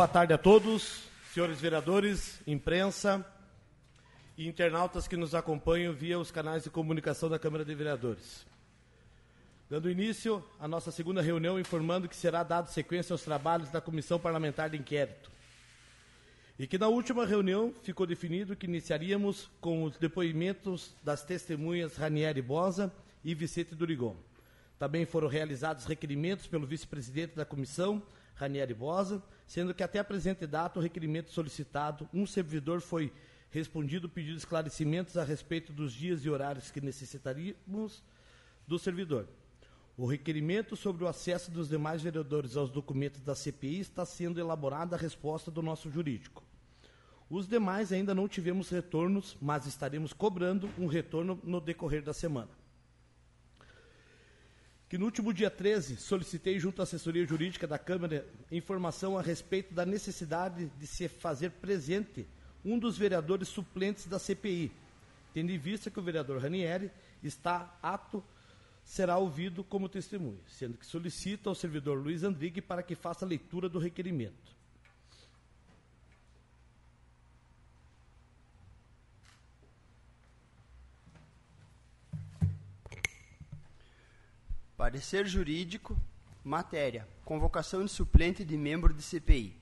Boa tarde a todos, senhores vereadores, imprensa e internautas que nos acompanham via os canais de comunicação da Câmara de Vereadores. Dando início à nossa segunda reunião, informando que será dado sequência aos trabalhos da Comissão Parlamentar de Inquérito. E que na última reunião ficou definido que iniciaríamos com os depoimentos das testemunhas Ranieri Bosa e Vicente Durigon. Também foram realizados requerimentos pelo vice-presidente da comissão, Ranieri Bosa, sendo que até a presente data o requerimento solicitado, um servidor foi respondido pedindo esclarecimentos a respeito dos dias e horários que necessitaríamos do servidor. O requerimento sobre o acesso dos demais vereadores aos documentos da CPI está sendo elaborada a resposta do nosso jurídico. Os demais ainda não tivemos retornos, mas estaremos cobrando um retorno no decorrer da semana que no último dia 13 solicitei junto à assessoria jurídica da Câmara informação a respeito da necessidade de se fazer presente um dos vereadores suplentes da CPI, tendo em vista que o vereador Ranieri está apto será ouvido como testemunha, sendo que solicita ao servidor Luiz Andrigue para que faça a leitura do requerimento. Parecer jurídico, matéria: convocação de suplente de membro de CPI.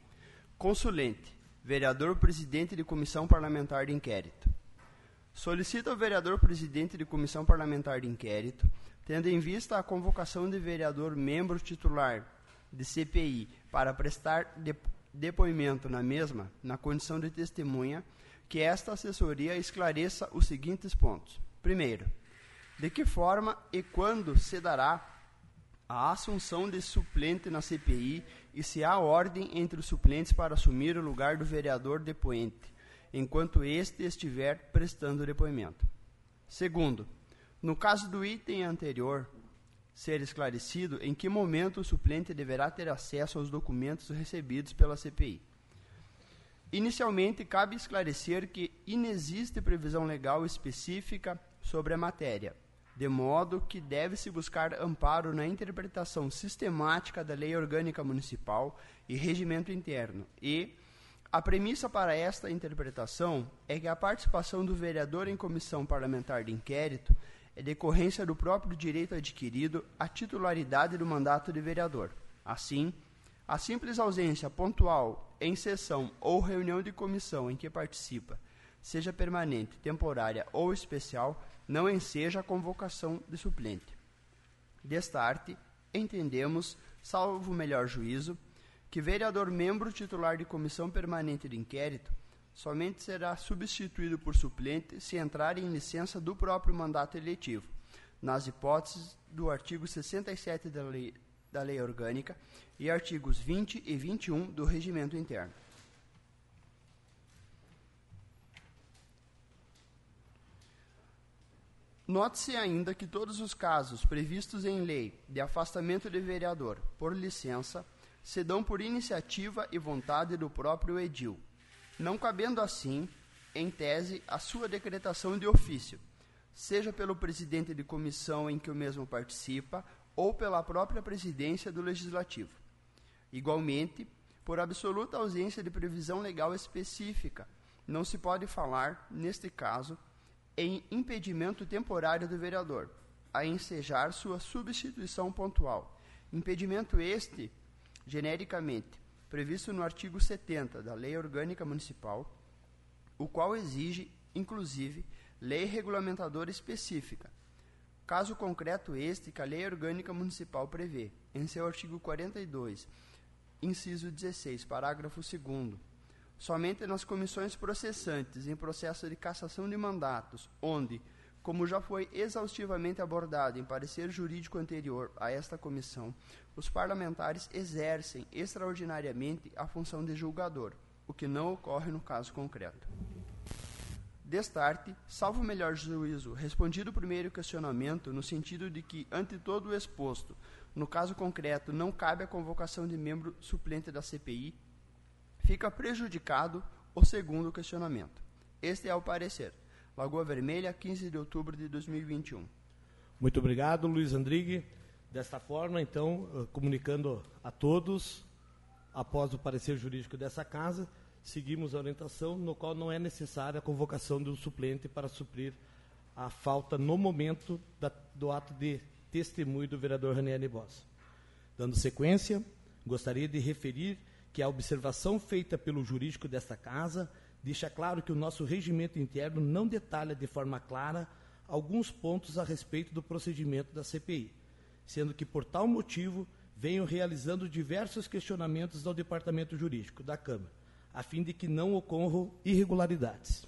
Consulente: vereador presidente de comissão parlamentar de inquérito. Solicita ao vereador presidente de comissão parlamentar de inquérito, tendo em vista a convocação de vereador membro titular de CPI para prestar depoimento na mesma, na condição de testemunha, que esta assessoria esclareça os seguintes pontos. Primeiro, de que forma e quando se dará a assunção de suplente na CPI e se há ordem entre os suplentes para assumir o lugar do vereador depoente, enquanto este estiver prestando depoimento. Segundo, no caso do item anterior ser esclarecido em que momento o suplente deverá ter acesso aos documentos recebidos pela CPI. Inicialmente, cabe esclarecer que inexiste previsão legal específica sobre a matéria, de modo que deve-se buscar amparo na interpretação sistemática da Lei Orgânica Municipal e Regimento Interno. E a premissa para esta interpretação é que a participação do vereador em comissão parlamentar de inquérito é decorrência do próprio direito adquirido à titularidade do mandato de vereador. Assim, a simples ausência pontual em sessão ou reunião de comissão em que participa, seja permanente, temporária ou especial, não enseja a convocação de suplente. Destarte, entendemos, salvo melhor juízo, que vereador membro titular de comissão permanente de inquérito somente será substituído por suplente se entrar em licença do próprio mandato eletivo, nas hipóteses do artigo 67 da lei, da lei orgânica e artigos 20 e 21 do regimento interno. Note-se ainda que todos os casos previstos em lei de afastamento de vereador por licença se dão por iniciativa e vontade do próprio edil, não cabendo assim, em tese, a sua decretação de ofício, seja pelo presidente de comissão em que o mesmo participa ou pela própria presidência do legislativo. Igualmente, por absoluta ausência de previsão legal específica, não se pode falar, neste caso, em impedimento temporário do vereador, a ensejar sua substituição pontual. Impedimento este, genericamente, previsto no artigo 70 da Lei Orgânica Municipal, o qual exige, inclusive, lei regulamentadora específica. Caso concreto este que a Lei Orgânica Municipal prevê, em seu artigo 42, inciso 16, parágrafo 2 somente nas comissões processantes em processo de cassação de mandatos, onde, como já foi exaustivamente abordado em parecer jurídico anterior a esta comissão, os parlamentares exercem extraordinariamente a função de julgador, o que não ocorre no caso concreto. Destarte, salvo melhor juízo, respondido o primeiro questionamento no sentido de que, ante todo o exposto, no caso concreto não cabe a convocação de membro suplente da CPI, fica prejudicado o segundo questionamento. Este é o parecer. Lagoa Vermelha, 15 de outubro de 2021. Muito obrigado, Luiz Andrigue. Desta forma, então, eh, comunicando a todos após o parecer jurídico dessa casa, seguimos a orientação no qual não é necessária a convocação de um suplente para suprir a falta no momento da, do ato de testemunho do vereador Ranieri Boss. Dando sequência, gostaria de referir que a observação feita pelo jurídico desta casa deixa claro que o nosso regimento interno não detalha de forma clara alguns pontos a respeito do procedimento da CPI, sendo que, por tal motivo, venho realizando diversos questionamentos ao Departamento Jurídico da Câmara, a fim de que não ocorram irregularidades.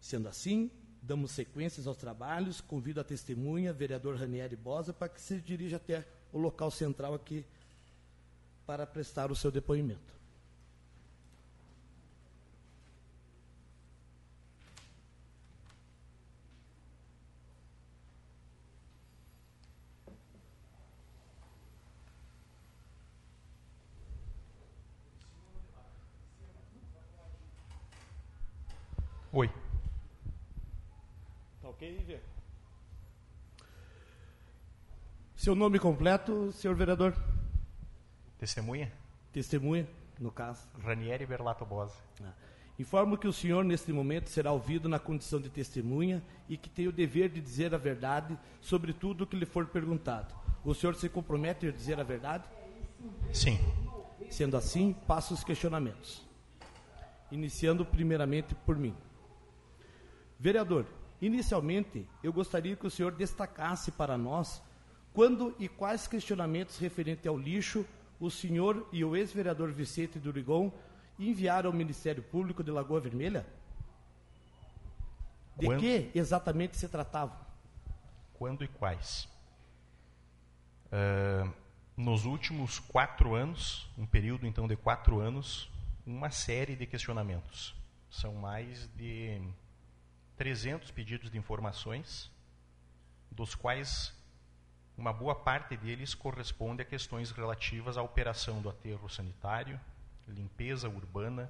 Sendo assim, damos sequências aos trabalhos, convido a testemunha, vereador Ranieri Bosa, para que se dirija até o local central aqui para prestar o seu depoimento. Oi. Tá ok, Vê? Seu nome completo, senhor vereador? Testemunha? Testemunha, no caso. Ranieri Berlato Bosa. Ah. Informo que o senhor, neste momento, será ouvido na condição de testemunha e que tem o dever de dizer a verdade sobre tudo o que lhe for perguntado. O senhor se compromete a dizer a verdade? Sim. Sendo assim, passo os questionamentos. Iniciando primeiramente por mim. Vereador, inicialmente eu gostaria que o senhor destacasse para nós quando e quais questionamentos referentes ao lixo o senhor e o ex-vereador Vicente Durigon enviaram ao Ministério Público de Lagoa Vermelha? De Quando? que exatamente se tratava? Quando e quais? Ah, nos últimos quatro anos, um período então de quatro anos, uma série de questionamentos. São mais de 300 pedidos de informações, dos quais uma boa parte deles corresponde a questões relativas à operação do aterro sanitário, limpeza urbana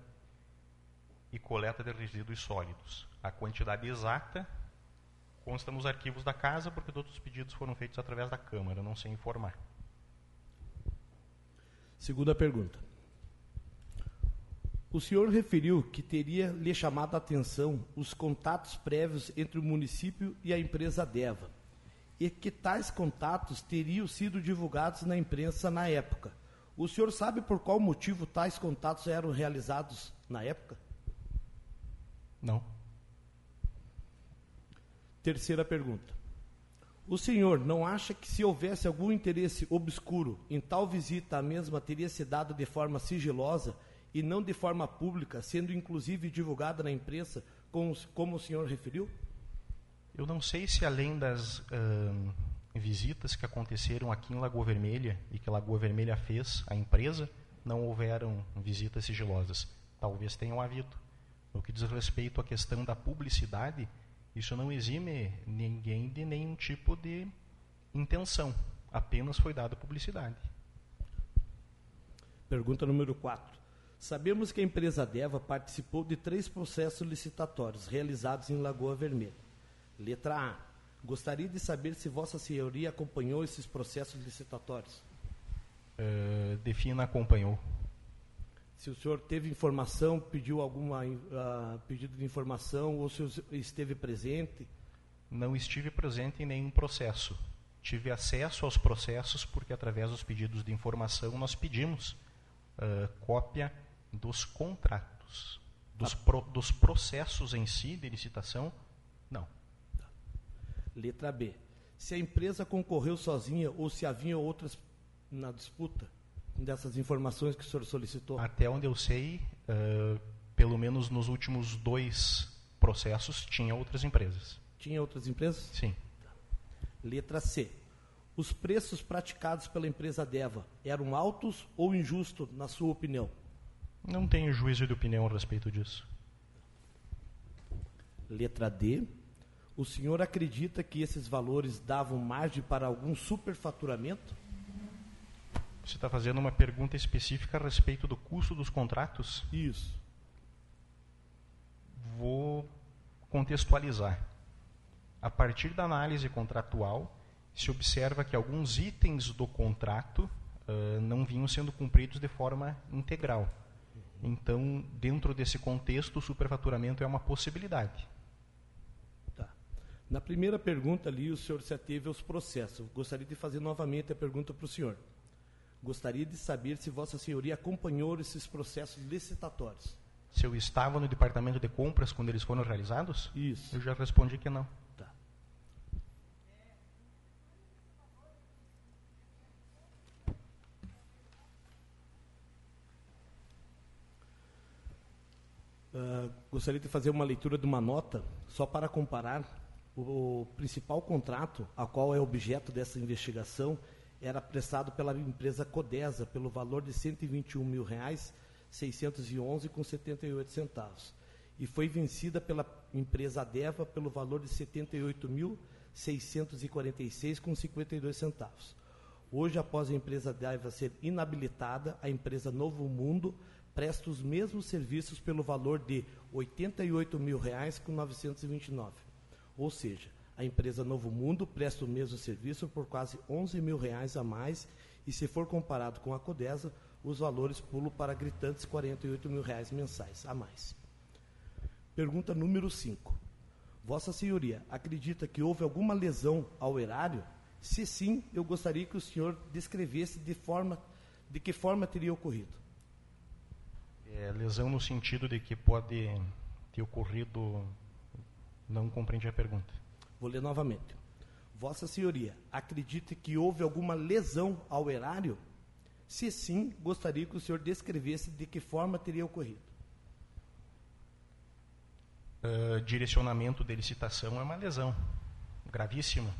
e coleta de resíduos sólidos. A quantidade exata consta nos arquivos da casa, porque todos os pedidos foram feitos através da Câmara, não sei informar. Segunda pergunta. O senhor referiu que teria lhe chamado a atenção os contatos prévios entre o município e a empresa Deva, e que tais contatos teriam sido divulgados na imprensa na época. O senhor sabe por qual motivo tais contatos eram realizados na época? Não. Terceira pergunta. O senhor não acha que se houvesse algum interesse obscuro em tal visita, a mesma teria se dado de forma sigilosa e não de forma pública, sendo inclusive divulgada na imprensa, como, como o senhor referiu? Eu não sei se além das visitas que aconteceram aqui em Lagoa Vermelha e que Lagoa Vermelha fez à empresa, não houveram visitas sigilosas. Talvez tenham havido. No que diz respeito à questão da publicidade, isso não exime ninguém de nenhum tipo de intenção. Apenas foi dada publicidade. Pergunta número 4. Sabemos que a empresa Deva participou de três processos licitatórios realizados em Lagoa Vermelha. Letra A. Gostaria de saber se Vossa Senhoria acompanhou esses processos licitatórios. Uh, Defina acompanhou. Se o senhor teve informação, pediu alguma uh, pedido de informação ou se esteve presente? Não estive presente em nenhum processo. Tive acesso aos processos porque, através dos pedidos de informação, nós pedimos uh, cópia dos contratos. Dos, pro, dos processos em si de licitação. Letra B. Se a empresa concorreu sozinha ou se havia outras na disputa dessas informações que o senhor solicitou? Até onde eu sei, uh, pelo menos nos últimos dois processos, tinha outras empresas. Tinha outras empresas? Sim. Letra C. Os preços praticados pela empresa Deva eram altos ou injustos, na sua opinião? Não tenho juízo de opinião a respeito disso. Letra D. O senhor acredita que esses valores davam margem para algum superfaturamento? Você está fazendo uma pergunta específica a respeito do custo dos contratos? Isso. Vou contextualizar. A partir da análise contratual, se observa que alguns itens do contrato uh, não vinham sendo cumpridos de forma integral. Então, dentro desse contexto, o superfaturamento é uma possibilidade. Na primeira pergunta ali, o senhor se ateve aos processos. Gostaria de fazer novamente a pergunta para o senhor. Gostaria de saber se Vossa Senhoria acompanhou esses processos licitatórios. Se eu estava no departamento de compras quando eles foram realizados? Isso. Eu já respondi que não. Tá. Uh, gostaria de fazer uma leitura de uma nota, só para comparar. O, principal contrato, a qual é objeto dessa investigação, era prestado pela empresa Codesa pelo valor de 121 mil reais, 611 com 78 centavos e foi vencida pela empresa Adeva pelo valor de R$ 78.646 com 52 centavos. Hoje, após a empresa Adeva ser inabilitada, a empresa Novo Mundo presta os mesmos serviços pelo valor de R$ 88.000 com 929. Ou seja, a empresa Novo Mundo presta o mesmo serviço por quase 11 mil reais a mais e, se for comparado com a Codesa, os valores pulam para gritantes 48 mil reais mensais a mais. Pergunta número 5. Vossa Senhoria, acredita que houve alguma lesão ao erário? Se sim, eu gostaria que o senhor descrevesse de, forma, de que forma teria ocorrido. É, lesão no sentido de que pode ter ocorrido. Não compreendi a pergunta. Vou ler novamente. Vossa Senhoria, acredita que houve alguma lesão ao erário? Se sim, gostaria que o senhor descrevesse de que forma teria ocorrido. Uh, direcionamento de licitação é uma lesão gravíssima.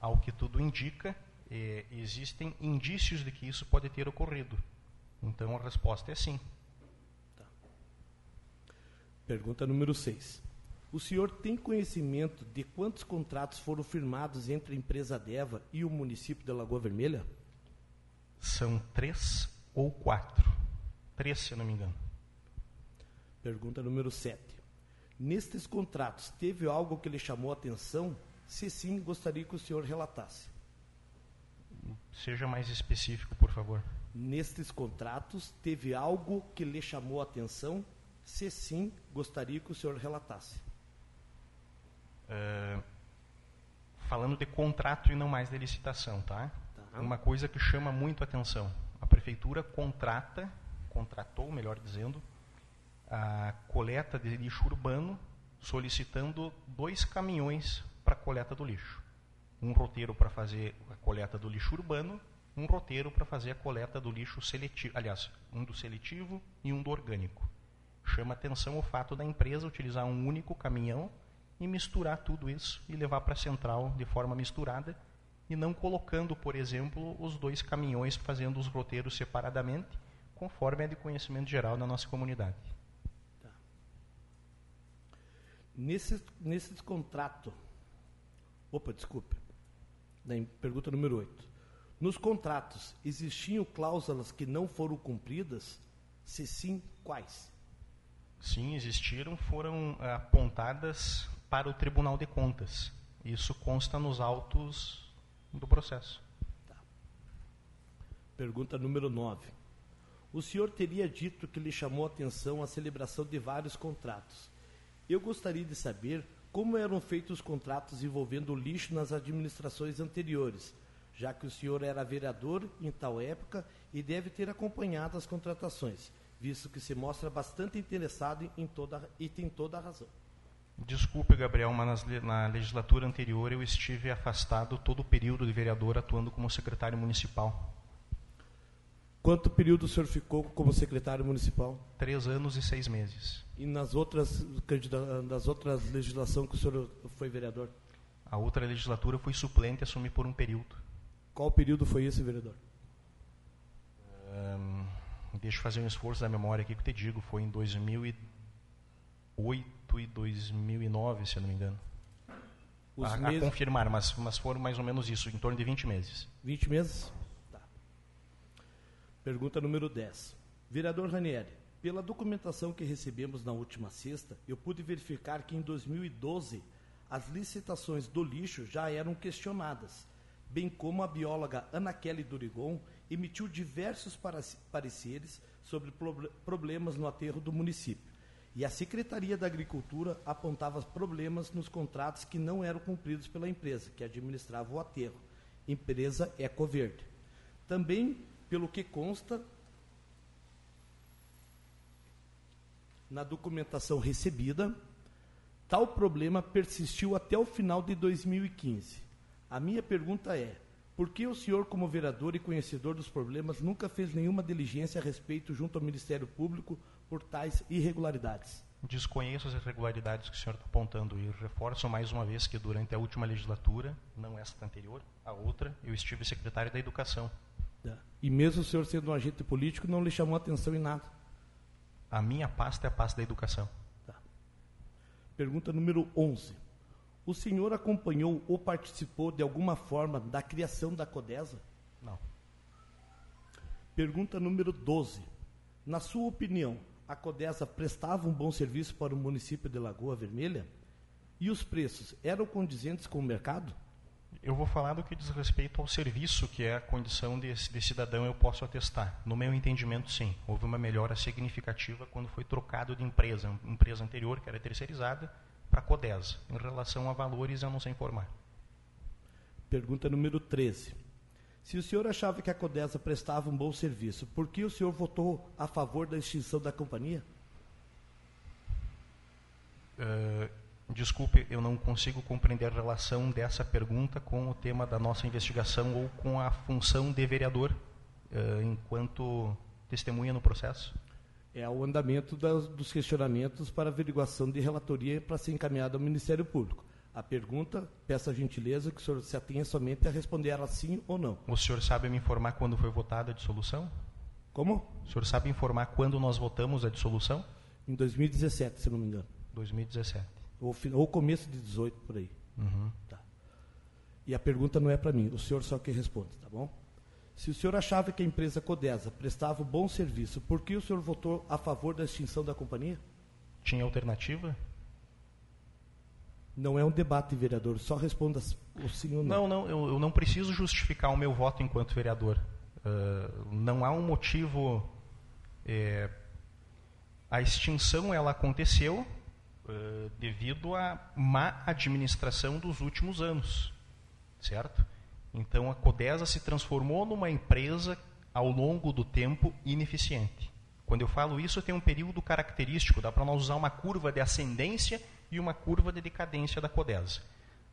Ao que tudo indica, eh, existem indícios de que isso pode ter ocorrido. Então a resposta é sim. Tá. Pergunta número 6. O senhor tem conhecimento de quantos contratos foram firmados entre a empresa Deva e o município de Lagoa Vermelha? São três ou quatro. Três, se eu não me engano. Pergunta número 7. Nestes contratos, teve algo que lhe chamou a atenção? Se sim, gostaria que o senhor relatasse. Seja mais específico, por favor. Nestes contratos, teve algo que lhe chamou a atenção? Se sim, gostaria que o senhor relatasse. Uh, falando de contrato e não mais de licitação, tá? tá? Uma coisa que chama muito a atenção. A prefeitura contrata, contratou, melhor dizendo, a coleta de lixo urbano, solicitando dois caminhões para a coleta do lixo. Um roteiro para fazer a coleta do lixo urbano, um roteiro para fazer a coleta do lixo seletivo, aliás, um do seletivo e um do orgânico. Chama atenção o fato da empresa utilizar um único caminhão e misturar tudo isso e levar para a central de forma misturada e não colocando, por exemplo, os dois caminhões fazendo os roteiros separadamente, conforme é de conhecimento geral da nossa comunidade. Tá. Nesse, nesse contrato, opa, desculpe, pergunta número 8. Nos contratos, existiam cláusulas que não foram cumpridas? Se sim, quais? Sim, existiram, foram apontadas para o Tribunal de Contas. Isso consta nos autos do processo. Pergunta número 9. O senhor teria dito que lhe chamou a atenção a celebração de vários contratos. Eu gostaria de saber como eram feitos os contratos envolvendo lixo nas administrações anteriores, já que o senhor era vereador em tal época e deve ter acompanhado as contratações, visto que se mostra bastante interessado em toda, e tem toda a razão. Desculpe, Gabriel, mas na legislatura anterior eu estive afastado todo o período de vereador atuando como secretário municipal. Quanto período o senhor ficou como secretário municipal? Três anos e seis meses. E nas outras, das outras legislações que o senhor foi vereador? A outra legislatura fui suplente e assumi por um período. Qual período foi esse, vereador? Um, deixa eu fazer um esforço da memória aqui que eu te digo. Foi em 2008 e 2009, se eu não me engano. A, a, confirmar, mas, mas foram mais ou menos isso, em torno de 20 meses. 20 meses? Tá. Pergunta número 10. Vereador Ranieri, pela documentação que recebemos na última sexta, eu pude verificar que em 2012 as licitações do lixo já eram questionadas, bem como a bióloga Ana Kelly Durigon emitiu diversos pareceres sobre problemas no aterro do município. E a Secretaria da Agricultura apontava problemas nos contratos que não eram cumpridos pela empresa, que administrava o aterro, empresa Ecoverde. Também, pelo que consta na documentação recebida, tal problema persistiu até o final de 2015. A minha pergunta é: por que o senhor, como vereador e conhecedor dos problemas, nunca fez nenhuma diligência a respeito junto ao Ministério Público por tais irregularidades? Desconheço as irregularidades que o senhor está apontando e reforço mais uma vez que durante a última legislatura, não esta anterior, a outra, eu estive secretário da Educação. Tá. E mesmo o senhor sendo um agente político, não lhe chamou atenção em nada? A minha pasta é a pasta da Educação. Tá. Pergunta número 11. O senhor acompanhou ou participou de alguma forma da criação da CODESA? Não. Pergunta número 12. Na sua opinião, a CODESA prestava um bom serviço para o município de Lagoa Vermelha? E os preços eram condizentes com o mercado? Eu vou falar do que diz respeito ao serviço, que é a condição de, de cidadão, eu posso atestar. No meu entendimento, sim. Houve uma melhora significativa quando foi trocado de empresa. Empresa anterior, que era terceirizada, para a CODESA. Em relação a valores, eu não sei informar. Pergunta número 13. Se o senhor achava que a CODESA prestava um bom serviço, por que o senhor votou a favor da extinção da companhia? Uh, desculpe, eu não consigo compreender a relação dessa pergunta com o tema da nossa investigação ou com a função de vereador uh, enquanto testemunha no processo é o andamento das, dos questionamentos para averiguação de relatoria para ser encaminhado ao Ministério Público. A pergunta, peço a gentileza que o senhor se atenha somente a responder ela sim ou não. O senhor sabe me informar quando foi votada a dissolução? Como? O senhor sabe informar quando nós votamos a dissolução? Em 2017, se não me engano. 2017. Ou, ou começo de 18, por aí. Uhum. Tá. E a pergunta não é para mim, o senhor só que responde, tá bom? Se o senhor achava que a empresa Codesa prestava um bom serviço, por que o senhor votou a favor da extinção da companhia? Tinha alternativa? Não é um debate, vereador. Só responda o sim ou não. Não, não. Eu, eu não preciso justificar o meu voto enquanto vereador. Uh, não há um motivo. É, a extinção ela aconteceu uh, devido à má administração dos últimos anos, certo? Então a Codesa se transformou numa empresa ao longo do tempo ineficiente. Quando eu falo isso, tenho um período característico, dá para nós usar uma curva de ascendência e uma curva de decadência da Codesa.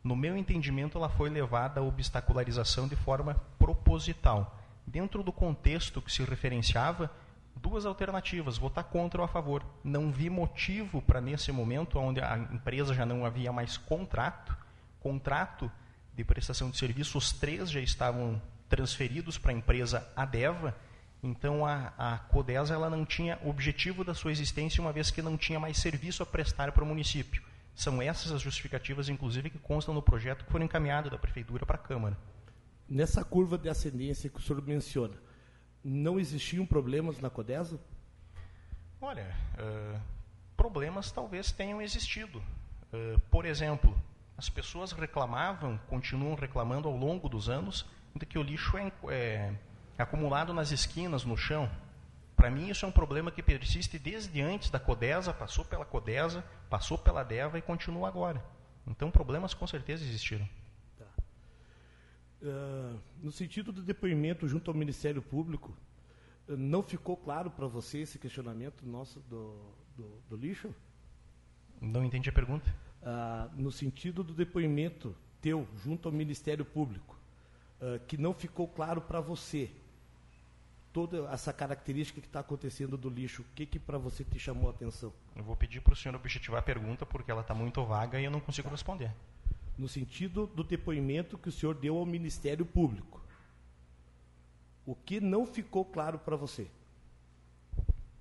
No meu entendimento, ela foi levada à obstacularização de forma proposital. Dentro do contexto que se referenciava, duas alternativas, votar contra ou a favor. Não vi motivo para, nesse momento, onde a empresa já não havia mais contrato, contrato de prestação de serviço, os três já estavam transferidos para a empresa Adeva, então a, a Codesa ela não tinha objetivo da sua existência, uma vez que não tinha mais serviço a prestar para o município. São essas as justificativas, inclusive, que constam no projeto que foram encaminhadas da Prefeitura para a Câmara. Nessa curva de ascendência que o senhor menciona, não existiam problemas na Codesa? Olha, uh, problemas talvez tenham existido. Uh, por exemplo, as pessoas reclamavam, continuam reclamando ao longo dos anos, de que o lixo é, é acumulado nas esquinas, no chão. Para mim, isso é um problema que persiste desde antes da Codesa, passou pela Codesa, passou pela Deva e continua agora. Então, problemas com certeza existiram. Tá. Uh, no sentido do depoimento junto ao Ministério Público, não ficou claro para você esse questionamento nosso do, do, do lixo? Não entendi a pergunta ah, no sentido do depoimento teu junto ao Ministério Público, ah, que não ficou claro para você toda essa característica que está acontecendo do lixo, o que, que para você te chamou a atenção? Eu vou pedir para o senhor objetivar a pergunta, porque ela está muito vaga e eu não consigo tá. responder. No sentido do depoimento que o senhor deu ao Ministério Público, o que não ficou claro para você?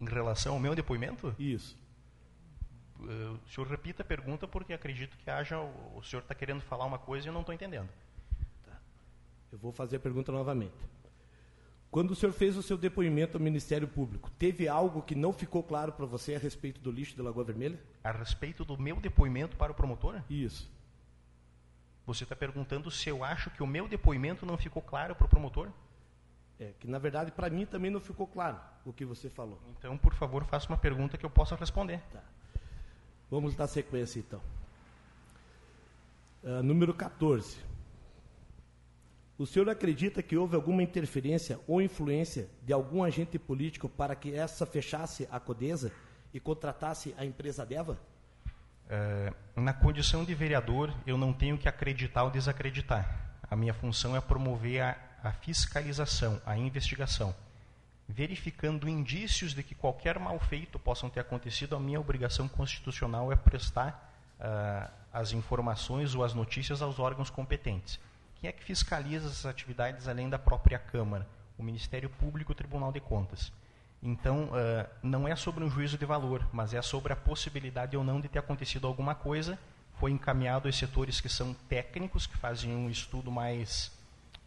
Em relação ao meu depoimento? Isso. Eh, o senhor repita a pergunta porque acredito que haja o, senhor está querendo falar uma coisa e eu não estou entendendo. Tá. Eu vou fazer a pergunta novamente. Quando o senhor fez o seu depoimento ao Ministério Público, teve algo que não ficou claro para você a respeito do lixo da Lagoa Vermelha? A respeito do meu depoimento para o promotor? Isso. Você está perguntando se eu acho que o meu depoimento não ficou claro para o promotor? É, que na verdade para mim também não ficou claro o que você falou. Então, por favor, faça uma pergunta que eu possa responder. Tá. Vamos dar sequência então. Uh, número 14. O senhor acredita que houve alguma interferência ou influência de algum agente político para que essa fechasse a Codesa e contratasse a empresa Deva? Uh, na condição de vereador, eu não tenho que acreditar ou desacreditar. A minha função é promover a, a fiscalização, a investigação. Verificando indícios de que qualquer mal feito possam ter acontecido, a minha obrigação constitucional é prestar uh, as informações ou as notícias aos órgãos competentes. Quem é que fiscaliza essas atividades além da própria Câmara? O Ministério Público e o Tribunal de Contas. Então, uh, não é sobre um juízo de valor, mas é sobre a possibilidade ou não de ter acontecido alguma coisa. Foi encaminhado aos setores que são técnicos, que fazem um estudo mais,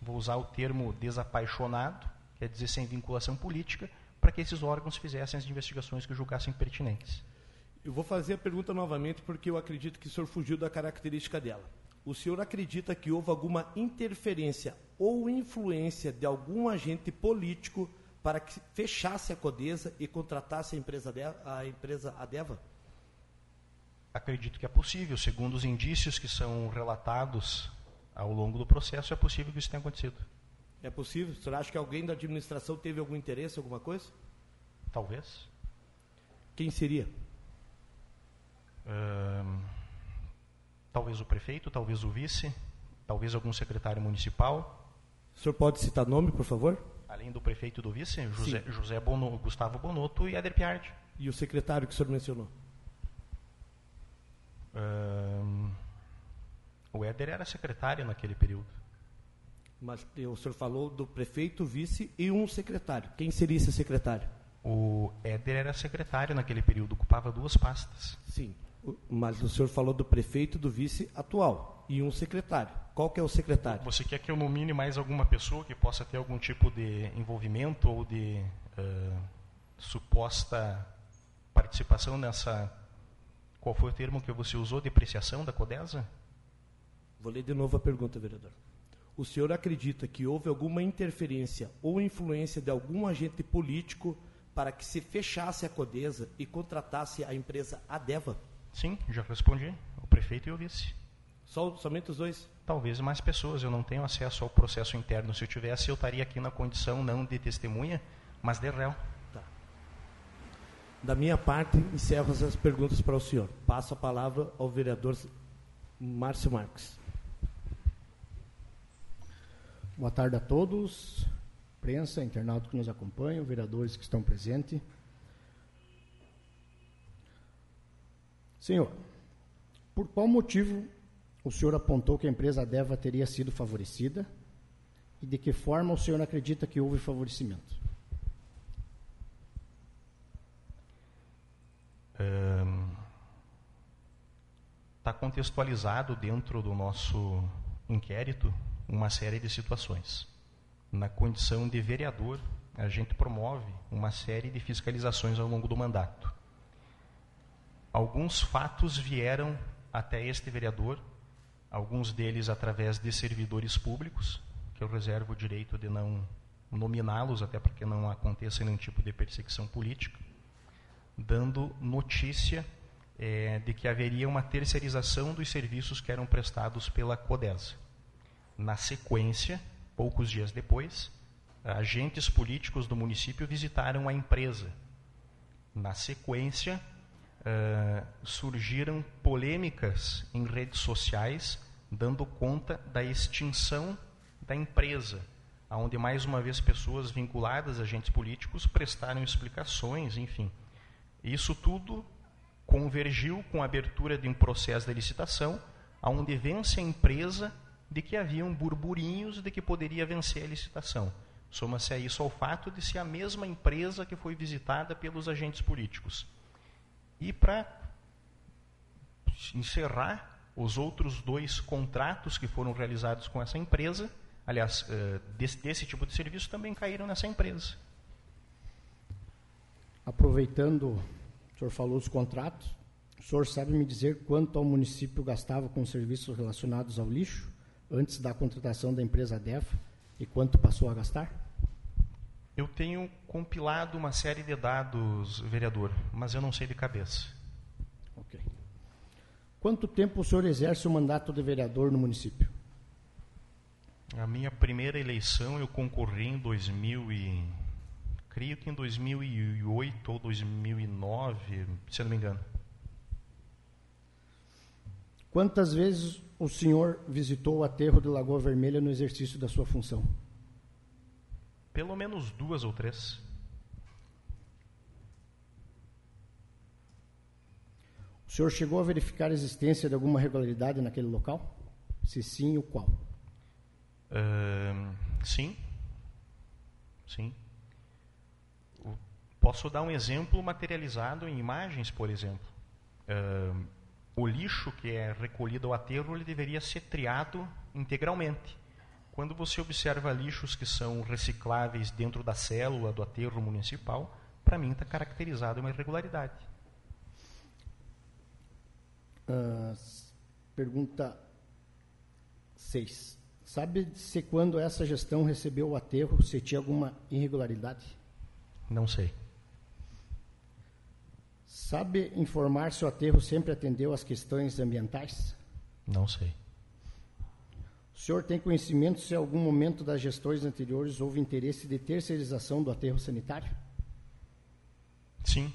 vou usar o termo desapaixonado, quer dizer, sem vinculação política, para que esses órgãos fizessem as investigações que julgassem pertinentes. Eu vou fazer a pergunta novamente porque eu acredito que o senhor fugiu da característica dela. O senhor acredita que houve alguma interferência ou influência de algum agente político para que fechasse a Codesa e contratasse a empresa, a empresa Adeva? Acredito que é possível. Segundo os indícios que são relatados ao longo do processo, é possível que isso tenha acontecido. É possível? O senhor acha que alguém da administração teve algum interesse, alguma coisa? Talvez. Quem seria? Talvez o prefeito, talvez o vice, talvez algum secretário municipal. O senhor pode citar nome, por favor? Além do prefeito e do vice, José, José Bono, Gustavo Bonotto e Ader Piardi. E o secretário que o senhor mencionou? o Éder era secretário naquele período. Mas o senhor falou do prefeito, vice e um secretário. Quem seria esse secretário? O Éder era secretário naquele período, ocupava duas pastas. Sim, mas o senhor falou do prefeito e do vice atual e um secretário. Qual que é o secretário? Você quer que eu nomine mais alguma pessoa que possa ter algum tipo de envolvimento ou de uh, suposta participação nessa... Qual foi o termo que você usou? Depreciação da CODESA? Vou ler de novo a pergunta, vereador. O senhor acredita que houve alguma interferência ou influência de algum agente político para que se fechasse a Codesa e contratasse a empresa Adeva? Sim, já respondi. O prefeito e o vice. Só, somente os dois? Talvez mais pessoas. Eu não tenho acesso ao processo interno. Se eu tivesse, eu estaria aqui na condição não de testemunha, mas de réu. Tá. Da minha parte, encerro as perguntas para o senhor. Passo a palavra ao vereador Márcio Marques. Boa tarde a todos imprensa, internautas que nos acompanham, vereadores que estão presentes. Senhor, por qual motivo o senhor apontou que a empresa Deva teria sido favorecida e de que forma o senhor acredita que houve favorecimento? Está contextualizado dentro do nosso inquérito uma série de situações na condição de vereador, a gente promove uma série de fiscalizações ao longo do mandato. Alguns fatos vieram até este vereador, alguns deles através de servidores públicos, que eu reservo o direito de não nominá-los, até para que não aconteça nenhum tipo de perseguição política, dando notícia é, de que haveria uma terceirização dos serviços que eram prestados pela CODESA. Na sequência, Poucos dias depois, agentes políticos do município visitaram a empresa. Na sequência, uh, surgiram polêmicas em redes sociais dando conta da extinção da empresa, onde mais uma vez pessoas vinculadas a agentes políticos prestaram explicações, enfim. Isso tudo convergiu com a abertura de um processo de licitação, onde vence a empresa de que haviam burburinhos de que poderia vencer a licitação. Soma-se a isso ao fato de ser a mesma empresa que foi visitada pelos agentes políticos. E para encerrar os outros dois contratos que foram realizados com essa empresa, aliás, eh, desse, desse tipo de serviço também caíram nessa empresa. Aproveitando, o senhor falou dos contratos, o senhor sabe me dizer quanto ao município gastava com serviços relacionados ao lixo? antes da contratação da empresa DEF e quanto passou a gastar? Eu tenho compilado uma série de dados, vereador, mas eu não sei de cabeça. Ok. Quanto tempo o senhor exerce o mandato de vereador no município? A minha primeira eleição eu concorri em 2000 e creio que em 2008 ou 2009, se não me engano. Quantas vezes o senhor visitou o aterro de Lagoa Vermelha no exercício da sua função? Pelo menos duas ou três. O senhor chegou a verificar a existência de alguma irregularidade naquele local? Se sim, o qual? Uh, sim. Sim. Posso dar um exemplo materializado em imagens, por exemplo. Uh, o lixo que é recolhido ao aterro ele deveria ser triado integralmente. Quando você observa lixos que são recicláveis dentro da célula do aterro municipal, para mim está caracterizado uma irregularidade. Uh, pergunta 6. Sabe-se quando essa gestão recebeu o aterro, se tinha alguma irregularidade? Não sei. Sabe informar se o aterro sempre atendeu às questões ambientais? Não sei. O senhor tem conhecimento se em algum momento das gestões anteriores houve interesse de terceirização do aterro sanitário? Sim.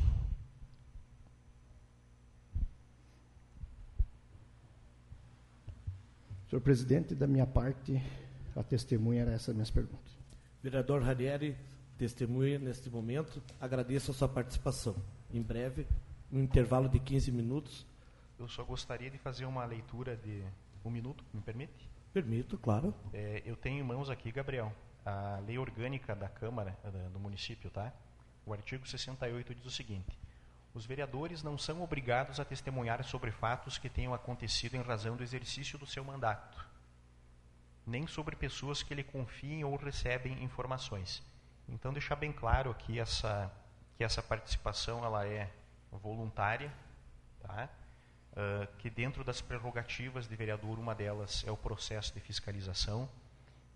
Senhor presidente, da minha parte, a testemunha era essa minhas perguntas. Vereador Ranieri, testemunha neste momento. Agradeço a sua participação. Em breve, um intervalo de 15 minutos. Eu só gostaria de fazer uma leitura de um minuto, me permite? Permito, claro. É, eu tenho em mãos aqui, Gabriel, a lei orgânica da Câmara, do município, tá? O artigo 68 diz o seguinte: Os vereadores não são obrigados a testemunhar sobre fatos que tenham acontecido em razão do exercício do seu mandato, nem sobre pessoas que lhe confiem ou recebem informações. Então, deixar bem claro aqui essa, que essa participação ela é voluntária, tá? Uh, que dentro das prerrogativas de vereador, uma delas é o processo de fiscalização,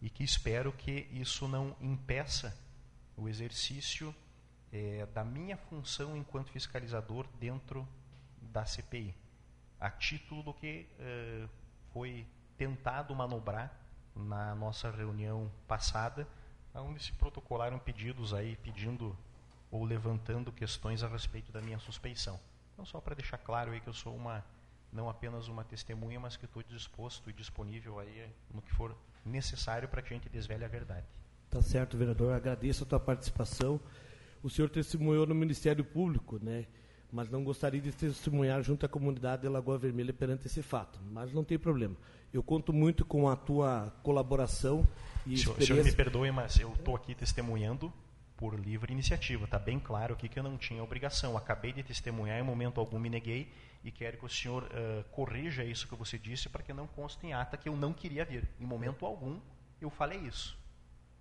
e que espero que isso não impeça o exercício é, da minha função enquanto fiscalizador dentro da CPI, a título do que uh, foi tentado manobrar na nossa reunião passada, onde se protocolaram pedidos aí pedindo ou levantando questões a respeito da minha suspeição. Então, só para deixar claro aí que eu sou uma não apenas uma testemunha, mas que estou disposto e disponível aí no que for necessário para que a gente desvele a verdade. Tá certo, vereador. Agradeço a tua participação. O senhor testemunhou no Ministério Público, né? Mas não gostaria de testemunhar junto à comunidade de Lagoa Vermelha perante esse fato. Mas não tem problema. Eu conto muito com a tua colaboração e senhor, experiência. senhor me perdoe, mas eu estou aqui testemunhando por livre iniciativa. Está bem claro aqui que eu não tinha obrigação. Acabei de testemunhar, em momento algum me neguei e quero que o senhor uh, corrija isso que você disse para que não conste em ata que eu não queria vir. Em momento algum eu falei isso.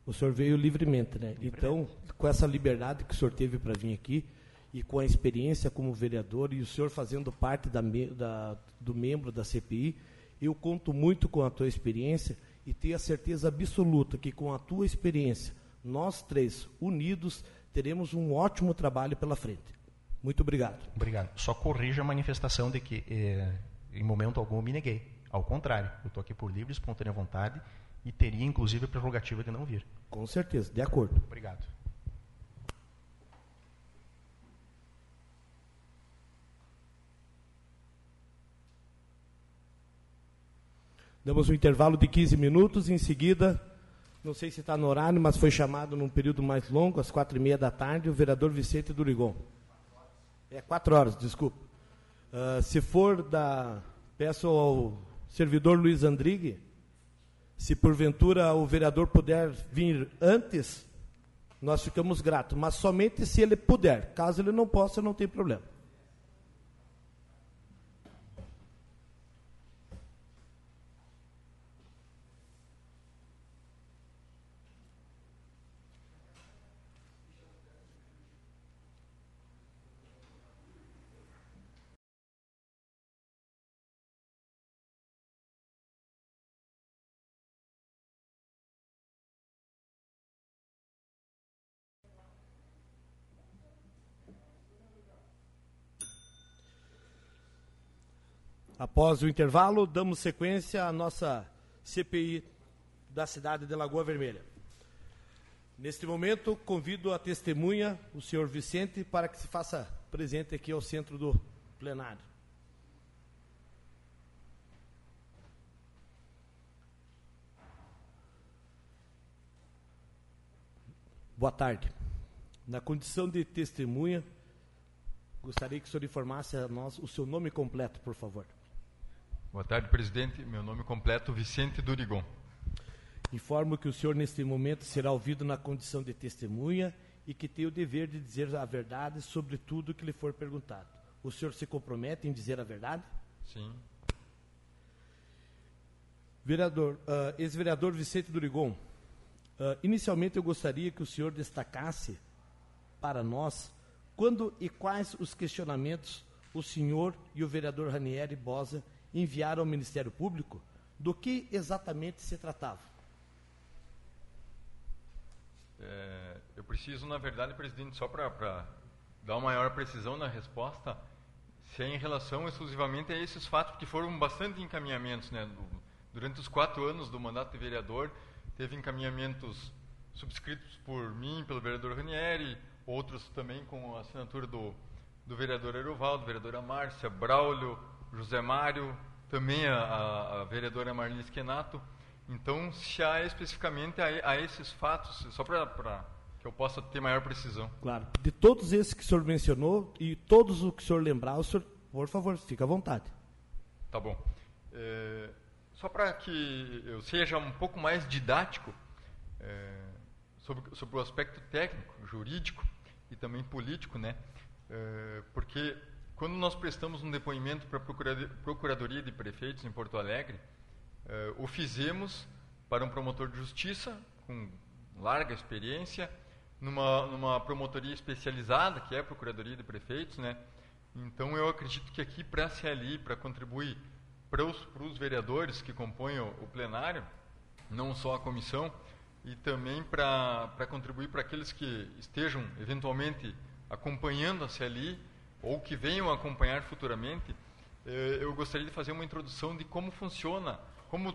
O senhor veio livremente, né? Livremente. Então, com essa liberdade que o senhor teve para vir aqui e com a experiência como vereador e o senhor fazendo parte da, da, do membro da CPI, eu conto muito com a tua experiência e tenho a certeza absoluta que com a tua experiência nós três, unidos, teremos um ótimo trabalho pela frente. Muito obrigado. Obrigado. Só corrija a manifestação de que, eh, em momento algum, me neguei. Ao contrário, eu estou aqui por livre espontânea vontade e teria, inclusive, a prerrogativa de não vir. Com certeza, de acordo. Obrigado. Damos um intervalo de 15 minutos, em seguida não sei se está no horário, mas foi chamado num período mais longo, às quatro e meia da tarde, o vereador Vicente Durigon. É quatro horas, desculpa. Uh, se for da. Peço ao servidor Luiz Andrigue, se porventura o vereador puder vir antes, nós ficamos gratos, mas somente se ele puder. Caso ele não possa, não tem problema. Após o intervalo, damos sequência à nossa CPI da cidade de Lagoa Vermelha. Neste momento, convido a testemunha, o senhor Vicente, para que se faça presente aqui ao centro do plenário. Boa tarde. Na condição de testemunha, gostaria que o senhor informasse a nós o seu nome completo, por favor. Boa tarde, presidente. Meu nome completo Vicente Durigon. Informo que o senhor, neste momento, será ouvido na condição de testemunha e que tem o dever de dizer a verdade sobre tudo que lhe for perguntado. O senhor se compromete em dizer a verdade? Sim. Vereador, uh, ex-vereador Vicente Durigon, uh, inicialmente eu gostaria que o senhor destacasse para nós quando e quais os questionamentos o senhor e o vereador Ranieri Bosa enviaram ao Ministério Público, do que exatamente se tratava. É, eu preciso, na verdade, presidente, só para dar uma maior precisão na resposta, se é em relação exclusivamente a esses fatos, porque foram bastante encaminhamentos. Né? Durante os quatro anos do mandato de vereador, teve encaminhamentos subscritos por mim, pelo vereador Ranieri, outros também com a assinatura do, do vereador Erovaldo, vereadora Márcia, Braulio, José Mário, também a, a, a vereadora Marli Schenato. Então, se há especificamente a, a esses fatos, só para que eu possa ter maior precisão. Claro. De todos esses que o senhor mencionou e todos os que o senhor lembrar, o senhor, por favor, fica à vontade. Tá bom. É, só para que eu seja um pouco mais didático é, sobre, sobre o aspecto técnico, jurídico e também político, né? É, porque quando nós prestamos um depoimento para a Procuradoria de Prefeitos em Porto Alegre, Uh, o fizemos para um promotor de justiça com larga experiência, numa, numa promotoria especializada, que é a Procuradoria de Prefeitos, né? Então eu acredito que aqui para a CLI, para contribuir para os, para os vereadores que compõem o, o plenário, não só a comissão, e também para contribuir para aqueles que estejam eventualmente acompanhando a CLI ou que venham acompanhar futuramente, eh, eu gostaria de fazer uma introdução de como funciona como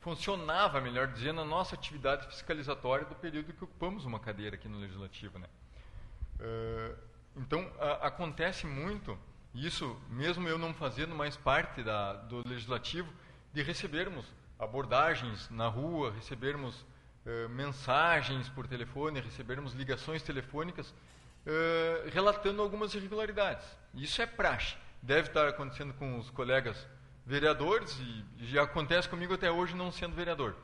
funcionava, melhor dizendo, a nossa atividade fiscalizatória do período que ocupamos uma cadeira aqui no Legislativo. Né? Uh, então, acontece muito, isso mesmo eu não fazendo mais parte da, do Legislativo, de recebermos abordagens na rua, recebermos uh, mensagens por telefone, recebermos ligações telefônicas relatando algumas irregularidades. Isso é praxe. Deve estar acontecendo com os colegas vereadores, e já acontece comigo até hoje não sendo vereador.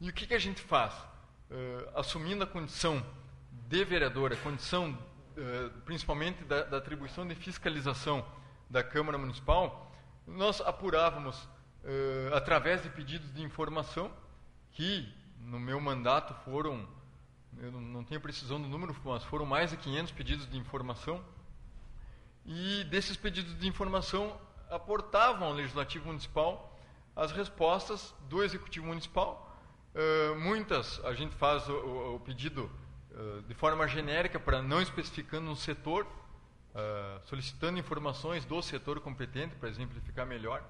E o que, que a gente faz? Uh, assumindo a condição de vereador, a condição uh, principalmente da, da, atribuição de fiscalização da Câmara Municipal, nós apurávamos uh, através de pedidos de informação, que no meu mandato foram, eu não, tenho precisão do número, mas foram mais de 500 pedidos de informação, e desses pedidos de informação aportavam ao Legislativo Municipal as respostas do Executivo Municipal. Uh, muitas a gente faz o, o, o pedido uh, de forma genérica para não especificando um setor, uh, solicitando informações do setor competente para exemplificar melhor,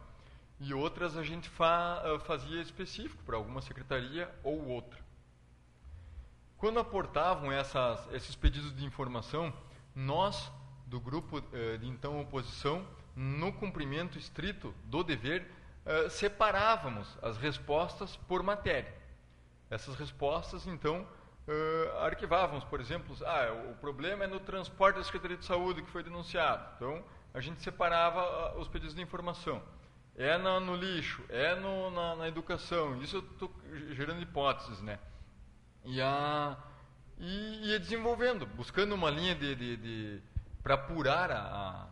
e outras a gente fa fazia específico para alguma secretaria ou outra. Quando aportavam essas, esses pedidos de informação, nós, do grupo de então oposição, no cumprimento estrito do dever, uh, separávamos as respostas por matéria. Essas respostas, então, uh, arquivávamos, por exemplo, ah, o problema é no transporte da Secretaria de Saúde que foi denunciado. Então, a gente separava uh, os pedidos de informação. É na, no lixo, é no, na, na, educação. Isso eu estou gerando hipóteses, né? E, a, e ia desenvolvendo, buscando uma linha de, de, de para apurar a,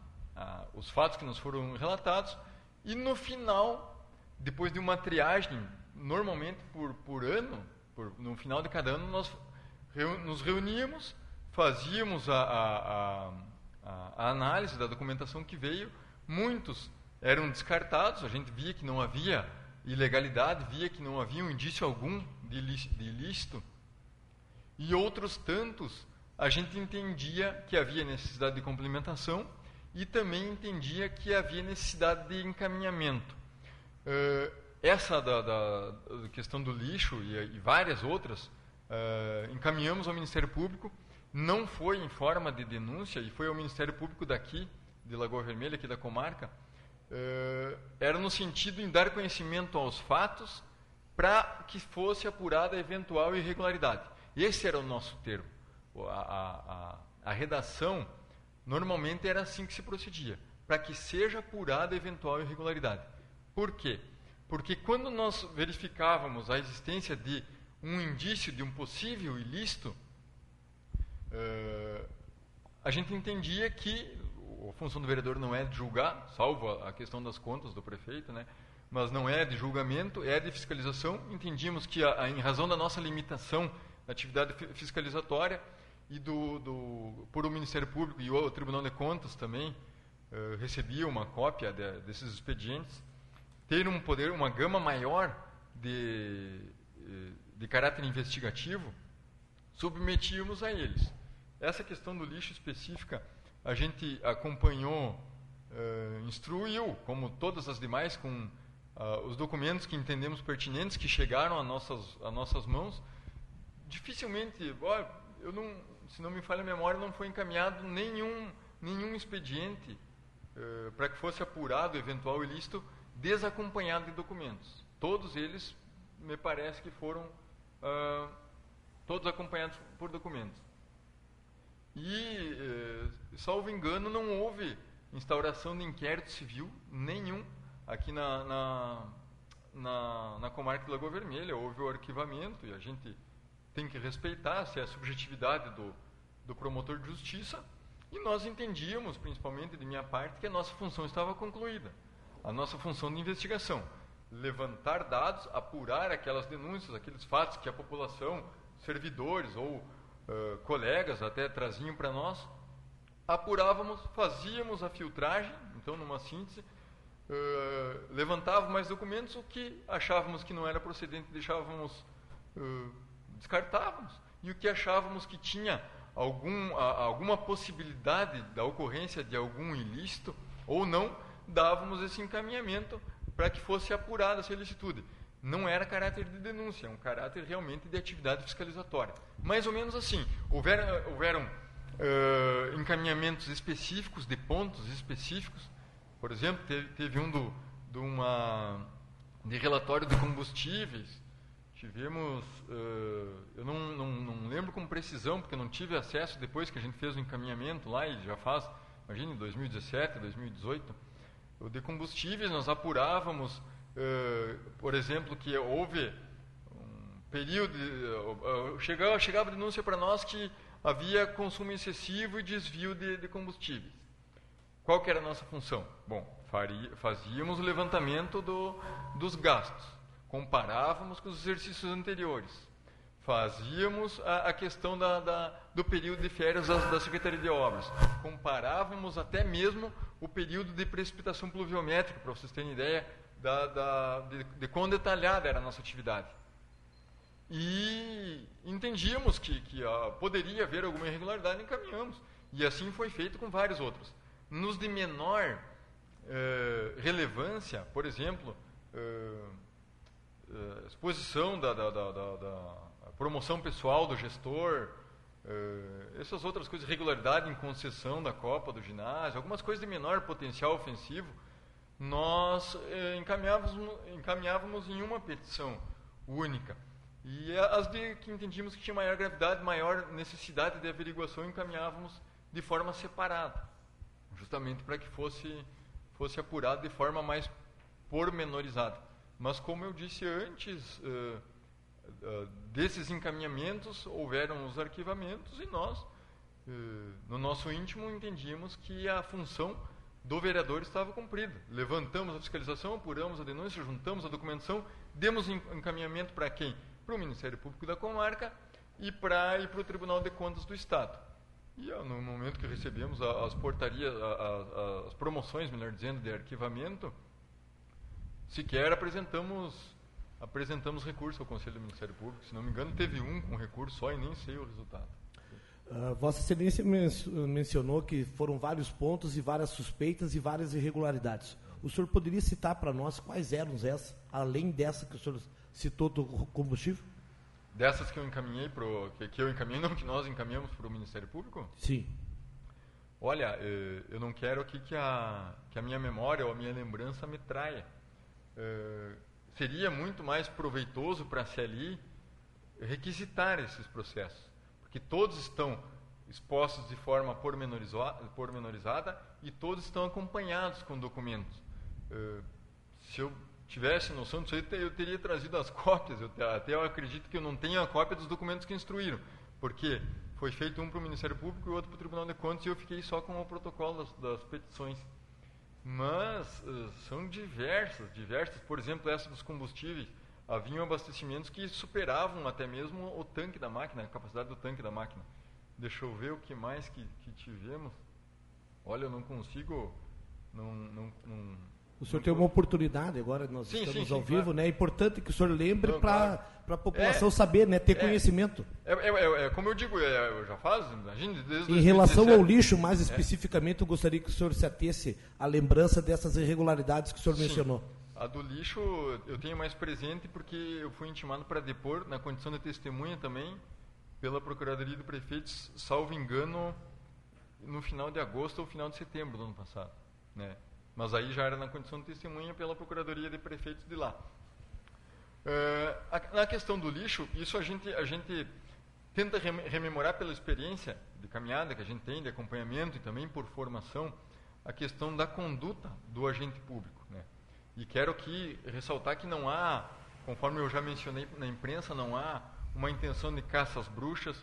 os fatos que nos foram relatados, e no final, depois de uma triagem, normalmente por, por ano, por, no final de cada ano, nós reu, nos reuníamos, fazíamos a, a, a, a análise da documentação que veio, muitos eram descartados, a gente via que não havia ilegalidade, via que não havia um indício algum de ilícito, e outros tantos a gente entendia que havia necessidade de complementação e também entendia que havia necessidade de encaminhamento. Uh, essa da, da, da, questão do lixo e, e várias outras, uh, encaminhamos ao Ministério Público, não foi em forma de denúncia, e foi ao Ministério Público daqui, de Lagoa Vermelha, aqui da comarca, uh, era no sentido em dar conhecimento aos fatos para que fosse apurada eventual irregularidade. Esse era o nosso termo. A, a, a, redação, normalmente era assim que se procedia, para que seja apurada eventual irregularidade. Por quê? Porque quando nós verificávamos a existência de um indício de um possível ilícito, uh, a gente entendia que a função do vereador não é de julgar, salvo a questão das contas do prefeito, né? mas não é de julgamento, é de fiscalização. Entendíamos que, a, a, em razão da nossa limitação atividade fiscalizatória e do, do, por o Ministério Público e o Tribunal de Contas também uh, recebia uma cópia de, desses expedientes, ter um poder, uma gama maior de, eh, de caráter investigativo, submetíamos a eles. Essa questão do lixo específica, a gente acompanhou, uh, instruiu, como todas as demais, com uh, os documentos que entendemos pertinentes, que chegaram a nossas, a nossas mãos. Dificilmente, ó, eu não, se não me falha a memória, não foi encaminhado nenhum, nenhum expediente uh, para que fosse apurado eventual ilícito desacompanhado de documentos. Todos eles, me parece que foram uh, todos acompanhados por documentos. E, eh, salvo engano, não houve instauração de inquérito civil nenhum aqui na, na, na, na comarca de Lagoa Vermelha. Houve o arquivamento e a gente tem que respeitar se é a subjetividade do, do promotor de justiça. E nós entendíamos, principalmente de minha parte, que a nossa função estava concluída a nossa função de investigação. Levantar dados, apurar aquelas denúncias, aqueles fatos que a população, servidores ou uh, colegas até traziam para nós. Apurávamos, fazíamos a filtragem, então, numa síntese, uh, levantávamos mais documentos, o que achávamos que não era procedente, deixávamos, uh, descartávamos. E o que achávamos que tinha algum, a, alguma possibilidade da ocorrência de algum ilícito ou não, dávamos esse encaminhamento para que fosse apurada essa ilicitude. Não era caráter de denúncia, é um caráter realmente de atividade fiscalizatória. Mais ou menos assim. Houveram, houveram uh, encaminhamentos específicos, de pontos específicos. Por exemplo, teve, teve um do, uma, de relatório de combustíveis. Tivemos, uh, eu não, não, não lembro com precisão, porque não tive acesso depois que a gente fez o encaminhamento lá, e já faz, imagine, 2017, 2018 o de combustíveis, nós apurávamos, uh, por exemplo, que houve um período, uh, chegava, chegava denúncia para nós que havia consumo excessivo e desvio de, de combustíveis. Qual que era a nossa função? Bom, faria, fazíamos o levantamento do, dos gastos, comparávamos com os exercícios anteriores, fazíamos a, a questão da, da, do período de férias da, da Secretaria de Obras, comparávamos até mesmo o período de precipitação pluviométrica, para vocês terem ideia da, da, de, de quão detalhada era a nossa atividade. E entendíamos que, que uh, poderia haver alguma irregularidade e encaminhamos. E assim foi feito com vários outros. Nos de menor uh, relevância, por exemplo, uh, exposição da, da, da, da, promoção pessoal do gestor, Uh, essas outras coisas, regularidade em concessão da Copa do ginásio, algumas coisas de menor potencial ofensivo, nós uh, encaminhávamos, encaminhávamos em uma petição única. E as de que entendíamos que tinha maior gravidade, maior necessidade de averiguação, encaminhávamos de forma separada, justamente para que fosse, fosse apurado de forma mais pormenorizada. Mas, como eu disse antes, uh, ah, desses encaminhamentos houveram os arquivamentos e nós, uh, no nosso íntimo, entendíamos que a função do vereador estava cumprida. Levantamos a fiscalização, apuramos a denúncia, juntamos a documentação, demos encaminhamento para quem? Para o Ministério Público da Comarca e para e o Tribunal de Contas do Estado. E no momento que recebemos as portarias, as promoções, melhor dizendo, de arquivamento, sequer apresentamos apresentamos recurso ao Conselho do Ministério Público. Se não me engano, teve um com recurso só e nem sei o resultado. Uh, Vossa Excelência men mencionou que foram vários pontos e várias suspeitas e várias irregularidades. O senhor poderia citar para nós quais eram essas, além dessa que o senhor citou do combustível? Dessas que eu encaminhei pro que, que eu encaminhei, não que nós encaminhamos para o Ministério Público? Sim. Olha, eh, eu não quero aqui que a, que a minha memória ou a minha lembrança me traia. Eh, seria muito mais proveitoso para a CLI requisitar esses processos porque todos estão expostos de forma pormenorizada e todos estão acompanhados com documentos. Uh, se eu tivesse noção disso, eu teria trazido as cópias. Eu, até eu acredito que eu não tenho a cópia dos documentos que instruíram, porque foi feito um para o Ministério Público e outro para o Tribunal de Contas e eu fiquei só com o protocolo das, das petições. Mas uh, são diversas, diversas. Por exemplo, essa dos combustíveis haviam abastecimentos que superavam até mesmo o tanque da máquina, a capacidade do tanque da máquina. Deixa eu ver o que mais que, que tivemos. Olha, eu não consigo. Não, não, não, o senhor tem uma oportunidade agora, nós sim, estamos sim, ao sim, vivo, claro. né? É importante que o senhor lembre para claro. a população é, saber, né? Ter é, conhecimento. É, é, é, é como eu digo, é, eu já faz, imagine, desde Em relação ao lixo, mais especificamente, eu gostaria que o senhor se atesse à lembrança dessas irregularidades que o senhor mencionou. A do lixo eu tenho mais presente porque eu fui intimado para depor, na condição de testemunha também, pela Procuradoria do Prefeito, salvo engano, no final de agosto ou final de setembro do ano passado. Né? Mas aí já era na condição de testemunha pela Procuradoria de Prefeitos de lá. Uh, na questão do lixo, isso a gente, a gente tenta rememorar pela experiência de caminhada que a gente tem, de acompanhamento e também por formação, a questão da conduta do agente público. Né? E quero aqui ressaltar que não há, conforme eu já mencionei na imprensa, não há uma intenção de caça às bruxas,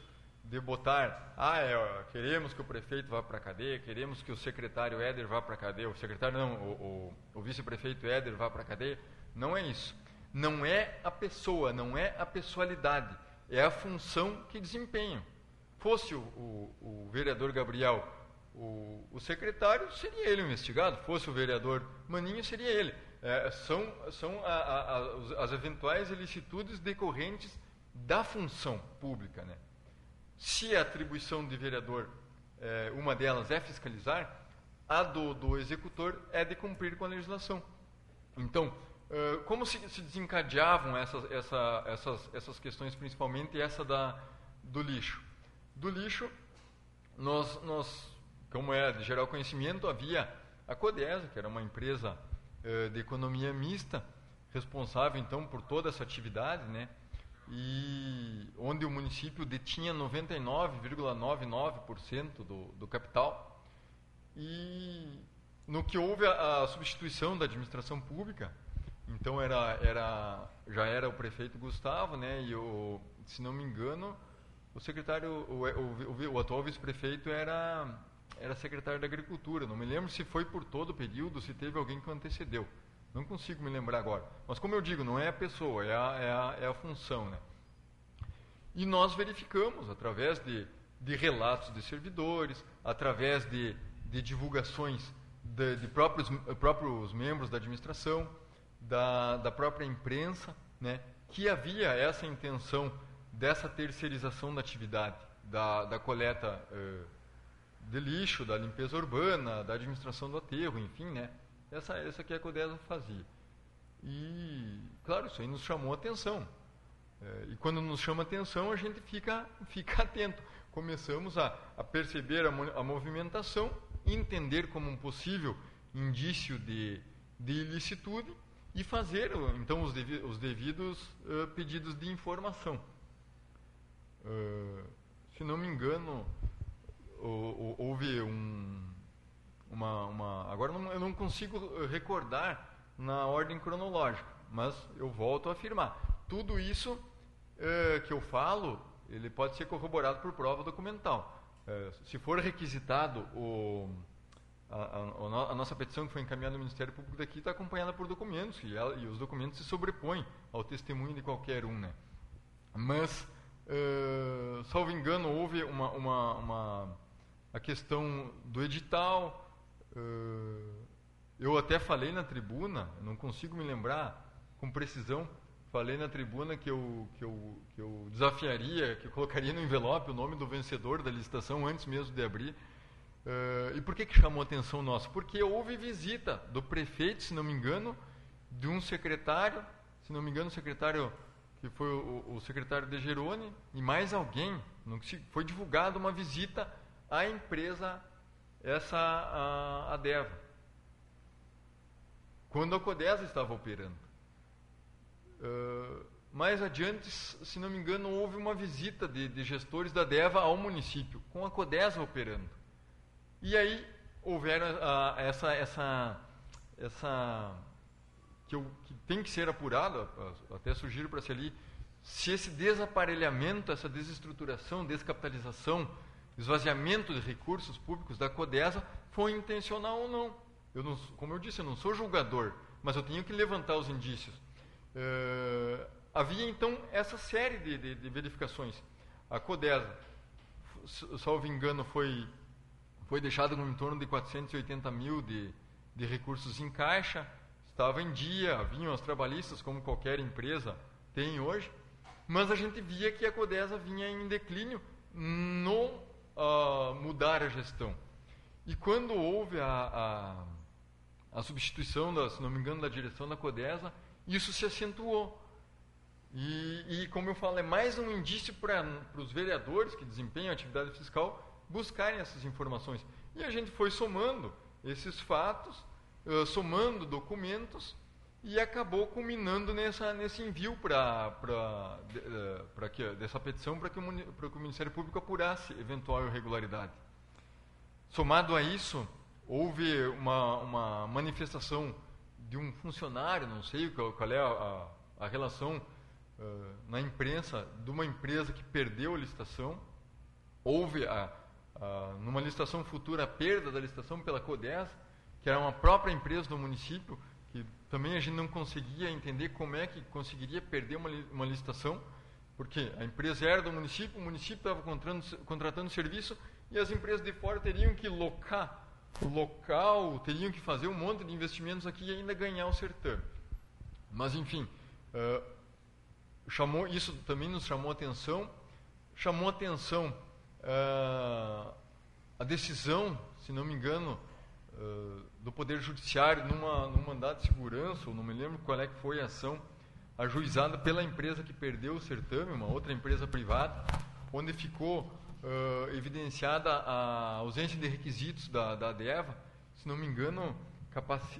de botar, ah, é, queremos que o prefeito vá para a cadeia, queremos que o secretário Éder vá para a cadeia, o secretário não, o, o, o vice-prefeito Éder vá para a cadeia. Não é isso. Não é a pessoa, não é a pessoalidade, é a função que desempenham. Fosse o, o, o vereador Gabriel o, o secretário, seria ele investigado. Fosse o vereador Maninho, seria ele é, são, são a, a, a, as eventuais ilicitudes decorrentes da função pública. Né? Se a atribuição de vereador, é, uma delas é fiscalizar, a do, do executor é de cumprir com a legislação. Então, uh, como se, se, desencadeavam essas, essa, essas, essas questões, principalmente essa da, do lixo? Do lixo, nós, nós, como é de geral conhecimento, havia a Codesa, que era uma empresa eh, de economia mista, responsável então por toda essa atividade, né? E onde o município detinha 99,99% do, do capital. E no que houve a, a, substituição da administração pública, então era, era já era o prefeito Gustavo, né? E o, se não me engano, o secretário, o, o, o atual vice-prefeito era era secretário da Agricultura. Não me lembro se foi por todo o período, se teve alguém que o antecedeu. Não consigo me lembrar agora. Mas, como eu digo, não é a pessoa, é a, é a, é a função. Né? E nós verificamos, através de, de relatos de servidores, através de, de divulgações de, de próprios, próprios membros da administração, da, da própria imprensa, né, que havia essa intenção dessa terceirização da atividade, da, da coleta. Uh, de lixo, da limpeza urbana, da administração do aterro, enfim, né? Essa, essa que a Codesa fazia. E, claro, isso aí nos chamou atenção. É, e quando nos chama atenção, a gente fica, fica atento. Começamos a, a perceber a, a movimentação, entender como um possível indício de, de ilicitude e fazer, então, os, devi, os devidos uh, pedidos de informação. Uh, se não me engano, houve um, uma, uma, agora não, eu não consigo recordar na ordem cronológica, mas eu volto a afirmar. Tudo isso é, que eu falo, ele pode ser corroborado por prova documental. É, se for requisitado o, a, a, a, nossa petição que foi encaminhada no Ministério Público daqui está acompanhada por documentos e, ela, e, os documentos se sobrepõem ao testemunho de qualquer um, né? Mas, uh, salvo engano, houve uma, uma, uma a questão do edital. Uh, eu até falei na tribuna, não consigo me lembrar com precisão, falei na tribuna que eu, que, eu, que eu desafiaria, que eu colocaria no envelope o nome do vencedor da licitação antes mesmo de abrir. Uh, e por que, que chamou a atenção nossa? Porque houve visita do prefeito, se não me engano, de um secretário, se não me engano, o secretário que foi o, o secretário de Gerone e mais alguém. Foi divulgada uma visita à empresa, essa a, a Deva, quando a Codesa estava operando. Uh, mais adiante, se não me engano, houve uma visita de, de gestores da Deva ao município, com a Codesa operando. E aí houveram uh, essa, essa, essa que, eu, que tem que ser apurada, até sugiro para se ali, se esse desaparelhamento, essa desestruturação, descapitalização, esvaziamento de recursos públicos da Codesa foi intencional ou não. Eu não como eu disse, eu não sou julgador, mas eu tenho que levantar os indícios. Uh, havia então essa série de, de, de verificações. A Codesa, salvo engano, foi foi deixada com em torno de 480 mil de, de recursos em caixa, estava em dia, vinham as trabalhistas, como qualquer empresa tem hoje, mas a gente via que a Codesa vinha em declínio no uh, mudar a gestão. E quando houve a, a, a, substituição, da, se não me engano, da direção da Codesa, isso se acentuou. E, e como eu falo, é mais um indício para os vereadores que desempenham atividade fiscal buscarem essas informações. E a gente foi somando esses fatos, uh, somando documentos e acabou culminando nessa, nesse envio para uh, que dessa petição para que, que o Ministério Público apurasse eventual irregularidade. Somado a isso, houve uma, uma manifestação de um funcionário, não sei qual, qual é a, a, a relação uh, na imprensa, de uma empresa que perdeu a licitação. Houve a, ah, numa licitação futura a perda da licitação pela CODES, que era uma própria empresa do município, que também a gente não conseguia entender como é que conseguiria perder uma, uma licitação, porque a empresa era do município, o município estava contratando, contratando serviço e as empresas de fora teriam que locar o local, teriam que fazer um monte de investimentos aqui e ainda ganhar o certame. Mas, enfim, uh, chamou, isso também nos chamou atenção, chamou atenção uh, a decisão, se não me engano, uh, do Poder Judiciário numa, num mandado de segurança, ou não me lembro qual é que foi a ação, ajuizada pela empresa que perdeu o certame, uma outra empresa privada, onde ficou uh, evidenciada a ausência de requisitos da, da ADEVA, se não me engano, capaci,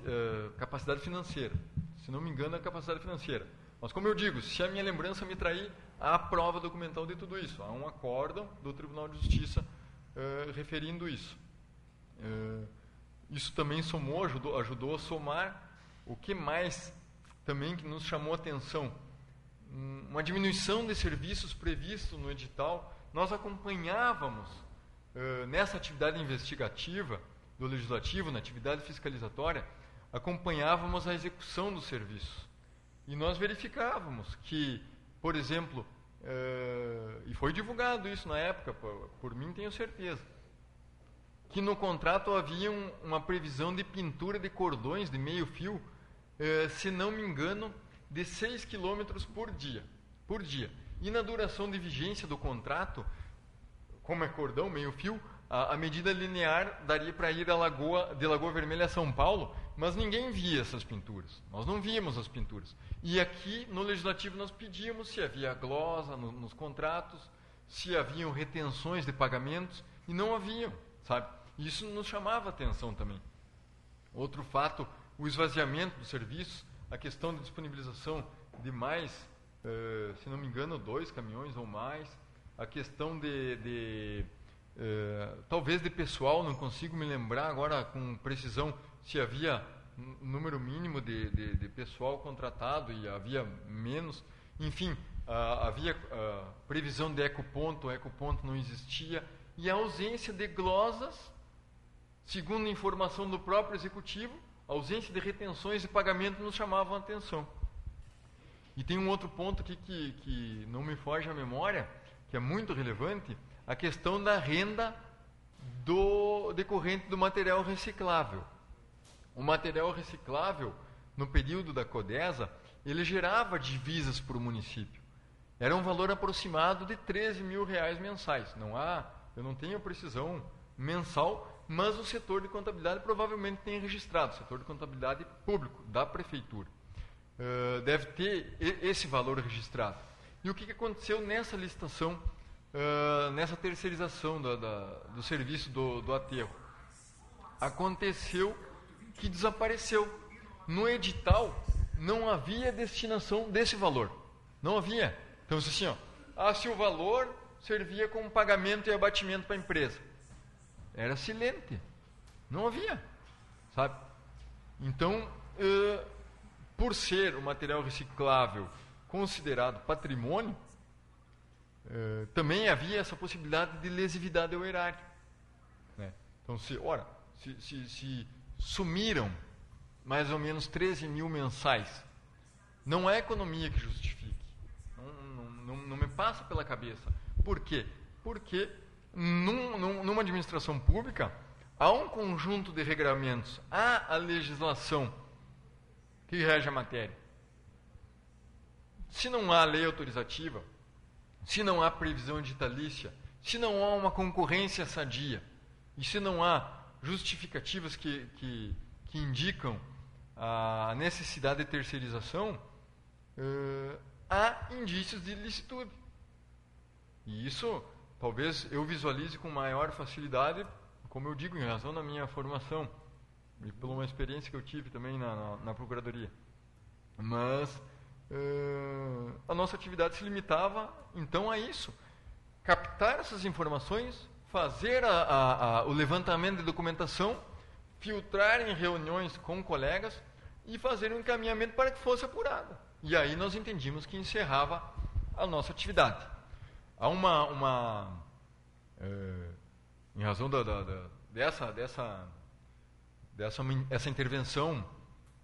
capacidade financeira. Se não me engano, a capacidade financeira. Mas, como eu digo, se a minha lembrança me trair, há prova documental de tudo isso. Há um acórdão do Tribunal de Justiça uh, referindo isso. Uh, isso também somou, ajudou, ajudou a somar. O que mais também que nos chamou atenção? Uma diminuição de serviços previsto no edital. Nós acompanhávamos uh, nessa atividade investigativa do Legislativo, na atividade fiscalizatória, acompanhávamos a execução dos serviços. E nós verificávamos que, por exemplo, uh, e foi divulgado isso na época, por, por, mim tenho certeza, que no contrato havia um, uma previsão de pintura de cordões de meio fio, uh, se não me engano, de 6 quilômetros por dia. Por dia. E na duração de vigência do contrato, como é cordão, meio fio, a, a medida linear daria para ir da Lagoa, de Lagoa Vermelha a São Paulo, mas ninguém via essas pinturas. Nós não víamos as pinturas. E aqui no legislativo nós pedíamos se havia glosa no, nos contratos, se haviam retenções de pagamentos e não haviam, sabe? Isso nos chamava atenção também. Outro fato, o esvaziamento dos serviços, a questão de disponibilização de mais, uh, se não me engano, dois caminhões ou mais, a questão de, de é, talvez de pessoal, não consigo me lembrar agora com precisão se havia número mínimo de, de, de pessoal contratado e havia menos. Enfim, uh, havia uh, previsão de ecoponto, o ecoponto não existia. E a ausência de glosas, segundo informação do próprio executivo, a ausência de retenções de pagamento nos chamavam a atenção. E tem um outro ponto aqui que, que não me foge à memória, que é muito relevante, a questão da renda do decorrente do material reciclável. O material reciclável, no período da CODESA, ele gerava divisas para o município. Era um valor aproximado de 13 mil reais mensais. Não há, eu não tenho precisão mensal, mas o setor de contabilidade provavelmente tem registrado, o setor de contabilidade público da prefeitura. Uh, deve ter esse valor registrado. E o que, que aconteceu nessa licitação, uh, nessa terceirização da, da, do serviço do, do aterro? Aconteceu que desapareceu. No edital não havia destinação desse valor. Não havia. Então, assim, ó, ah, se o valor servia como pagamento e abatimento para a empresa. Era silente. Não havia. Sabe? Então, por ser o material reciclável considerado patrimônio, também havia essa possibilidade de lesividade ao erário. Né? Então, se, ora, se, se, se sumiram mais ou menos 13 mil mensais, não é a economia que justifique. Não, não, não, não me passa pela cabeça. Por quê? Porque num, num, numa administração pública há um conjunto de regramentos, há a legislação que rege a matéria. Se não há lei autorizativa, se não há previsão digitalícia, se não há uma concorrência sadia, e se não há justificativas que, que, que indicam a necessidade de terceirização, uh, há indícios de ilicitude. E isso talvez eu visualize com maior facilidade, como eu digo, em razão da minha formação e por uma experiência que eu tive também na, na, na Procuradoria. Mas uh, a nossa atividade se limitava então a isso: captar essas informações, fazer a, a, a, o levantamento de documentação, filtrar em reuniões com colegas e fazer um encaminhamento para que fosse apurada. E aí nós entendimos que encerrava a nossa atividade. Há uma, uma é, em razão da, da, da, dessa, dessa, dessa essa intervenção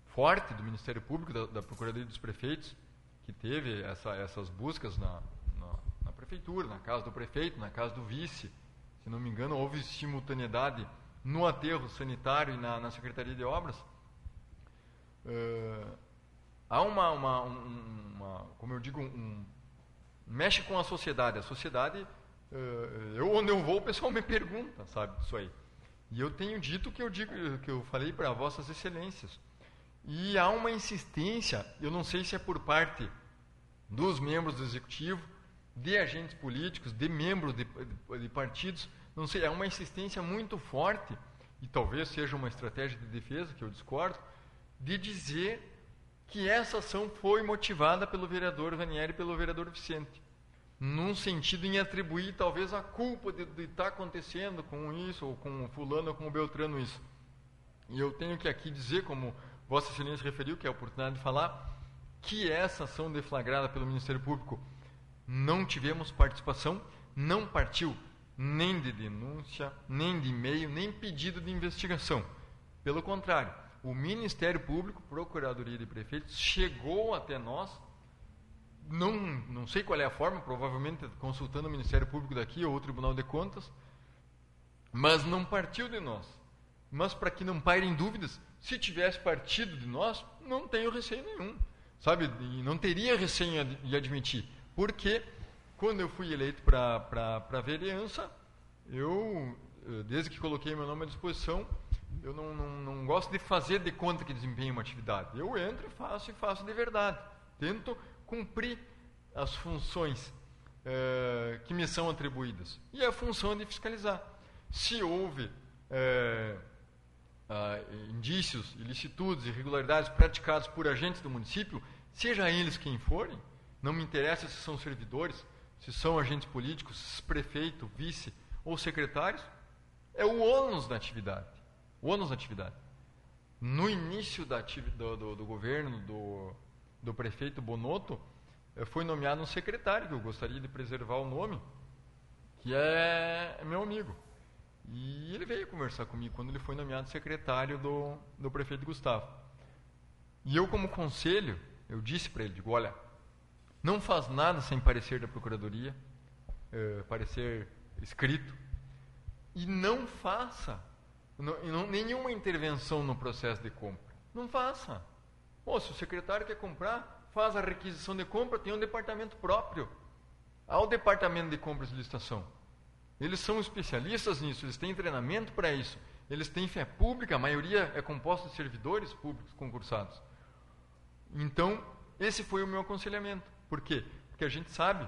forte do Ministério Público, da, da Procuradoria dos Prefeitos, que teve essa, essas buscas na, na, na prefeitura, na casa do prefeito, na casa do vice, se não me engano, houve simultaneidade no aterro sanitário e na, na Secretaria de Obras. Uh, há uma, uma, uma, como eu digo, um, mexe com a sociedade. A sociedade, uh, eu onde eu vou, o pessoal me pergunta, sabe, isso aí. E eu tenho dito que eu digo, que eu falei para vossas excelências. E há uma insistência, eu não sei se é por parte dos membros do executivo de agentes políticos, de membros de, de, partidos, não sei, é uma insistência muito forte, e talvez seja uma estratégia de defesa, que eu discordo, de dizer que essa ação foi motivada pelo vereador Ranieri e pelo vereador Vicente. Num sentido em atribuir talvez a culpa de estar tá acontecendo com isso, ou com fulano ou com o Beltrano isso. E eu tenho que aqui dizer, como Vossa Excelência referiu, que é a oportunidade de falar, que essa ação deflagrada pelo Ministério Público não tivemos participação, não partiu nem de denúncia, nem de e-mail, nem pedido de investigação. Pelo contrário, o Ministério Público, Procuradoria de Prefeitos, chegou até nós, não, não sei qual é a forma, provavelmente consultando o Ministério Público daqui ou o Tribunal de Contas, mas não partiu de nós. Mas para que não pairem dúvidas, se tivesse partido de nós, não tenho receio nenhum. Sabe? Não teria receio de admitir. Porque quando eu fui eleito para a vereança, eu, eh, desde que coloquei meu nome à disposição, eu não, não, não, gosto de fazer de conta que desempenho uma atividade. Eu entro e faço e faço de verdade. Tento cumprir as funções é, que me são atribuídas. E a função é de fiscalizar. Se houve é, indícios, ilicitudes, irregularidades praticados por agentes do município, seja eles quem forem, não me interessa se são servidores, se são agentes políticos, prefeito, vice ou secretários, é o ônus da atividade. Ônus da atividade. No início da do, do, do, governo do, do prefeito Bonotto, eh, foi nomeado um secretário, que eu gostaria de preservar o nome, que é, meu amigo. E ele veio conversar comigo quando ele foi nomeado secretário do, do prefeito Gustavo. E eu, como conselho, eu disse para ele, digo, olha, não faz nada sem parecer da Procuradoria, é, parecer escrito, e não faça nenhuma intervenção no processo de compra. Não faça. Pô, se o secretário quer comprar, faz a requisição de compra, tem um departamento próprio. Há o departamento de compras e licitação. Eles são especialistas nisso, eles têm treinamento para isso. Eles têm fé pública, a maioria é composta de servidores públicos concursados. Então, esse foi o meu aconselhamento. Por quê? Porque a gente sabe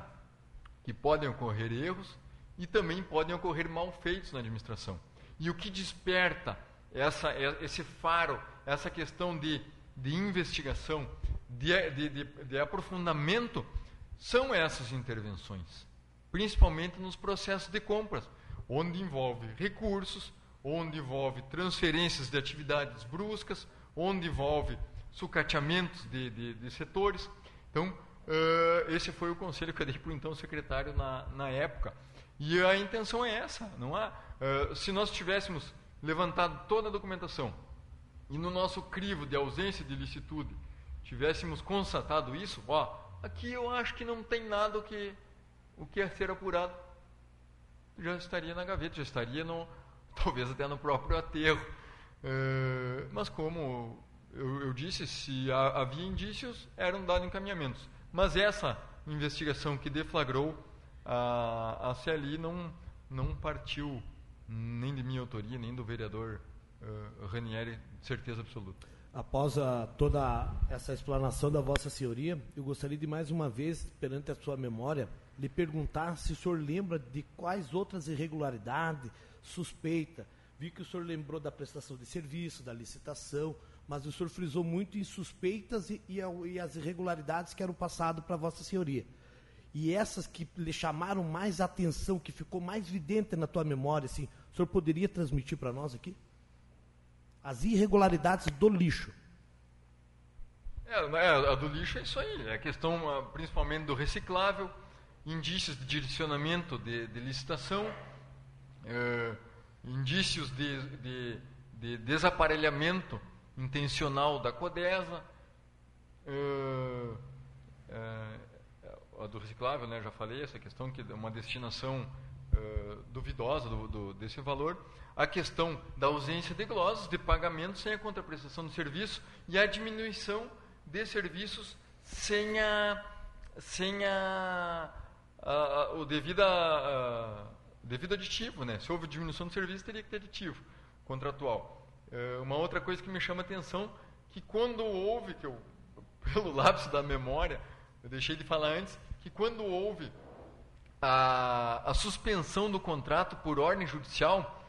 que podem ocorrer erros e também podem ocorrer malfeitos na administração. E o que desperta essa, esse faro, essa questão de, de investigação, de, de, de, aprofundamento, são essas intervenções. Principalmente nos processos de compras, onde envolve recursos, onde envolve transferências de atividades bruscas, onde envolve sucateamentos de, de, de setores. Então, uh, esse foi o conselho que eu dei para o então secretário na, na época. E a intenção é essa. Não há, uh, se nós tivéssemos levantado toda a documentação e no nosso crivo de ausência de licitude tivéssemos constatado isso, ó, aqui eu acho que não tem nada o que, o que é ser apurado. Já estaria na gaveta, já estaria no, talvez até no próprio aterro. Uh, mas como eu, eu disse, se a, havia indícios, eram dados encaminhamentos. Mas essa investigação que deflagrou a, a CLI não, não partiu nem de minha autoria, nem do vereador uh, Ranieri, certeza absoluta. Após a, toda essa explanação da Vossa Senhoria, eu gostaria de mais uma vez, perante a sua memória, lhe perguntar se o senhor lembra de quais outras irregularidades, suspeita. Vi que o senhor lembrou da prestação de serviço, da licitação, mas o senhor frisou muito em suspeitas e, e, e as irregularidades que eram passado para Vossa Senhoria. E essas que lhe chamaram mais atenção, que ficou mais evidente na tua memória, assim, o senhor poderia transmitir para nós aqui? As irregularidades do lixo. É, é, a do lixo é isso aí. É a questão ah, principalmente do reciclável, indícios de direcionamento de, de licitação, é, indícios de, de, de desaparelhamento intencional da CODESA, uh, uh, a do reciclável, né, já falei, essa questão que é uma destinação uh, duvidosa do, do, desse valor, a questão da ausência de glosas, de pagamento sem a contraprestação do serviço e a diminuição de serviços sem, a, sem a, a, o devido, a, devido aditivo. Né? Se houve diminuição do serviço, teria que ter aditivo contratual. É, uma outra coisa que me chama a atenção, que quando houve, que eu, pelo lapso da memória, eu deixei de falar antes, que quando houve a, a suspensão do contrato por ordem judicial,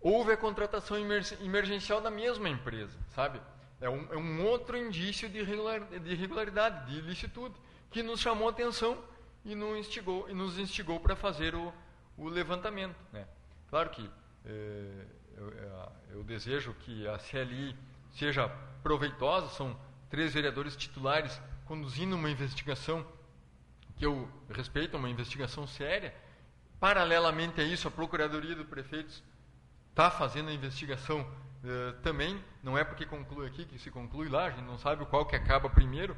houve a contratação emergencial da mesma empresa, sabe? É um, é um outro indício de, de irregularidade, de ilicitude, que nos chamou a atenção e nos instigou, e nos instigou para fazer o, o levantamento. Né? Claro que é, eu, é, eu, desejo que a CLI seja proveitosa, são três vereadores titulares conduzindo uma investigação que eu respeito, uma investigação séria. Paralelamente a isso, a Procuradoria do Prefeitos está fazendo a investigação uh, também, não é porque conclui aqui que se conclui lá, a gente não sabe qual que acaba primeiro,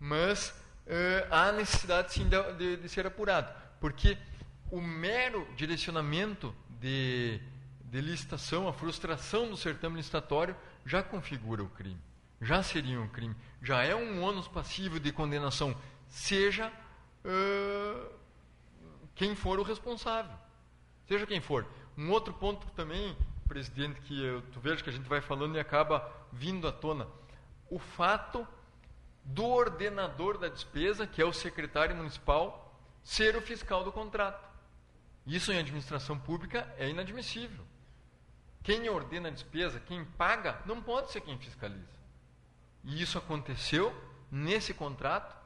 mas uh, há necessidade sim de, de, de ser apurado, porque o mero direcionamento de de licitação, a frustração do certame licitatório já configura o crime. Já seria um crime. Já é um ônus passivo de condenação, seja uh, quem for o responsável. Seja quem for. Um outro ponto também, presidente, que eu, tu vejo que a gente vai falando e acaba vindo à tona. O fato do ordenador da despesa, que é o secretário municipal, ser o fiscal do contrato. Isso em administração pública é inadmissível. Quem ordena a despesa, quem paga, não pode ser quem fiscaliza. E isso aconteceu nesse contrato,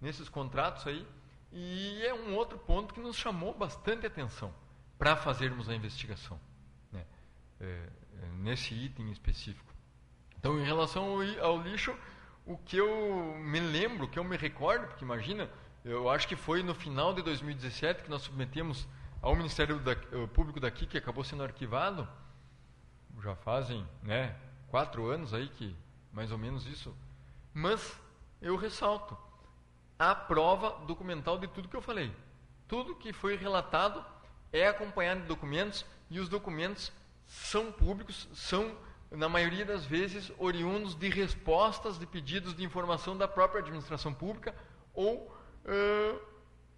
nesses contratos aí, e é um outro ponto que nos chamou bastante atenção para fazermos a investigação, né? é, é, nesse item específico. Então, em relação ao, ao lixo, o que eu me lembro, o que eu me recordo, porque imagina, eu acho que foi no final de 2017 que nós submetemos ao Ministério da, Público daqui, que acabou sendo arquivado, já fazem né, quatro anos aí que mais ou menos isso. Mas eu ressalto a prova documental de tudo que eu falei. Tudo que foi relatado é acompanhado de documentos e os documentos são públicos, são na maioria das vezes, oriundos de respostas de pedidos de informação da própria administração pública ou uh,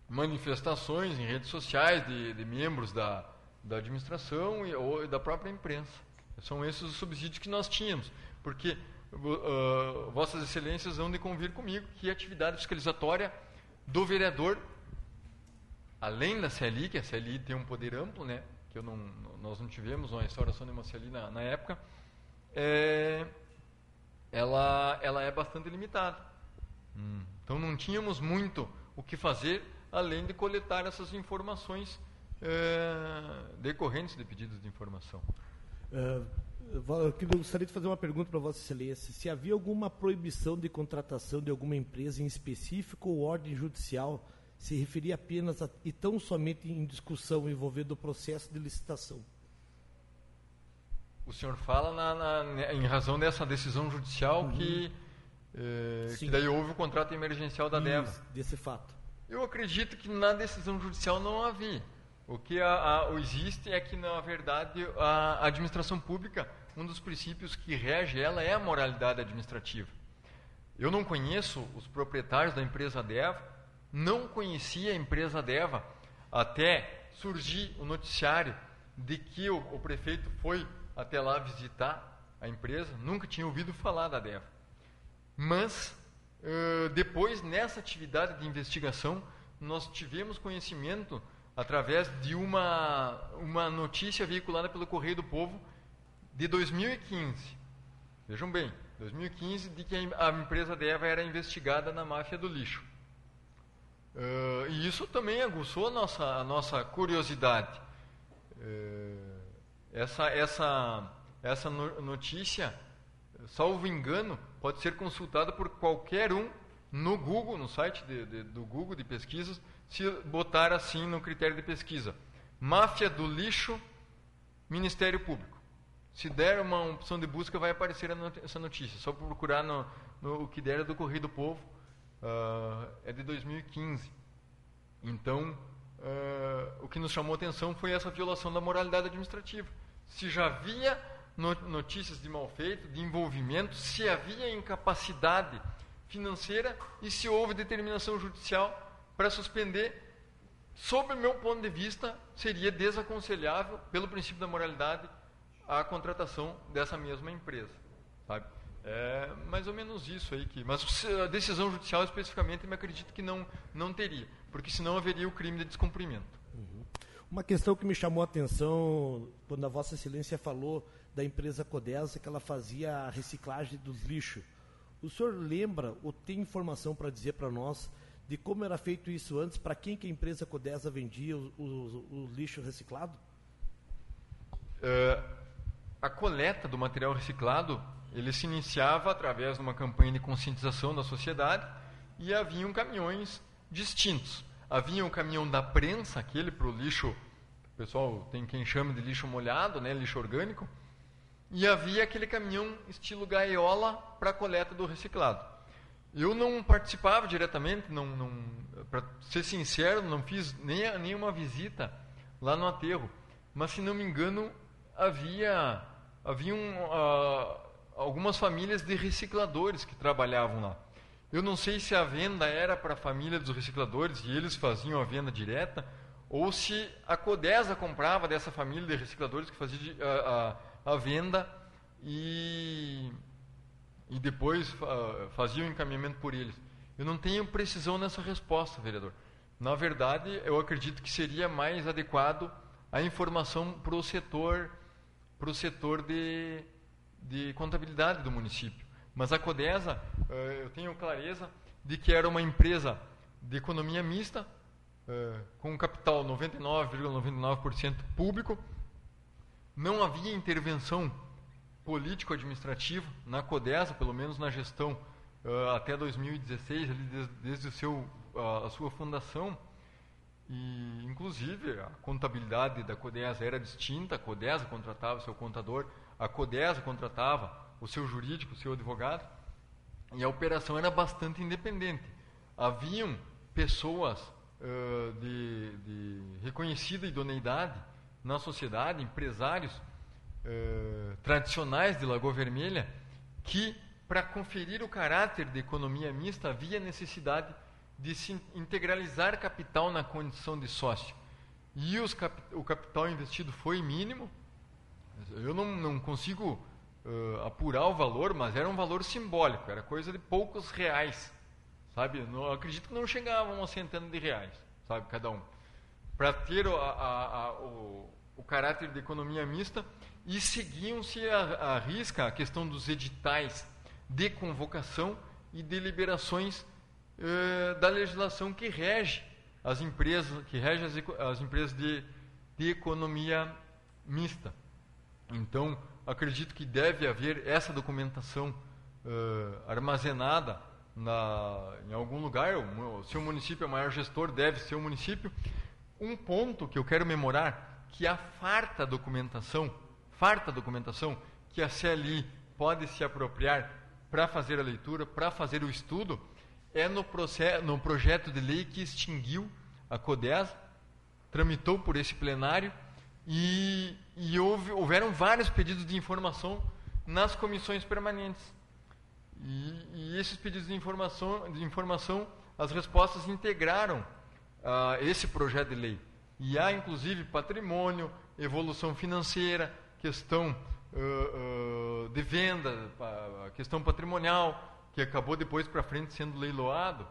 manifestações em redes sociais de, de membros da, da administração e, ou da própria imprensa. São esses os subsídios que nós tínhamos, porque uh, Vossas Excelências vão de convir comigo que a atividade fiscalizatória do vereador, além da CLI, que a CLI tem um poder amplo, né, que não, nós não tivemos uma restauração de uma CLI na, na época, é, ela, ela é bastante limitada. Hum. Então não tínhamos muito o que fazer além de coletar essas informações é, decorrentes de pedidos de informação. Uh, eu gostaria de fazer uma pergunta para Vossa Excelência. Se havia alguma proibição de contratação de alguma empresa em específico ou ordem judicial se referia apenas a, e tão somente em discussão envolvendo o processo de licitação? O senhor fala na, na, em razão dessa decisão judicial uhum. que, eh, que daí houve o contrato emergencial da Isso, DEVA. Desse fato. Eu acredito que na decisão judicial não havia. O que a, a, existe é que, na verdade, a administração pública, um dos princípios que rege ela é a moralidade administrativa. Eu não conheço os proprietários da empresa DEVA, não conhecia a empresa DEVA até surgir o noticiário de que o, o prefeito foi até lá visitar a empresa, nunca tinha ouvido falar da DEVA. Mas, uh, depois, nessa atividade de investigação, nós tivemos conhecimento através de uma, uma notícia veiculada pelo Correio do Povo de 2015. Vejam bem, 2015, de que a empresa DEVA era investigada na máfia do lixo. Uh, e isso também aguçou a nossa, a nossa curiosidade. Uh, essa, essa, essa notícia, salvo engano, pode ser consultada por qualquer um no Google, no site de, de, do Google de pesquisas, se botar assim no critério de pesquisa. Máfia do lixo, Ministério Público. Se der uma opção de busca, vai aparecer essa notícia. Só procurar no, no o que der é do Correio do Povo. Uh, é de 2015. Então, uh, o que nos chamou atenção foi essa violação da moralidade administrativa se já havia notícias de mal feito, de envolvimento, se havia incapacidade financeira e se houve determinação judicial para suspender. Sob meu ponto de vista, seria desaconselhável, pelo princípio da moralidade, a contratação dessa mesma empresa. Sabe? É mais ou menos isso aí que. Mas a decisão judicial especificamente, me acredito que não, não teria, porque senão haveria o crime de descumprimento. Uhum. Uma questão que me chamou a atenção quando a Vossa Excelência falou da empresa Codesa, que ela fazia a reciclagem dos lixos. O senhor lembra ou tem informação para dizer para nós de como era feito isso antes, para quem que a empresa Codesa vendia o, o, o lixo reciclado? Uh, a coleta do material reciclado ele se iniciava através de uma campanha de conscientização da sociedade e haviam caminhões distintos. Havia um caminhão da prensa, aquele para o lixo, pessoal tem quem chama de lixo molhado, né, lixo orgânico, e havia aquele caminhão estilo gaiola para a coleta do reciclado. Eu não participava diretamente, não, não para ser sincero, não fiz nem nenhuma visita lá no aterro, mas se não me engano havia haviam uh, algumas famílias de recicladores que trabalhavam lá. Eu não sei se a venda era para a família dos recicladores e eles faziam a venda direta, ou se a Codesa comprava dessa família de recicladores que fazia a, a, a venda e, e depois uh, fazia o encaminhamento por eles. Eu não tenho precisão nessa resposta, vereador. Na verdade, eu acredito que seria mais adequado a informação para o setor, pro setor de, de contabilidade do município. Mas a Codesa, eh, eu tenho clareza de que era uma empresa de economia mista, eh, com capital 99,99% ,99 público. Não havia intervenção político-administrativa na Codesa, pelo menos na gestão eh, até 2016, ali desde, o seu, a sua fundação. E, inclusive, a contabilidade da Codesa era distinta. A Codesa contratava seu contador, a Codesa contratava o seu jurídico, o seu advogado, e a operação era bastante independente. Haviam pessoas uh, de, de, reconhecida idoneidade na sociedade, empresários, uh, tradicionais de Lagoa Vermelha, que para conferir o caráter de economia mista havia necessidade de se integralizar capital na condição de sócio. E cap o capital investido foi mínimo. Eu não, não consigo uh, apurar o valor, mas era um valor simbólico, era coisa de poucos reais. Sabe? Não, acredito que não chegavam a centena de reais, sabe, cada um. Para ter a, a, a, o, o caráter de economia mista e seguiam-se a, risca a questão dos editais de convocação e deliberações eh, da legislação que rege as empresas, que rege as, as empresas de, de economia mista. Então, acredito que deve haver essa documentação eh, armazenada na, em algum lugar. O, o município é o maior gestor, deve ser o município. Um ponto que eu quero memorar, que a farta documentação, farta documentação que a CLI pode se apropriar para fazer a leitura, para fazer o estudo, é no, processo, no projeto de lei que extinguiu a CODES, tramitou por esse plenário e, e houve, houveram vários pedidos de informação nas comissões permanentes. E, e esses pedidos de informação, de informação, as respostas integraram uh, esse projeto de lei. E há, inclusive, patrimônio, evolução financeira, questão uh, uh, de venda, questão patrimonial, que acabou depois para frente sendo leiloado,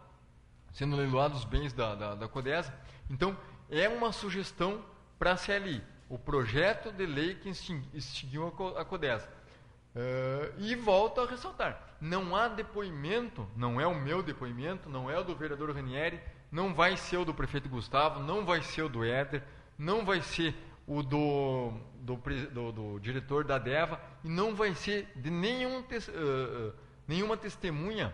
sendo leiloados os bens da, da, da Codesa. Então, é uma sugestão para a CLI, o projeto de lei que extinguiu a Codesa. Uh, e volto a ressaltar, não há depoimento, não é o meu depoimento, não é o do vereador Ranieri, não vai ser o do prefeito Gustavo, não vai ser o do Éder, não vai ser o do, do, do, do diretor da DEVA e não vai ser de nenhum uh, nenhuma testemunha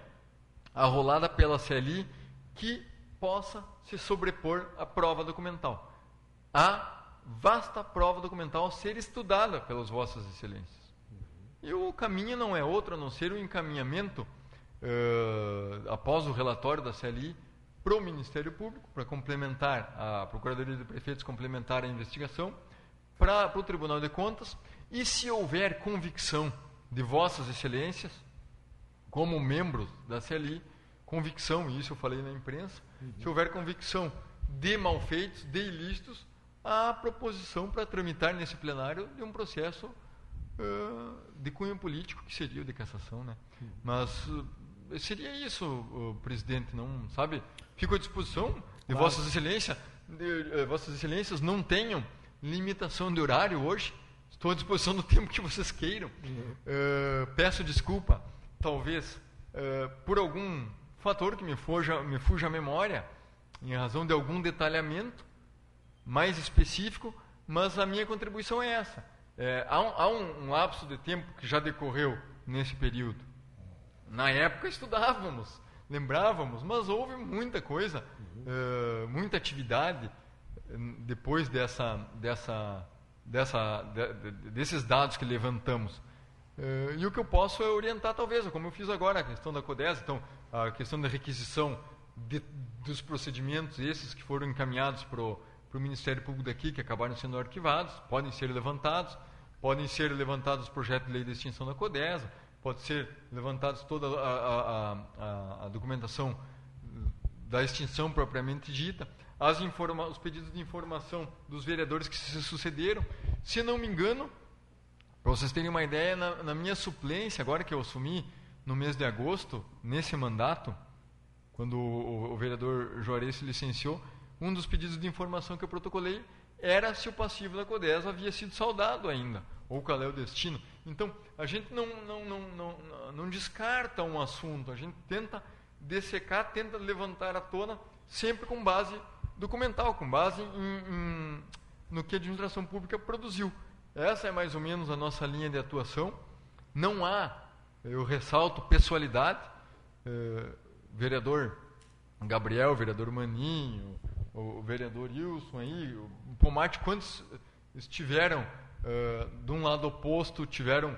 arrolada pela CLI que possa se sobrepor à prova documental. Há vasta prova documental a ser estudada pelas vossas excelências. E o caminho não é outro a não ser o encaminhamento, uh, após o relatório da CLI, para o Ministério Público, para complementar, a Procuradoria de Prefeitos complementar a investigação, para, o Tribunal de Contas, e se houver convicção de vossas excelências, como membros da CLI, convicção, e isso eu falei na imprensa, uhum. se houver convicção de malfeitos, de ilícitos, a proposição para tramitar nesse plenário de um processo uh, de cunho político, que seria o de cassação. Né? Uhum. Mas uh, seria isso, uh, presidente, não sabe? Fico à disposição de claro. Vossas Excelências. De, vossas Excelências não tenham limitação de horário hoje. Estou à disposição do tempo que vocês queiram. Uhum. peço desculpa talvez uh, por algum fator que me fuja, me fuja a memória, em razão de algum detalhamento mais específico, mas a minha contribuição é essa. É, há, um, há um, um, lapso de tempo que já decorreu nesse período. Na época estudávamos, lembrávamos, mas houve muita coisa, uh, muita atividade depois dessa, dessa, dessa, de, de, desses dados que levantamos. Uh, e o que eu posso é orientar, talvez, como eu fiz agora, a questão da CODES, então, a questão da requisição de, dos procedimentos, esses que foram encaminhados para o Ministério Público daqui, que acabaram sendo arquivados, podem ser levantados, podem ser levantados os projetos de lei de extinção da CODESA, pode ser levantados toda a, a, a, a documentação da extinção propriamente dita, as informa os pedidos de informação dos vereadores que se sucederam. Se não me engano, para vocês terem uma ideia, na, na, minha suplência, agora que eu assumi no mês de agosto, nesse mandato, quando o, o, vereador Juarez se licenciou, um dos pedidos de informação que eu protocolei era se o passivo da CODES havia sido saudado ainda, ou qual é o destino. Então, a gente não, não, não, não, não descarta um assunto, a gente tenta dessecar, tenta levantar à tona, sempre com base documental, com base em, em, no que a administração pública produziu. Essa é mais ou menos a nossa linha de atuação. Não há, eu ressalto, pessoalidade. É, vereador Gabriel, vereador Maninho, o, vereador Wilson aí, o Pomate, quantos estiveram é, de um lado oposto, tiveram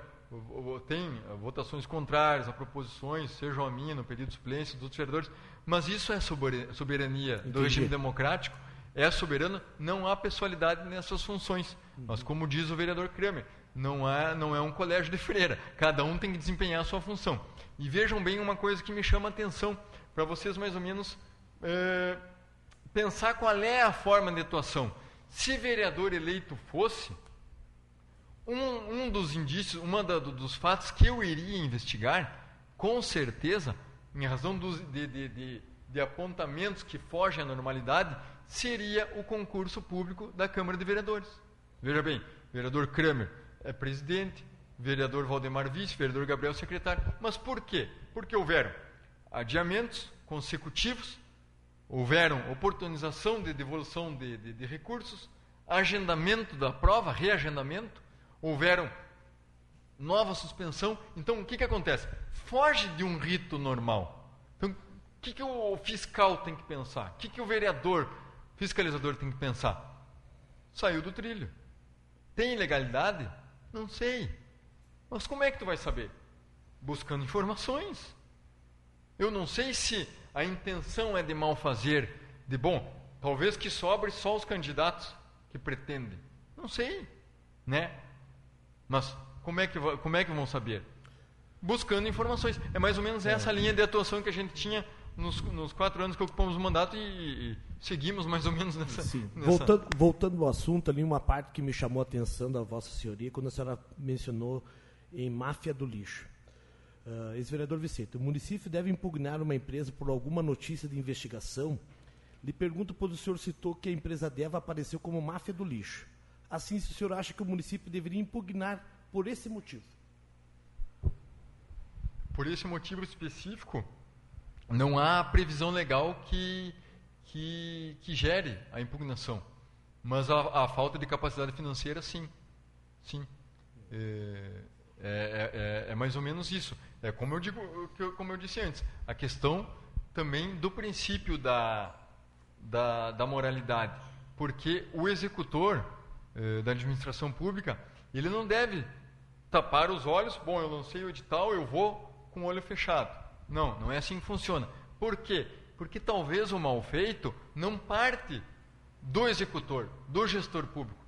tem votações contrárias a proposições, sejam a minha no pedido de suplência dos outros vereadores, mas isso é soberania Entendi. do regime democrático é soberano, não há pessoalidade nessas funções. Uhum. Mas, como diz o vereador Kramer, Não é, não é um colégio de freira. Cada um tem que desempenhar a sua função. E vejam bem uma coisa que me chama a atenção, para vocês mais ou menos é, pensar qual é a forma de atuação. Se vereador eleito fosse, um, um dos indícios, um dos fatos que eu iria investigar, com certeza, em razão dos, de, de, de, de apontamentos que fogem à normalidade, seria o concurso público da Câmara de Vereadores. Veja bem, vereador Kramer é presidente, vereador Valdemar vice, vereador Gabriel secretário. Mas por quê? Porque houveram adiamentos consecutivos, houveram oportunização de devolução de, de, de recursos, agendamento da prova, reagendamento, houveram nova suspensão. Então, o que, que acontece? Foge de um rito normal. Então, o que, que o fiscal tem que pensar? O que, que o vereador fiscalizador tem que pensar? Saiu do trilho. Tem ilegalidade? Não sei. Mas como é que tu vai saber? Buscando informações. Eu não sei se a intenção é de mal fazer, de bom, talvez que sobre só os candidatos que pretendem. Não sei, né? Mas como é que, como é que vão saber? Buscando informações. É mais ou menos essa é. linha de atuação que a gente tinha nos, nos, quatro anos que ocupamos o mandato e, e seguimos mais ou menos nessa. Sim. Nessa... Voltando, voltando ao assunto, ali uma parte que me chamou a atenção da Vossa Senhoria, quando a senhora mencionou em máfia do lixo. Uh, Ex-vereador Vicente, o município deve impugnar uma empresa por alguma notícia de investigação? Lhe pergunto pois o senhor citou que a empresa Deva apareceu como máfia do lixo. Assim, se o senhor acha que o município deveria impugnar por esse motivo? Por esse motivo específico, não há previsão legal que, que, que gere a impugnação. Mas a, a falta de capacidade financeira, sim. Sim. É, é, é, é, é, mais ou menos isso. É como eu, digo, como eu disse antes, a questão também do princípio da, da, da moralidade. Porque o executor eh, da administração pública, ele não deve tapar os olhos, bom, eu lancei o edital, eu vou com o olho fechado. Não, não é assim que funciona. Por quê? Porque talvez o mal feito não parte do executor, do gestor público.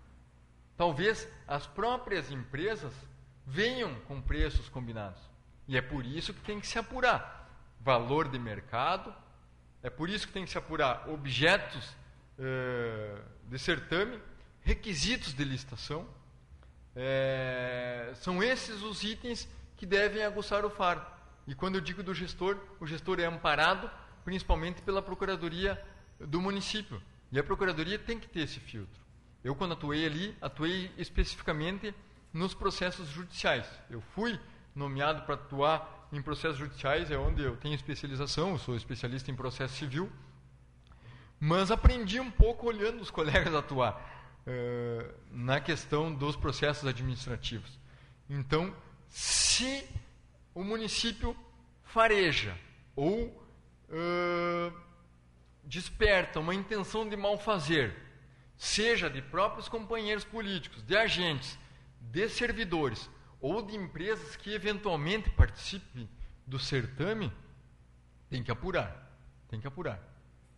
Talvez as próprias empresas venham com preços combinados. E é por isso que tem que se apurar valor de mercado, é por isso que tem que se apurar objetos uh, de certame, requisitos de licitação. É, são esses os itens que devem aguçar o faro. E quando eu digo do gestor, o gestor é amparado principalmente pela Procuradoria do município. E a Procuradoria tem que ter esse filtro. Eu, quando atuei ali, atuei especificamente nos processos judiciais. Eu fui nomeado para atuar em processos judiciais, é onde eu tenho especialização, eu sou especialista em processo civil, mas aprendi um pouco olhando os colegas atuar uh, na questão dos processos administrativos. Então, se o município fareja ou uh, desperta uma intenção de mal fazer, seja de próprios companheiros políticos, de agentes, de servidores ou de empresas que eventualmente participem do certame, tem que apurar. Tem que apurar.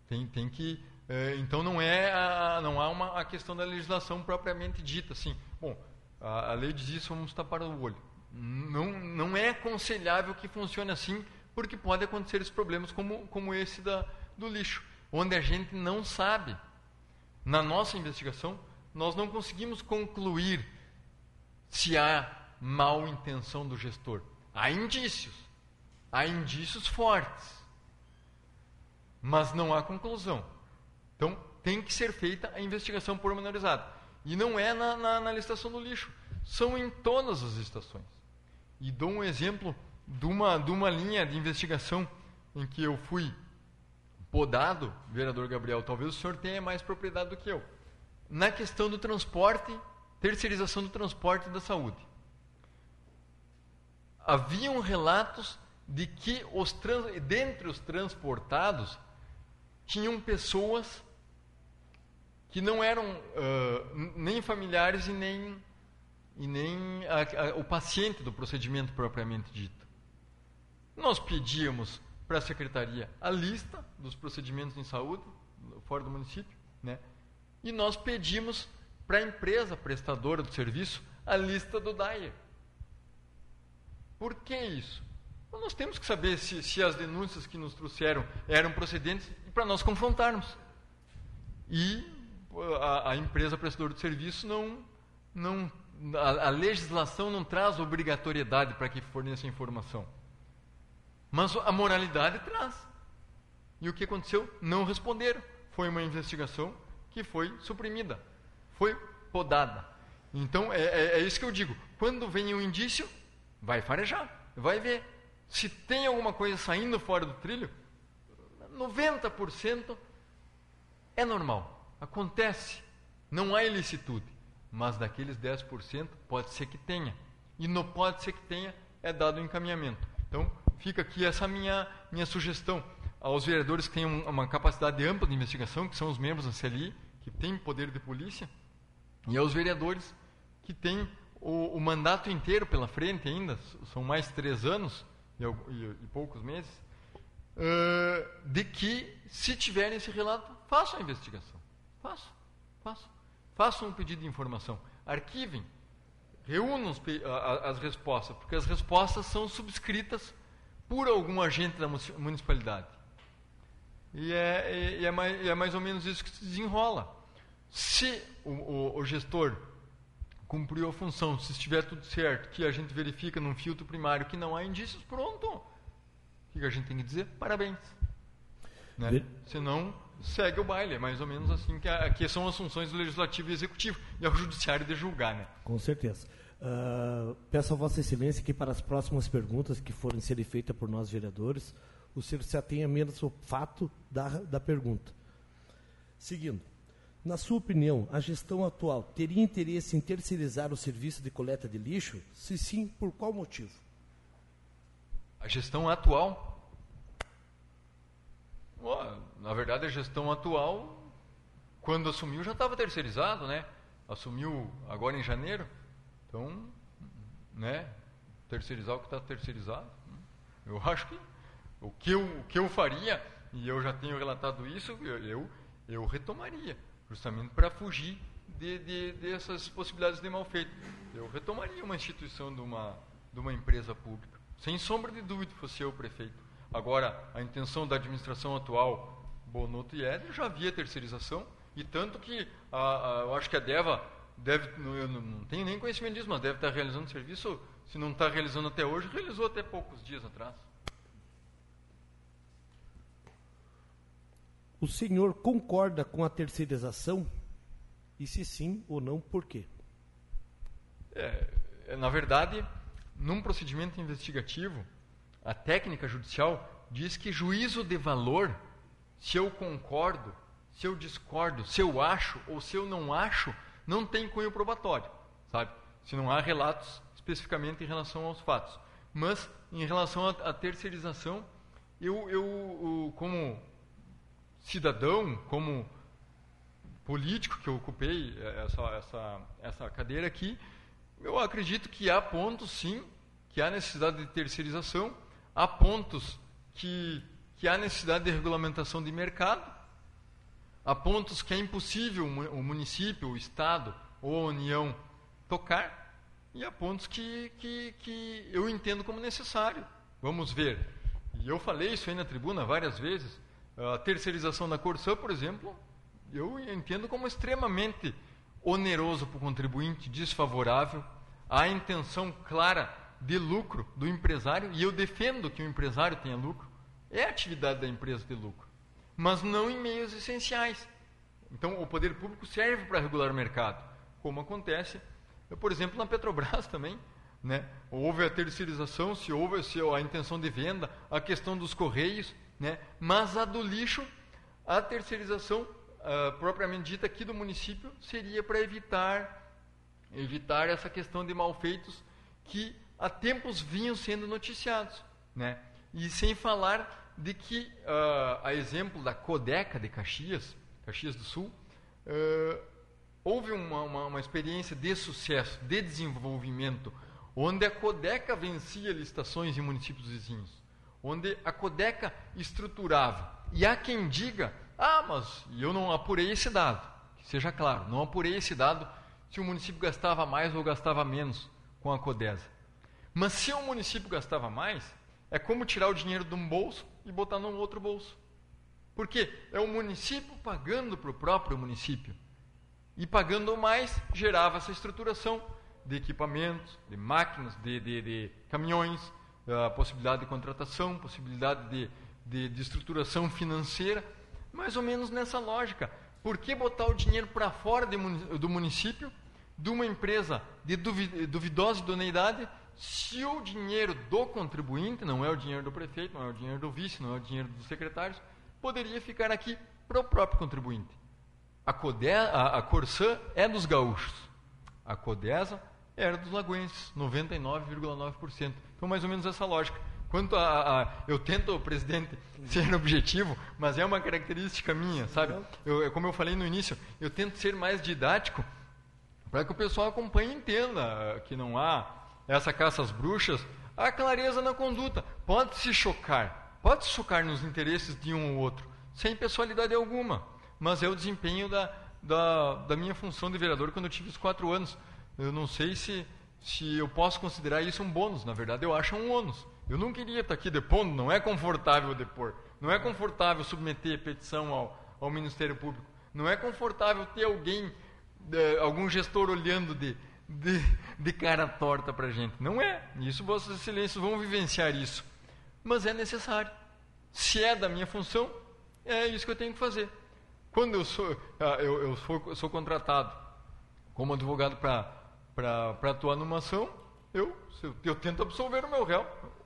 Tem, tem que. É, então não é a, não há uma a questão da legislação propriamente dita assim. Bom, a, a lei diz isso, vamos tapar o olho. Não, não é aconselhável que funcione assim, porque pode acontecer esses problemas como, como esse da, do lixo, onde a gente não sabe. Na nossa investigação, nós não conseguimos concluir se há mal intenção do gestor. Há indícios. Há indícios fortes. Mas não há conclusão. Então, tem que ser feita a investigação pormenorizada. E não é na, na, na licitação do lixo. São em todas as licitações. E dou um exemplo de uma, de uma linha de investigação em que eu fui podado, vereador Gabriel, talvez o senhor tenha mais propriedade do que eu, na questão do transporte terceirização do transporte da saúde. Haviam relatos de que os trans, dentre os transportados tinham pessoas que não eram uh, nem familiares e nem, e nem a, a, o paciente do procedimento propriamente dito. Nós pedíamos para a secretaria a lista dos procedimentos em saúde fora do município, né? E nós pedimos para a empresa prestadora do serviço a lista do Dyer. Por que isso? Nós temos que saber se, se as denúncias que nos trouxeram eram procedentes para nós confrontarmos. E a, a empresa prestadora de serviço não, não a, a legislação não traz obrigatoriedade para que forneça informação. Mas a moralidade traz. E o que aconteceu? Não responderam. Foi uma investigação que foi suprimida, foi podada. Então é, é, é isso que eu digo. Quando vem um indício, vai farejar, vai ver. Se tem alguma coisa saindo fora do trilho, 90% é normal, acontece, não há ilicitude. Mas daqueles 10% pode ser que tenha. E não pode ser que tenha é dado o encaminhamento. Então, fica aqui essa minha, minha sugestão aos vereadores que têm uma capacidade ampla de investigação, que são os membros da CLI, que têm poder de polícia, e aos vereadores que têm o, o mandato inteiro pela frente ainda, são mais três anos e, e, e poucos meses, uh, de que, se tiverem esse relato, façam a investigação. Façam, façam. Façam um pedido de informação. Arquivem. Reúnam as respostas, porque as respostas são subscritas por algum agente da municipalidade. E é, e é, mais, é mais ou menos isso que se desenrola. Se o, o, o gestor cumpriu a função, se estiver tudo certo, que a gente verifica num filtro primário que não há indícios, pronto. O que a gente tem que dizer? Parabéns. Né? Senão, segue o baile. É mais ou menos assim que, a, que são as funções do Legislativo e Executivo. E ao Judiciário de julgar, né? Com certeza. Uh, peço a Vossa Excelência que para as próximas perguntas que forem serem feitas por nós vereadores, o senhor se atenha menos ao fato da, da pergunta. Seguindo. Na sua opinião, a gestão atual teria interesse em terceirizar o serviço de coleta de lixo? Se sim, por qual motivo? A gestão atual na verdade, a gestão atual, quando assumiu, já estava terceirizado, né? Assumiu agora em janeiro. Então, né? Terceirizar o que está terceirizado. Eu acho que o que eu, o que eu faria, e eu já tenho relatado isso, eu, eu, retomaria, justamente para fugir de, de, dessas possibilidades de mal feito. Eu retomaria uma instituição de uma, de uma empresa pública. Sem sombra de dúvida, fosse eu o prefeito. Agora, a intenção da administração atual, Bonoto e Éder, já havia terceirização, e tanto que a, a, eu acho que a DEVA deve, eu não tenho nem conhecimento disso, mas deve estar realizando serviço, se não está realizando até hoje, realizou até poucos dias atrás. O senhor concorda com a terceirização? E se sim ou não, por quê? É, é na verdade, num procedimento investigativo, a técnica judicial diz que juízo de valor, se eu concordo, se eu discordo, se eu acho ou se eu não acho, não tem cunho probatório, sabe? Se não há relatos especificamente em relação aos fatos. Mas, em relação à terceirização, eu, eu, como cidadão, como político que eu ocupei essa, essa, essa cadeira aqui, eu acredito que há pontos, sim, que há necessidade de terceirização, há pontos que, que há necessidade de regulamentação de mercado, há pontos que é impossível o município, o Estado ou a União tocar, e há pontos que, que, que eu entendo como necessário. Vamos ver. E eu falei isso aí na tribuna várias vezes. A terceirização da Corsã, por exemplo, eu entendo como extremamente oneroso para o contribuinte, desfavorável. Há intenção clara de lucro do empresário, e eu defendo que o empresário tenha lucro, é a atividade da empresa ter lucro, mas não em meios essenciais. Então, o poder público serve para regular o mercado, como acontece, por exemplo, na Petrobras também. Né? Houve a terceirização, se houve se a intenção de venda, a questão dos correios, né? mas a do lixo, a terceirização uh, propriamente dita aqui do município seria para evitar evitar essa questão de malfeitos que há tempos vinham sendo noticiados. Né? E sem falar de que, uh, a exemplo da Codeca de Caxias, Caxias do Sul, uh, houve uma, uma, uma, experiência de sucesso, de desenvolvimento, onde a Codeca vencia licitações em municípios vizinhos, onde a Codeca estruturava. E há quem diga, ah, mas eu não apurei esse dado. Que seja claro, não apurei esse dado se o município gastava mais ou gastava menos com a Codesa. Mas se o município gastava mais, é como tirar o dinheiro de um bolso e botar num outro bolso. Porque é o município pagando para o próprio município. E pagando mais, gerava essa estruturação de equipamentos, de máquinas, de, de, de caminhões, a possibilidade de contratação, possibilidade de, de, de estruturação financeira, mais ou menos nessa lógica. Por que botar o dinheiro para fora de, do município, de uma empresa de duvidosa idoneidade, se o dinheiro do contribuinte, não é o dinheiro do prefeito, não é o dinheiro do vice, não é o dinheiro dos secretários, poderia ficar aqui para o próprio contribuinte? A, Code, a, a Corsã é dos gaúchos. A Codesa era dos lagoenses, 99,9%. Então, mais ou menos essa lógica. Quanto a, a, eu tento, presidente, ser objetivo, mas é uma característica minha, sabe? Eu, como eu falei no início, eu tento ser mais didático para que o pessoal acompanhe e entenda que não há essa caça às bruxas, há clareza na conduta. Pode se chocar, pode se chocar nos interesses de um ou outro, sem pessoalidade alguma, mas é o desempenho da, da, da minha função de vereador quando eu tive os quatro anos. Eu não sei se, se eu posso considerar isso um bônus, na verdade eu acho um ônus. Eu não queria estar aqui depondo, não é confortável depor. Não é confortável submeter petição ao, ao Ministério Público. Não é confortável ter alguém, eh, algum gestor olhando de, de, de cara torta para a gente. Não é. Isso Vossas Excelências vão vivenciar isso. Mas é necessário. Se é da minha função, é isso que eu tenho que fazer. Quando eu sou, ah, eu, eu sou, sou contratado como advogado para atuar numa ação, eu, eu, tento absolver o meu réu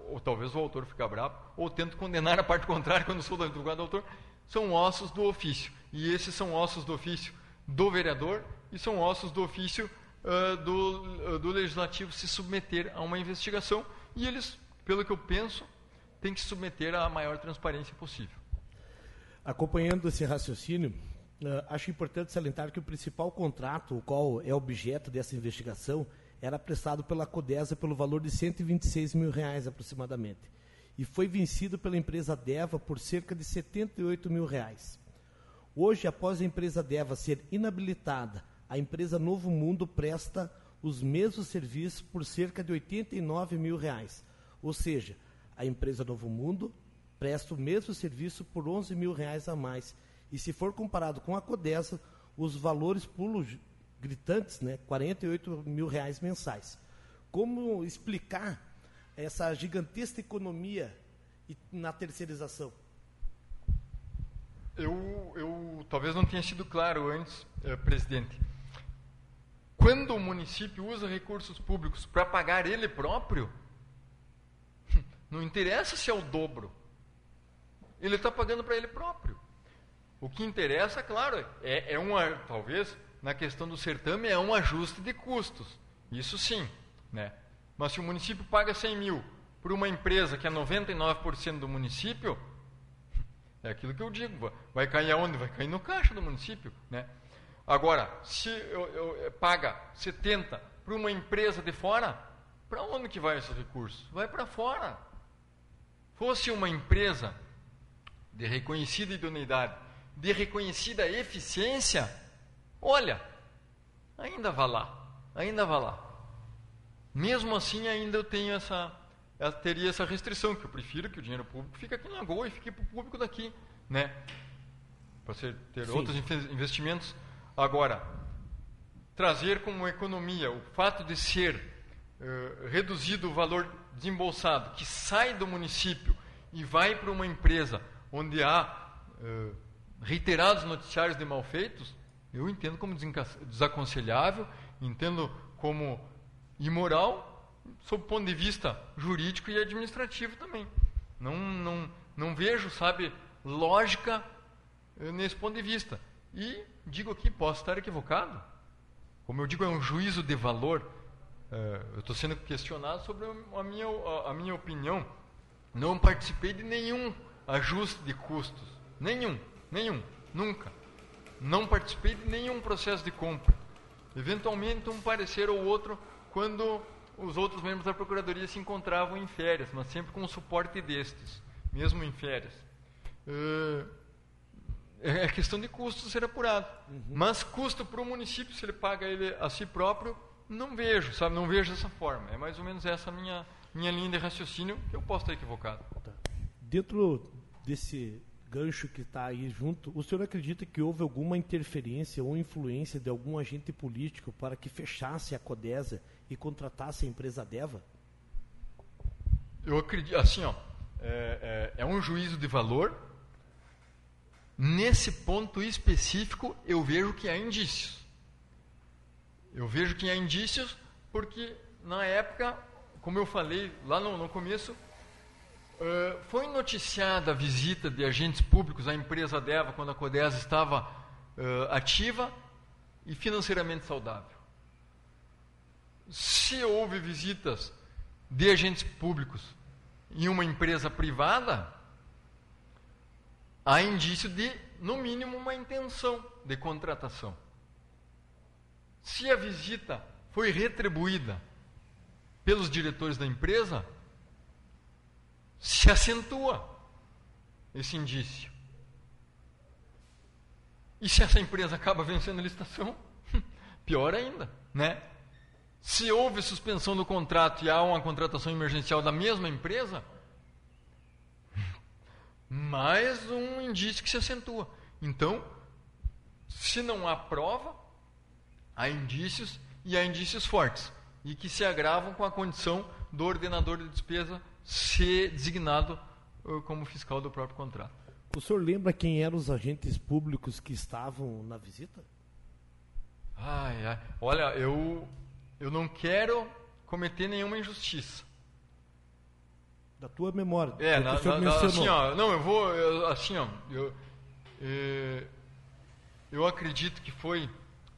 ou talvez o autor fique bravo, ou tento condenar a parte contrária quando sou do advogado do autor, são ossos do ofício. E esses são ossos do ofício do vereador e são ossos do ofício uh, do, uh, do legislativo se submeter a uma investigação. E eles, pelo que eu penso, têm que se submeter à maior transparência possível. Acompanhando esse raciocínio, uh, acho importante salientar que o principal contrato, o qual é objeto dessa investigação, era prestado pela Codesa pelo valor de 126 mil reais aproximadamente e foi vencido pela empresa Deva por cerca de 78 mil reais. Hoje, após a empresa Deva ser inabilitada, a empresa Novo Mundo presta os mesmos serviços por cerca de 89 mil reais. Ou seja, a empresa Novo Mundo presta o mesmo serviço por 11 mil reais a mais. E se for comparado com a Codesa, os valores pulam gritantes, né, 48 mil reais mensais. Como explicar essa gigantesca economia na terceirização? Eu, eu talvez não tenha sido claro antes, eh, presidente. Quando o município usa recursos públicos para pagar ele próprio, não interessa se é o dobro. Ele está pagando para ele próprio. O que interessa, claro, é, é talvez, na questão do certame é um ajuste de custos. Isso sim. Né? Mas se o município paga 100 mil para uma empresa que é 99% do município, é aquilo que eu digo, vai cair aonde? Vai cair no caixa do município. Né? Agora, se eu, eu, paga 70 para uma empresa de fora, para onde que vai esses recursos? Vai para fora. Fosse uma empresa de reconhecida idoneidade, de reconhecida eficiência, Olha, ainda vá lá, ainda vá lá. Mesmo assim, ainda eu tenho essa, eu teria essa restrição, que eu prefiro que o dinheiro público fique aqui na Goa e fique para o público daqui, né? Para ter Sim. outros investimentos. Agora, trazer como economia o fato de ser uh, reduzido o valor desembolsado, que sai do município e vai para uma empresa onde há uh, reiterados noticiários de malfeitos, eu entendo como desaconselhável, entendo como imoral, sob o ponto de vista jurídico e administrativo também. Não, não, não vejo, sabe, lógica eh, nesse ponto de vista. E digo aqui, posso estar equivocado. Como eu digo, é um juízo de valor. Eh, eu estou sendo questionado sobre a minha, a minha opinião. Não participei de nenhum ajuste de custos. Nenhum, nenhum, nunca não participei de nenhum processo de compra. Eventualmente, um parecer ou outro quando os outros membros da Procuradoria se encontravam em férias, mas sempre com o suporte destes, mesmo em férias. Uh, é, é questão de custo ser apurado. Uhum. Mas custo para o município, se ele paga ele a si próprio, não vejo, sabe? Não vejo dessa forma. É mais ou menos essa minha, minha linha de raciocínio, que eu posso estar equivocado. Tá. Dentro desse gancho que está aí junto, o senhor acredita que houve alguma interferência ou influência de algum agente político para que fechasse a Codesa e contratasse a empresa Deva? Eu acredito, assim, ó, é, é, é um juízo de valor. Nesse ponto específico, eu vejo que há indícios. Eu vejo que há indícios porque, na época, como eu falei lá no, no começo, uh, foi noticiada a visita de agentes públicos à empresa Deva quando a Codesa estava uh, ativa e financeiramente saudável. Se houve visitas de agentes públicos em uma empresa privada, há indício de, no mínimo, uma intenção de contratação. Se a visita foi retribuída pelos diretores da empresa, se acentua esse indício. E se essa empresa acaba vencendo a licitação, pior ainda, né? Se houve suspensão do contrato e há uma contratação emergencial da mesma empresa, mais um indício que se acentua. Então, se não há prova, há indícios e há indícios fortes e que se agravam com a condição do ordenador de despesa ser designado uh, como fiscal do próprio contrato. O senhor lembra quem eram os agentes públicos que estavam na visita? Ai, ai. Olha, eu eu não quero cometer nenhuma injustiça. Da tua memória. É, na, na, na, assim, ó, não, eu vou, eu, assim, ó, eu, é, eu acredito que foi,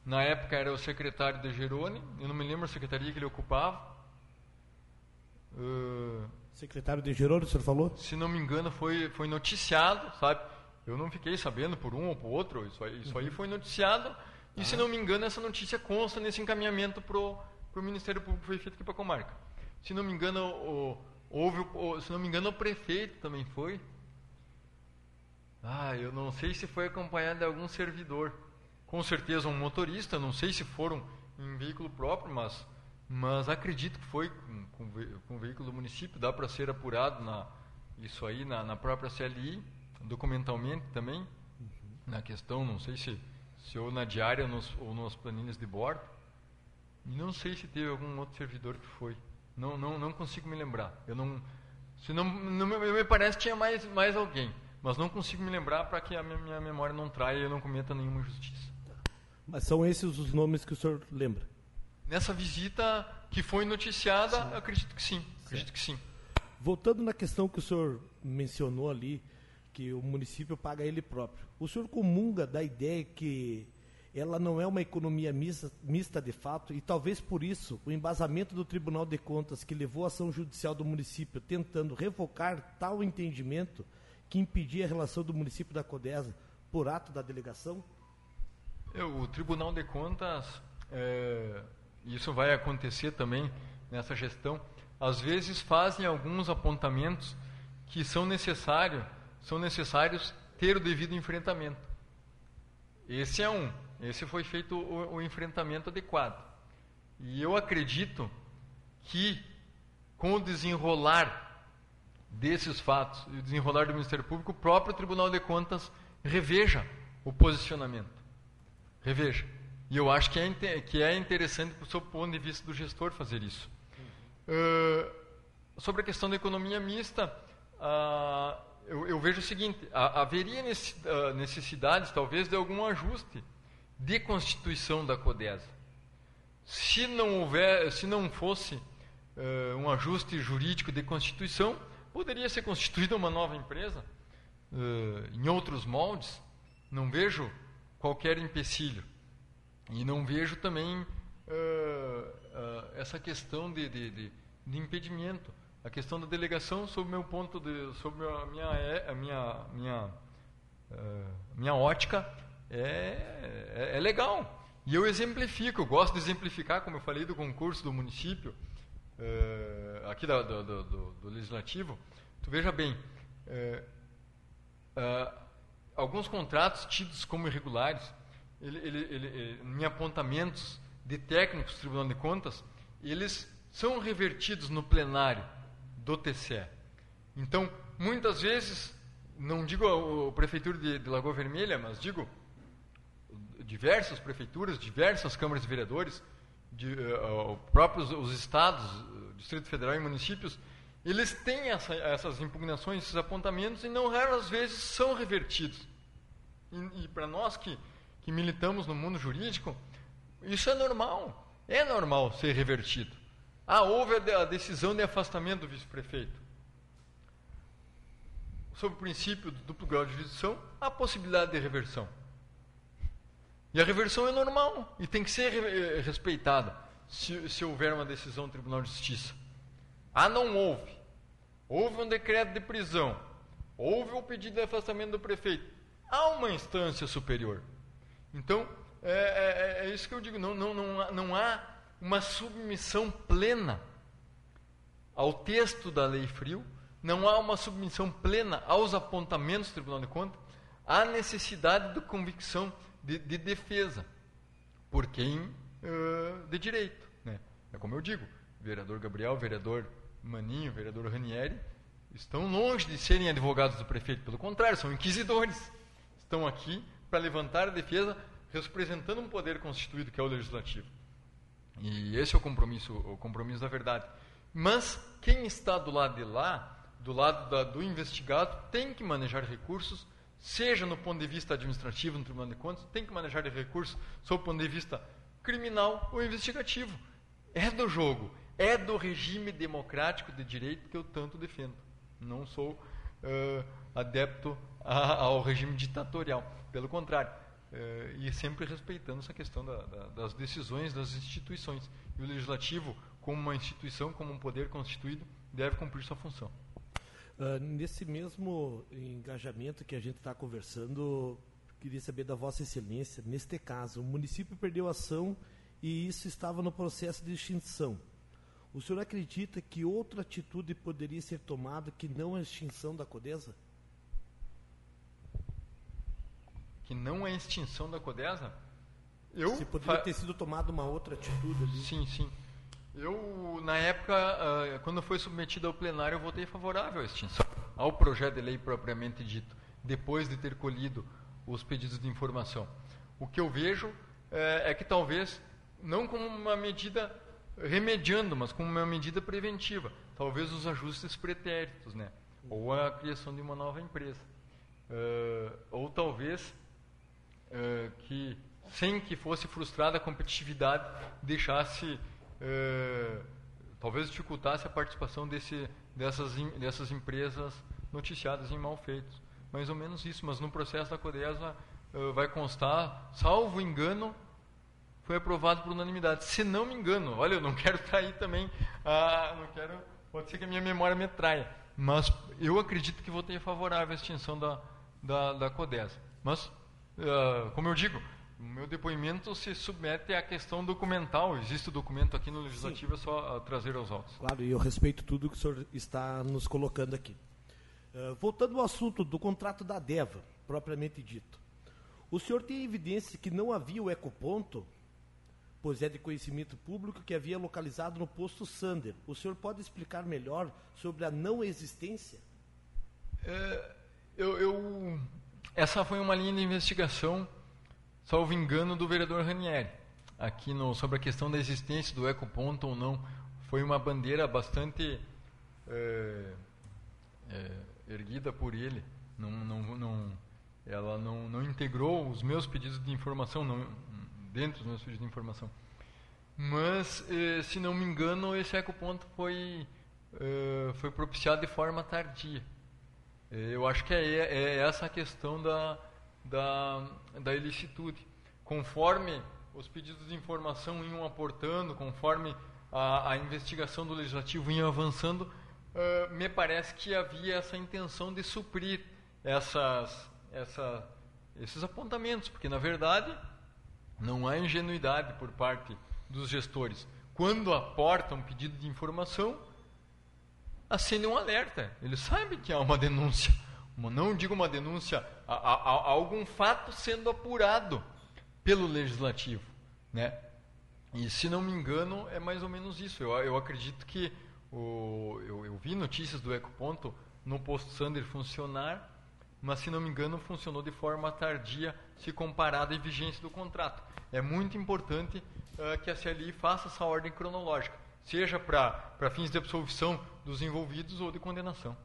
na época era o secretário de Gerone, eu não me lembro a secretaria que ele ocupava. Uh, secretário de Gerone, o senhor falou? Se não me engano, foi, foi noticiado, sabe? Eu não fiquei sabendo por um ou por outro, isso aí, isso aí uhum. foi noticiado, e ah. se não me engano, essa notícia consta nesse encaminhamento pro para o Ministério Público foi feito aqui para a comarca. Se não me engano, o, houve, se não me engano, o prefeito também foi. Ah, eu não sei se foi acompanhado de algum servidor. Com certeza um motorista, não sei se foram em veículo próprio, mas, mas acredito que foi com, com, com veículo do município. Dá para ser apurado na, isso aí na, na própria CLI, documentalmente também, uhum. na questão, não sei se, se ou na diária ou nos, ou nas planilhas de bordo. Não sei se teve algum outro servidor que foi. Não, não, não consigo me lembrar. Eu não, se não, não me parece que tinha mais, mais alguém, mas não consigo me lembrar para que a minha, minha, memória não traia e eu não cometa nenhuma injustiça. Mas são esses os nomes que o senhor lembra? Nessa visita que foi noticiada, sim. acredito que sim. Acredito que sim. Voltando na questão que o senhor mencionou ali, que o município paga ele próprio. O senhor comunga da ideia que ela não é uma economia mista, mista, de fato, e talvez por isso o embasamento do Tribunal de Contas, que levou a ação judicial do município tentando revocar tal entendimento que impedia a relação do município da Codesa por ato da delegação? O Tribunal de Contas, é, isso vai acontecer também nessa gestão, às vezes fazem alguns apontamentos que são necessários, são necessários ter o devido enfrentamento. Esse é um. Esse foi feito o, o enfrentamento adequado. E eu acredito que, com o desenrolar desses fatos e o desenrolar do Ministério Público, o próprio Tribunal de Contas reveja o posicionamento. Reveja. E eu acho que é, que é interessante, do seu ponto de vista do gestor, fazer isso. Uh, sobre a questão da economia mista, uh, eu, eu, vejo o seguinte: haveria ah, necessidades, talvez, de algum ajuste de constituição da CODESA. Se não houver, se não fosse uh, um ajuste jurídico de constituição, poderia ser constituída uma nova empresa uh, em outros moldes. Não vejo qualquer empecilho e não vejo também uh, essa questão de, de, de, de, impedimento, a questão da delegação, sob meu ponto de, sob a minha, a minha, minha, minha ótica, é, é, é legal. E eu exemplifico, eu gosto de exemplificar, como eu falei, do concurso do município, uh, aqui do, do, do, do, Legislativo. Tu veja bem, uh, uh, alguns contratos tidos como irregulares, ele, ele, ele, em apontamentos de técnicos do Tribunal de Contas, eles são revertidos no plenário do TCE. Então, muitas vezes, não digo a, a Prefeitura de, de, Lagoa Vermelha, mas digo diversas prefeituras, diversas câmaras de vereadores, de, uh, próprios os estados, Distrito Federal e municípios, eles têm essa, essas impugnações, esses apontamentos, e não raras vezes são revertidos. E, e para nós que, que militamos no mundo jurídico, isso é normal. É normal ser revertido. Ah, houve a decisão de afastamento do vice-prefeito. Sob o princípio do duplo grau de jurisdição, há possibilidade de reversão. E a reversão é normal e tem que ser eh, respeitada se, se houver uma decisão do Tribunal de Justiça. Ah, não houve. Houve um decreto de prisão. Houve o um pedido de afastamento do prefeito. Há uma instância superior. Então, é, é, é isso que eu digo. Não, não, não, não há uma submissão plena ao texto da lei frio, não há uma submissão plena aos apontamentos do Tribunal de Contas, há necessidade de convicção de, de defesa por quem uh, de direito. Né? É como eu digo, vereador Gabriel, vereador Maninho, vereador Ranieri, estão longe de serem advogados do prefeito, pelo contrário, são inquisidores. Estão aqui para levantar a defesa representando um poder constituído que é o legislativo. E esse é o compromisso, o compromisso da verdade. Mas quem está do lado de lá, do lado da, do investigado, tem que manejar recursos, seja no ponto de vista administrativo, no Tribunal de Contas, tem que manejar recursos sob o ponto de vista criminal ou investigativo. É do jogo, é do regime democrático de direito que eu tanto defendo. Não sou uh, adepto a, ao regime ditatorial. Pelo contrário, eh, e sempre respeitando essa questão da, da, das decisões das instituições. E o legislativo, como uma instituição, como um poder constituído, deve cumprir sua função. Uh, nesse mesmo engajamento que a gente está conversando, queria saber da Vossa Excelência, neste caso, o município perdeu ação e isso estava no processo de extinção. O senhor acredita que outra atitude poderia ser tomada que não a extinção da CODESA? que não é extinção da Codesa, eu se poderia ter sido tomada uma outra atitude ali. Sim, sim. Eu, na época, uh, quando foi submetido ao plenário, eu votei favorável à extinção, ao projeto de lei propriamente dito, depois de ter colhido os pedidos de informação. O que eu vejo é, é que talvez, não como uma medida remediando, mas como uma medida preventiva, talvez os ajustes pretéritos, né? ou a criação de uma nova empresa. Uh, ou talvez uh, que, sem que fosse frustrada a competitividade, deixasse, uh, talvez dificultasse a participação desse, dessas, dessas empresas noticiadas em mal feitos. Mais ou menos isso, mas no processo da Codesa uh, vai constar, salvo engano, foi aprovado por unanimidade. Se não me engano, olha, eu não quero trair também, ah, não quero, pode ser que a minha memória me traia, mas eu acredito que votei favorável à extinção da, da, da Codesa. Mas uh, como eu digo, o meu depoimento se submete à questão documental. Existe o documento aqui no Legislativo, Sim. é só uh, trazer aos autos. Claro, e eu respeito tudo que o senhor está nos colocando aqui. Uh, voltando ao assunto do contrato da DEVA, propriamente dito. O senhor tem evidência que não havia o ecoponto, pois é de conhecimento público que havia localizado no posto Sander. O senhor pode explicar melhor sobre a não existência? É, eu, eu essa foi uma linha de investigação, salvo engano, do vereador Ranieri. Aqui no, sobre a questão da existência do ecoponto ou não, foi uma bandeira bastante é, é, erguida por ele. Não, não, não, ela não, não integrou os meus pedidos de informação, não, dentro dos meus pedidos de informação. Mas, eh, se não me engano, esse ecoponto foi, foi propiciado de forma tardia. Eu acho que é, é essa a questão da, da, da ilicitude. Conforme os pedidos de informação iam aportando, conforme a, a investigação do legislativo ia avançando, uh, me parece que havia essa intenção de suprir essas, essa, esses apontamentos, porque na verdade não há ingenuidade por parte dos gestores. Quando aportam um pedido de informação, acende um alerta. Ele sabe que há uma denúncia. Não digo uma denúncia há, algum fato sendo apurado pelo legislativo, né? E se não me engano é mais ou menos isso. Eu, eu acredito que o, eu, eu vi notícias do Ecoponto no posto Sander funcionar, mas se não me engano funcionou de forma tardia se comparado à vigência do contrato. É muito importante uh, que a CLI faça essa ordem cronológica, seja para fins de absolvição dos envolvidos ou de condenação.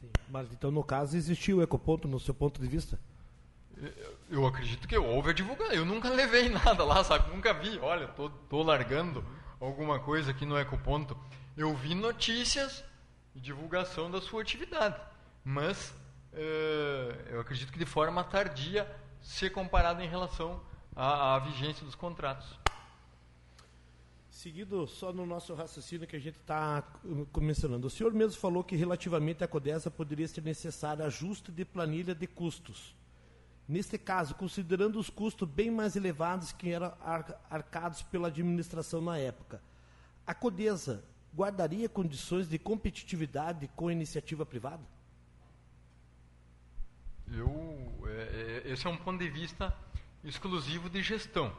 Sim. Mas então, no caso, existiu o ecoponto no seu ponto de vista? Eu acredito que houve a divulgação. Eu nunca levei nada lá, sabe? Nunca vi. Olha, tô, tô largando alguma coisa aqui no ecoponto. Eu vi notícias e divulgação da sua atividade. Mas uh, eu acredito que de forma tardia, ser comparado em relação à, à vigência dos contratos. Seguido só no nosso raciocínio que a gente está mencionando. O senhor mesmo falou que relativamente à CODESA poderia ser necessário ajuste de planilha de custos. Neste caso, considerando os custos bem mais elevados que eram arcados pela administração na época, a CODESA guardaria condições de competitividade com a iniciativa privada? Eu, é, é esse é um ponto de vista exclusivo de gestão.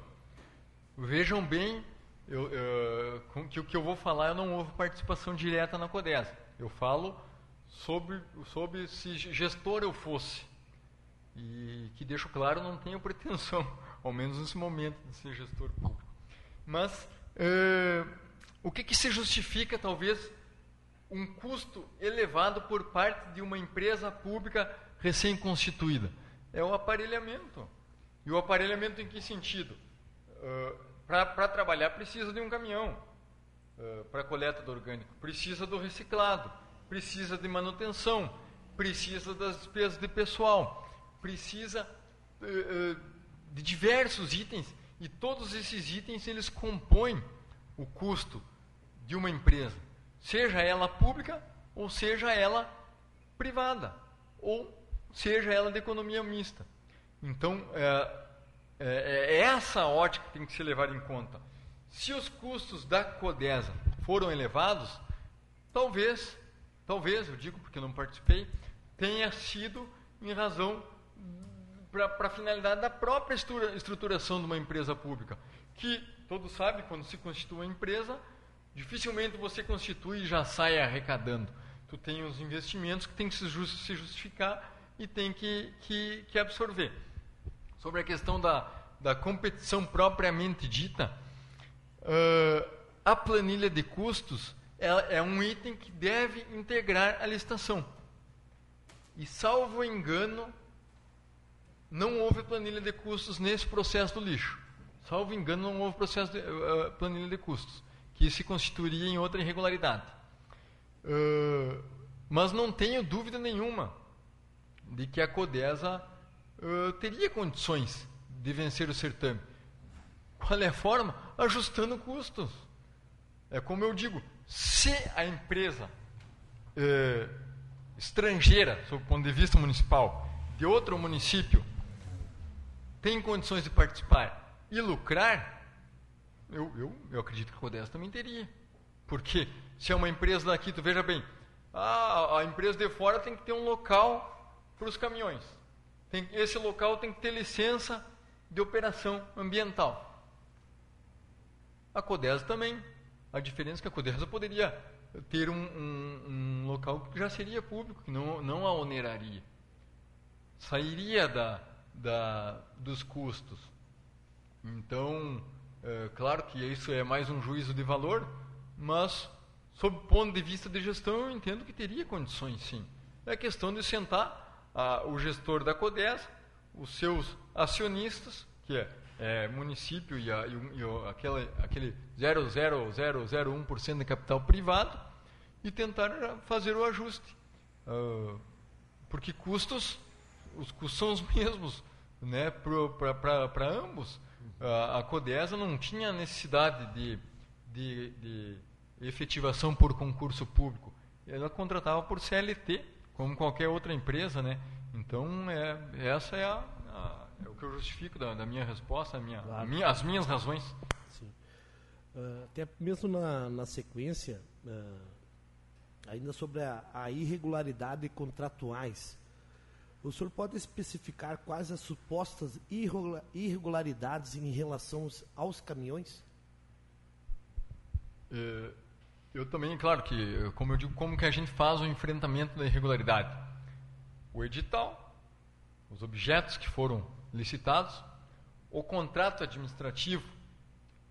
Vejam bem eu, eu, que o que eu vou falar, eu não houve participação direta na CODES. Eu falo sobre, sobre se gestor eu fosse. E que deixo claro, não tenho pretensão, ao menos nesse momento, de ser gestor público. Mas o que, que se justifica, talvez, um custo elevado por parte de uma empresa pública recém-constituída? É o aparelhamento. E o aparelhamento em que sentido? Uh, para trabalhar precisa de um caminhão uh, para coleta do orgânico, precisa do reciclado, precisa de manutenção, precisa das despesas de pessoal, precisa uh, uh, de diversos itens e todos esses itens eles compõem o custo de uma empresa, seja ela pública ou seja ela privada ou seja ela de economia mista. Então, é, é, é essa ótica que tem que ser levada em conta. Se os custos da Codesa foram elevados, talvez, talvez, eu digo porque não participei, tenha sido em razão para a finalidade da própria estruturação de uma empresa pública. Que todos sabem, quando se constitui uma empresa, dificilmente você constitui e já sai arrecadando. Tu tem os investimentos que tem que se justificar e tem que, que, que absorver sobre a questão da, da competição propriamente dita, uh, a planilha de custos é, é um item que deve integrar a licitação. E, salvo engano, não houve planilha de custos nesse processo do lixo. Salvo engano, não houve processo de, uh, planilha de custos, que se constituiria em outra irregularidade. Uh, mas não tenho dúvida nenhuma de que a Codesa uh, teria condições de vencer o certame. Qual é a forma? Ajustando custos. É como eu digo, se a empresa uh, estrangeira, sob o ponto de vista municipal, de outro município, tem condições de participar e lucrar, eu, eu, eu acredito que a Codessa também teria. Porque se é uma empresa daqui, tu veja bem, a, a empresa de fora tem que ter um local para os caminhões. Tem, esse local tem que ter licença de operação ambiental. A Codesa também. A diferença é que a Codesa poderia ter um, um, um local que já seria público, que não, não a oneraria. Sairia da, da, dos custos. Então, é, claro que isso é mais um juízo de valor, mas, sob o ponto de vista de gestão, eu entendo que teria condições sim. É questão de sentar o gestor da CODES, os seus acionistas, que é, é município e, a, e, e aquele, aquele 0,0001% de capital privado, e tentar fazer o ajuste. Uh, porque custos, os custos são os mesmos né, para ambos. Uh, a Codesa não tinha necessidade de, de, de efetivação por concurso público. Ela contratava por CLT como qualquer outra empresa, né? Então, é, essa é, a, a, é o que eu justifico da, da minha resposta, minha, claro. minha, as minhas razões. Sim. Uh, até mesmo na, na sequência, uh, ainda sobre a, a, irregularidade contratuais, O senhor pode especificar quais as supostas irregularidades em relação aos caminhões? É, eu também, claro que, como eu digo, como que a gente faz o enfrentamento da irregularidade? O edital, os objetos que foram licitados, o contrato administrativo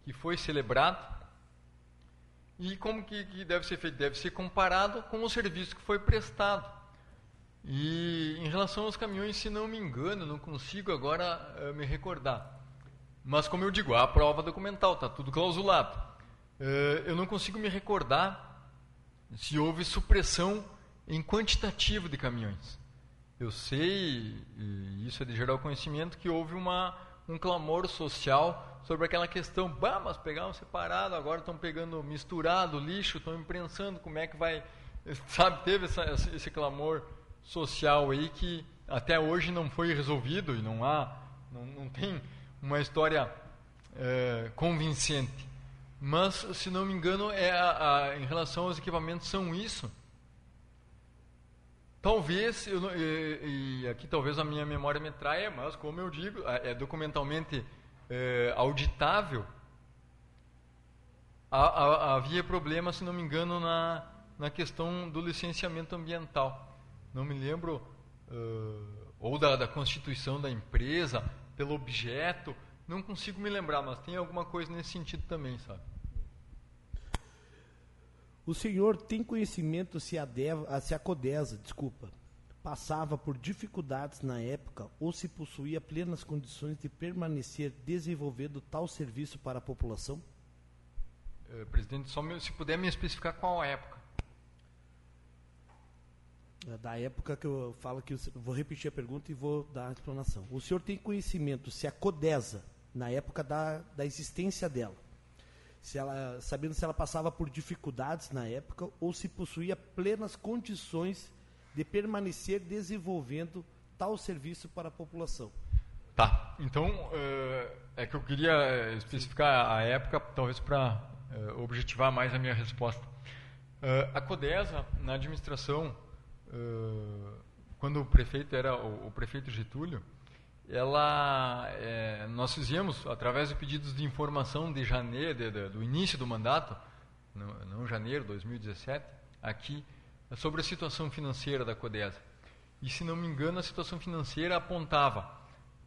que foi celebrado e como que, que deve ser feito? Deve ser comparado com o serviço que foi prestado. E em relação aos caminhões, se não me engano, não consigo agora uh, me recordar. Mas como eu digo, há a prova documental, está tudo clausulado. Uh, eu não consigo me recordar se houve supressão em quantitativo de caminhões. Eu sei, e isso é de geral conhecimento, que houve uma, um clamor social sobre aquela questão, bah, mas pegaram separado, agora estão pegando misturado lixo, estão imprensando, como é que vai... Sabe, teve essa, esse clamor social aí que até hoje não foi resolvido e não há, não, não tem uma história é, convincente. Mas, se não me engano, é a, a, em relação aos equipamentos são isso. Talvez, eu, e, e, aqui talvez a minha memória me traia, mas como eu digo, é, é documentalmente é, auditável, havia problema, se não me engano, na, na questão do licenciamento ambiental não me lembro, uh, ou da, da constituição da empresa, pelo objeto, não consigo me lembrar, mas tem alguma coisa nesse sentido também, sabe? O senhor tem conhecimento se a, Deva, se a Codesa, desculpa, passava por dificuldades na época ou se possuía plenas condições de permanecer desenvolvendo tal serviço para a população? Uh, presidente, só me, se puder me especificar qual época. É, da época que eu falo que eu vou repetir a pergunta e vou dar a explanação. O senhor tem conhecimento se a Codesa, na época da, da existência dela, se ela, sabendo se ela passava por dificuldades na época ou se possuía plenas condições de permanecer desenvolvendo tal serviço para a população? Tá, então uh, é que eu queria eh, especificar a época, talvez para uh, objetivar mais a minha resposta. A Codesa, na administração quando o prefeito era o prefeito Getúlio, ela, é, nós fizemos, através de pedidos de informação de janeiro, de, de, do início do mandato, não, não janeiro de 2017, aqui, sobre a situação financeira da CODESA. E, se não me engano, a situação financeira apontava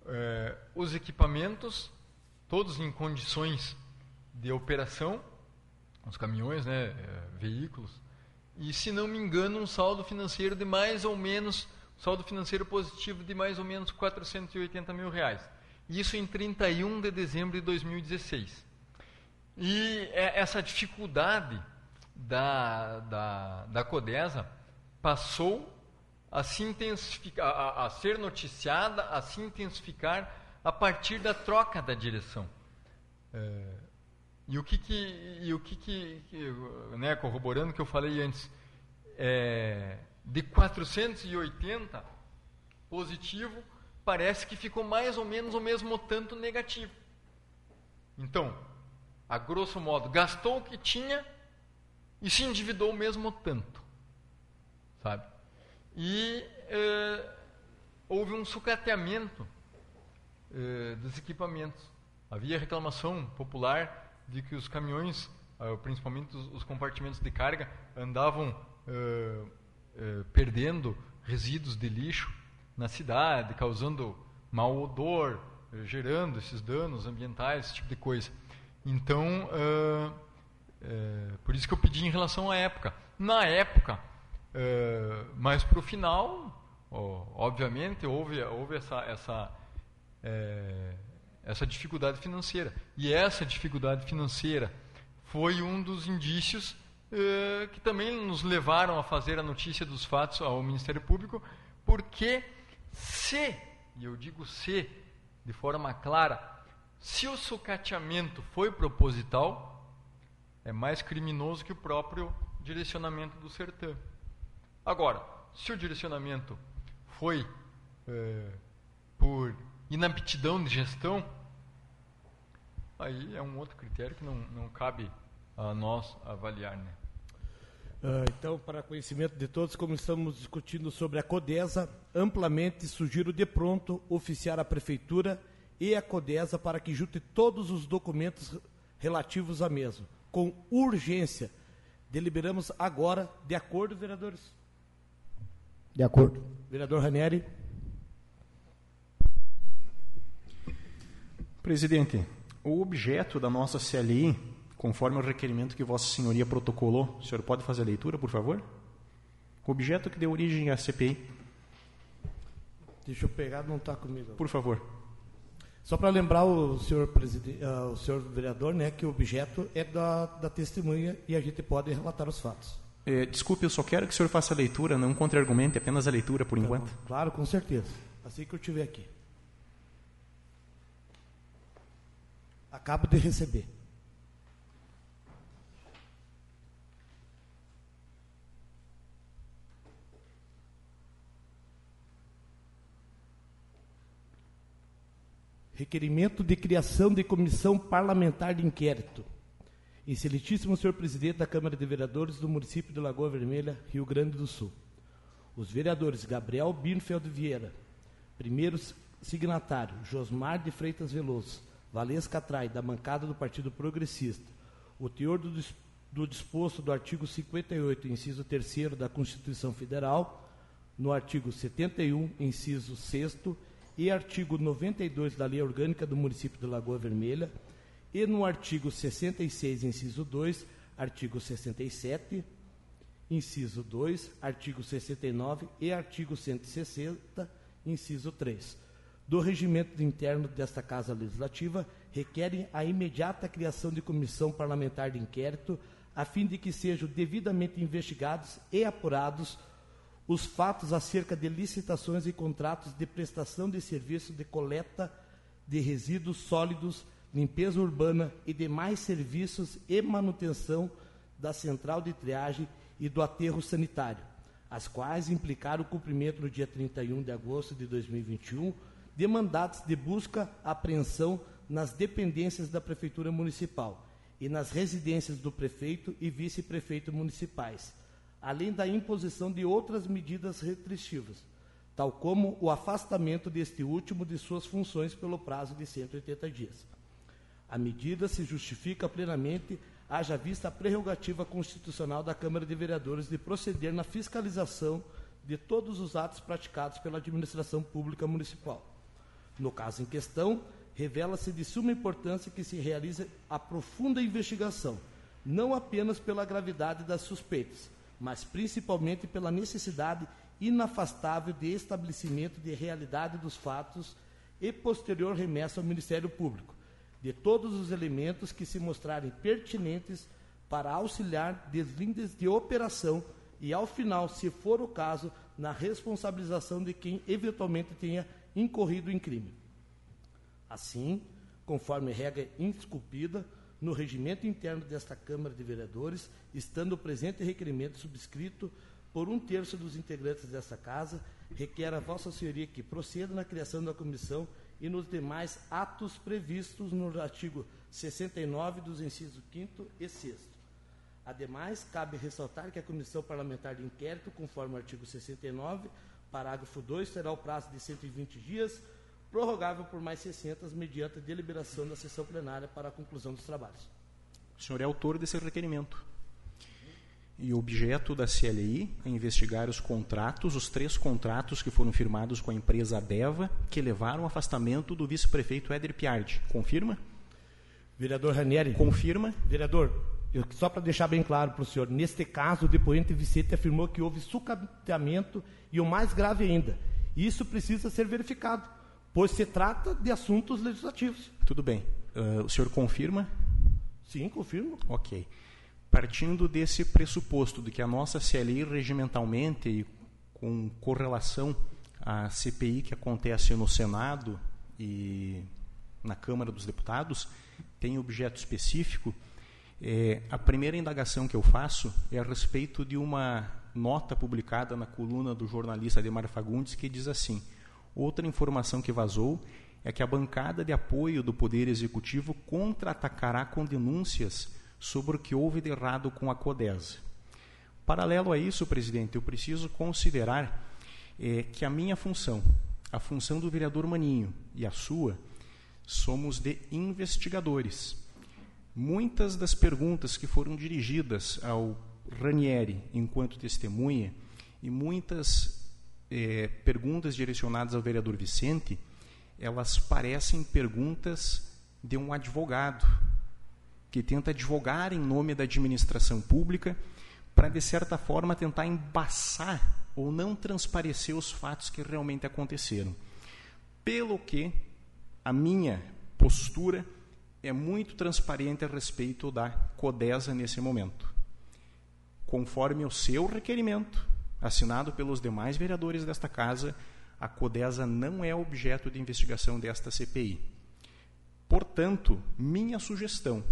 é, os equipamentos, todos em condições de operação, os caminhões, né, é, veículos, e, se não me engano, um saldo financeiro de mais ou menos, saldo financeiro positivo de mais ou menos 480 mil reais. Isso em 31 de dezembro de 2016. E é, essa dificuldade da, da, da Codesa passou a se intensificar, a, a, ser noticiada, a se intensificar a partir da troca da direção. É, e o que que, e o que, que, né, corroborando o que eu falei antes, é, de 480 positivo, parece que ficou mais ou menos o mesmo tanto negativo. Então, a grosso modo, gastou o que tinha e se endividou o mesmo tanto. Sabe? E é, houve um sucateamento é, dos equipamentos. Havia reclamação popular de que os caminhões, uh, principalmente os, os, compartimentos de carga, andavam uh, uh, perdendo resíduos de lixo na cidade, causando mau odor, gerando esses danos ambientais, esse tipo de coisa. Então, por isso que eu pedi em relação à época. Na época, mas para o final, obviamente, houve, houve essa, essa essa dificuldade financeira. E essa dificuldade financeira foi um dos indícios eh, que também nos levaram a fazer a notícia dos fatos ao Ministério Público, porque se, e eu digo se, de forma clara, se o sucateamento foi proposital, é mais criminoso que o próprio direcionamento do sertão. Agora, se o direcionamento foi eh, por inaptidão de gestão, aí é um outro critério que não, não cabe a nós avaliar. Né? Uh, então, para conhecimento de todos, como estamos discutindo sobre a CODESA, amplamente sugiro de pronto oficiar a Prefeitura e a CODESA para que junte todos os documentos relativos à mesma, com urgência. Deliberamos agora, de acordo, vereadores? De acordo. Vereador Ranieri. Presidente, o objeto da nossa CLI conforme o requerimento que Vossa Senhoria protocolou. O senhor pode fazer a leitura, por favor? O objeto que deu origem à CPI. Deixa eu pegar, não está comigo. Por favor. Só para lembrar o senhor, presidente, uh, o senhor vereador, né, que o objeto é da, da testemunha e a gente pode relatar os fatos. É, desculpe, eu só quero que o senhor faça a leitura, não contra-argumente, apenas a leitura por tá enquanto. Bom. Claro, com certeza. Assim que eu estiver aqui. Acabo de receber. Requerimento de criação de comissão parlamentar de inquérito. Excelentíssimo senhor presidente da Câmara de Vereadores do município de Lagoa Vermelha, Rio Grande do Sul. Os vereadores Gabriel Birnfeld Vieira, primeiro signatário, Josmar de Freitas Veloso, Valesca Trai, da bancada do Partido Progressista, o teor do, do disposto do artigo 58, inciso 3 da Constituição Federal, no artigo 71, inciso 6 e artigo 92 da Lei Orgânica do Município de Lagoa Vermelha, e no artigo 66, inciso 2, artigo 67, inciso 2, artigo 69 e artigo 160, inciso 3, do regimento interno desta Casa Legislativa, requerem a imediata criação de comissão parlamentar de inquérito, a fim de que sejam devidamente investigados e apurados os fatos acerca de licitações e contratos de prestação de serviço de coleta de resíduos sólidos, limpeza urbana e demais serviços e manutenção da central de triagem e do aterro sanitário, as quais implicaram o cumprimento no dia 31 de agosto de 2021 de mandatos de busca apreensão nas dependências da Prefeitura Municipal e nas residências do prefeito e vice-prefeito municipais além da imposição de outras medidas restritivas, tal como o afastamento deste último de suas funções pelo prazo de 180 dias. A medida se justifica plenamente, haja vista a prerrogativa constitucional da Câmara de Vereadores de proceder na fiscalização de todos os atos praticados pela administração pública municipal. No caso em questão, revela-se de suma importância que se realize a profunda investigação, não apenas pela gravidade das suspeitas, mas principalmente pela necessidade inafastável de estabelecimento de realidade dos fatos e posterior remessa ao Ministério Público, de todos os elementos que se mostrarem pertinentes para auxiliar deslindes de operação e, ao final, se for o caso, na responsabilização de quem eventualmente tenha incorrido em crime. Assim, conforme regra indisculpida, no regimento interno desta Câmara de Vereadores, estando o presente requerimento subscrito por um terço dos integrantes desta Casa, requer a Vossa Senhoria que proceda na criação da comissão e nos demais atos previstos no artigo 69 dos incisos 5 e 6. Ademais, cabe ressaltar que a Comissão Parlamentar de Inquérito, conforme o artigo 69, parágrafo 2, terá o prazo de 120 dias prorrogável por mais 60 mediante a deliberação da sessão plenária para a conclusão dos trabalhos. O senhor é autor desse requerimento. E o objeto da CLI é investigar os contratos, os três contratos que foram firmados com a empresa Adeva, que levaram ao afastamento do vice-prefeito Éder Piardi. Confirma? Vereador Ranieri. Confirma? Vereador, eu, só para deixar bem claro para o senhor, neste caso, o depoente Vicente afirmou que houve sucateamento e o mais grave ainda, isso precisa ser verificado pois se trata de assuntos legislativos. Tudo bem. Uh, o senhor confirma? Sim, confirmo. Ok. Partindo desse pressuposto de que a nossa CLI regimentalmente e com correlação à CPI que acontece no Senado e na Câmara dos Deputados tem objeto específico, é, a primeira indagação que eu faço é a respeito de uma nota publicada na coluna do jornalista Ademar Fagundes que diz assim: Outra informação que vazou é que a bancada de apoio do Poder Executivo contra-atacará com denúncias sobre o que houve de errado com a CODESA. Paralelo a isso, presidente, eu preciso considerar é, que a minha função, a função do vereador Maninho e a sua, somos de investigadores. Muitas das perguntas que foram dirigidas ao Ranieri enquanto testemunha e muitas é, perguntas direcionadas ao vereador Vicente, elas parecem perguntas de um advogado que tenta advogar em nome da administração pública para, de certa forma, tentar embaçar ou não transparecer os fatos que realmente aconteceram. Pelo que a minha postura é muito transparente a respeito da CODESA nesse momento. Conforme o seu requerimento, assinado pelos demais vereadores desta casa, a CODESA não é objeto de investigação desta CPI. Portanto, minha sugestão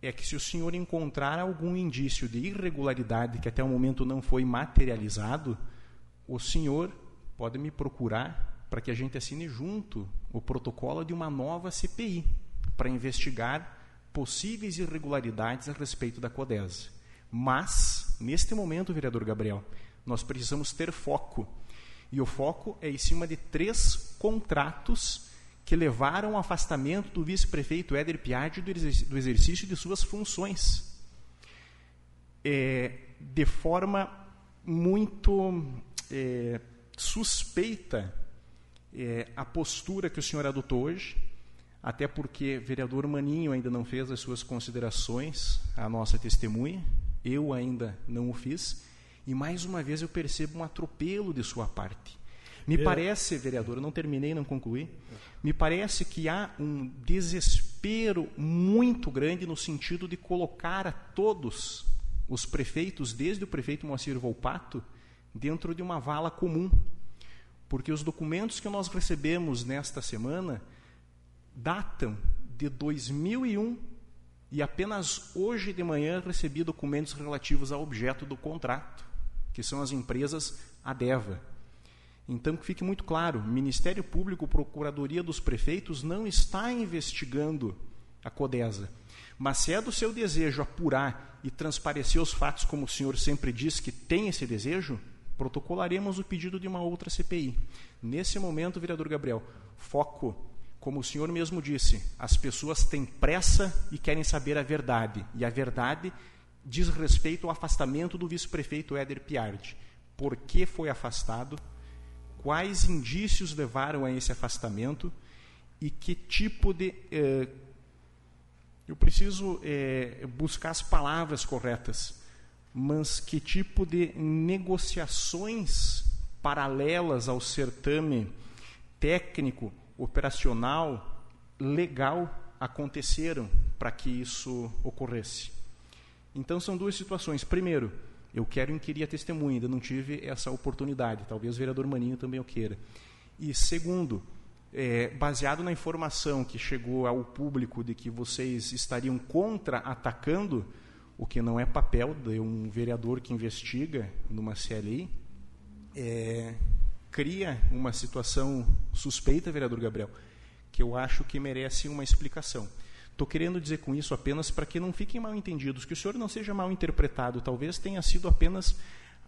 é que se o senhor encontrar algum indício de irregularidade que até o momento não foi materializado, o senhor pode me procurar para que a gente assine junto o protocolo de uma nova CPI para investigar possíveis irregularidades a respeito da CODES. Mas, neste momento, vereador Gabriel, nós precisamos ter foco. E o foco é em cima de três contratos que levaram ao afastamento do vice-prefeito Éder Piatti do exercício de suas funções. É, de forma muito é, suspeita é, a postura que o senhor adotou hoje, até porque vereador Maninho ainda não fez as suas considerações à nossa testemunha, eu ainda não o fiz, e mais uma vez eu percebo um atropelo de sua parte. Me é. parece, vereador, eu não terminei, não concluí. Me parece que há um desespero muito grande no sentido de colocar a todos os prefeitos, desde o prefeito Moacir Volpato, dentro de uma vala comum. Porque os documentos que nós recebemos nesta semana datam de 2001 e apenas hoje de manhã recebi documentos relativos ao objeto do contrato, que são as empresas Adeva. Então, que fique muito claro: Ministério Público, Procuradoria dos Prefeitos não está investigando a CODESA. Mas se é do seu desejo apurar e transparecer os fatos, como o senhor sempre diz que tem esse desejo, protocolaremos o pedido de uma outra CPI. Nesse momento, vereador Gabriel, foco, como o senhor mesmo disse, as pessoas têm pressa e querem saber a verdade. E a verdade diz respeito ao afastamento do vice-prefeito Éder Piardi. Por que foi afastado? quais indícios levaram a esse afastamento e que tipo de. Eh, eu preciso eh, buscar as palavras corretas, mas que tipo de negociações paralelas ao certame técnico, operacional, legal aconteceram para que isso ocorresse. Então são duas situações. Primeiro, eu quero inquirir a testemunha, ainda não tive essa oportunidade. Talvez o vereador Maninho também o queira. E segundo, é, baseado na informação que chegou ao público de que vocês estariam contra-atacando, o que não é papel de um vereador que investiga numa CLI, é, cria uma situação suspeita, vereador Gabriel, que eu acho que merece uma explicação. Estou querendo dizer com isso apenas para que não fiquem mal entendidos, que o senhor não seja mal interpretado. Talvez tenha sido apenas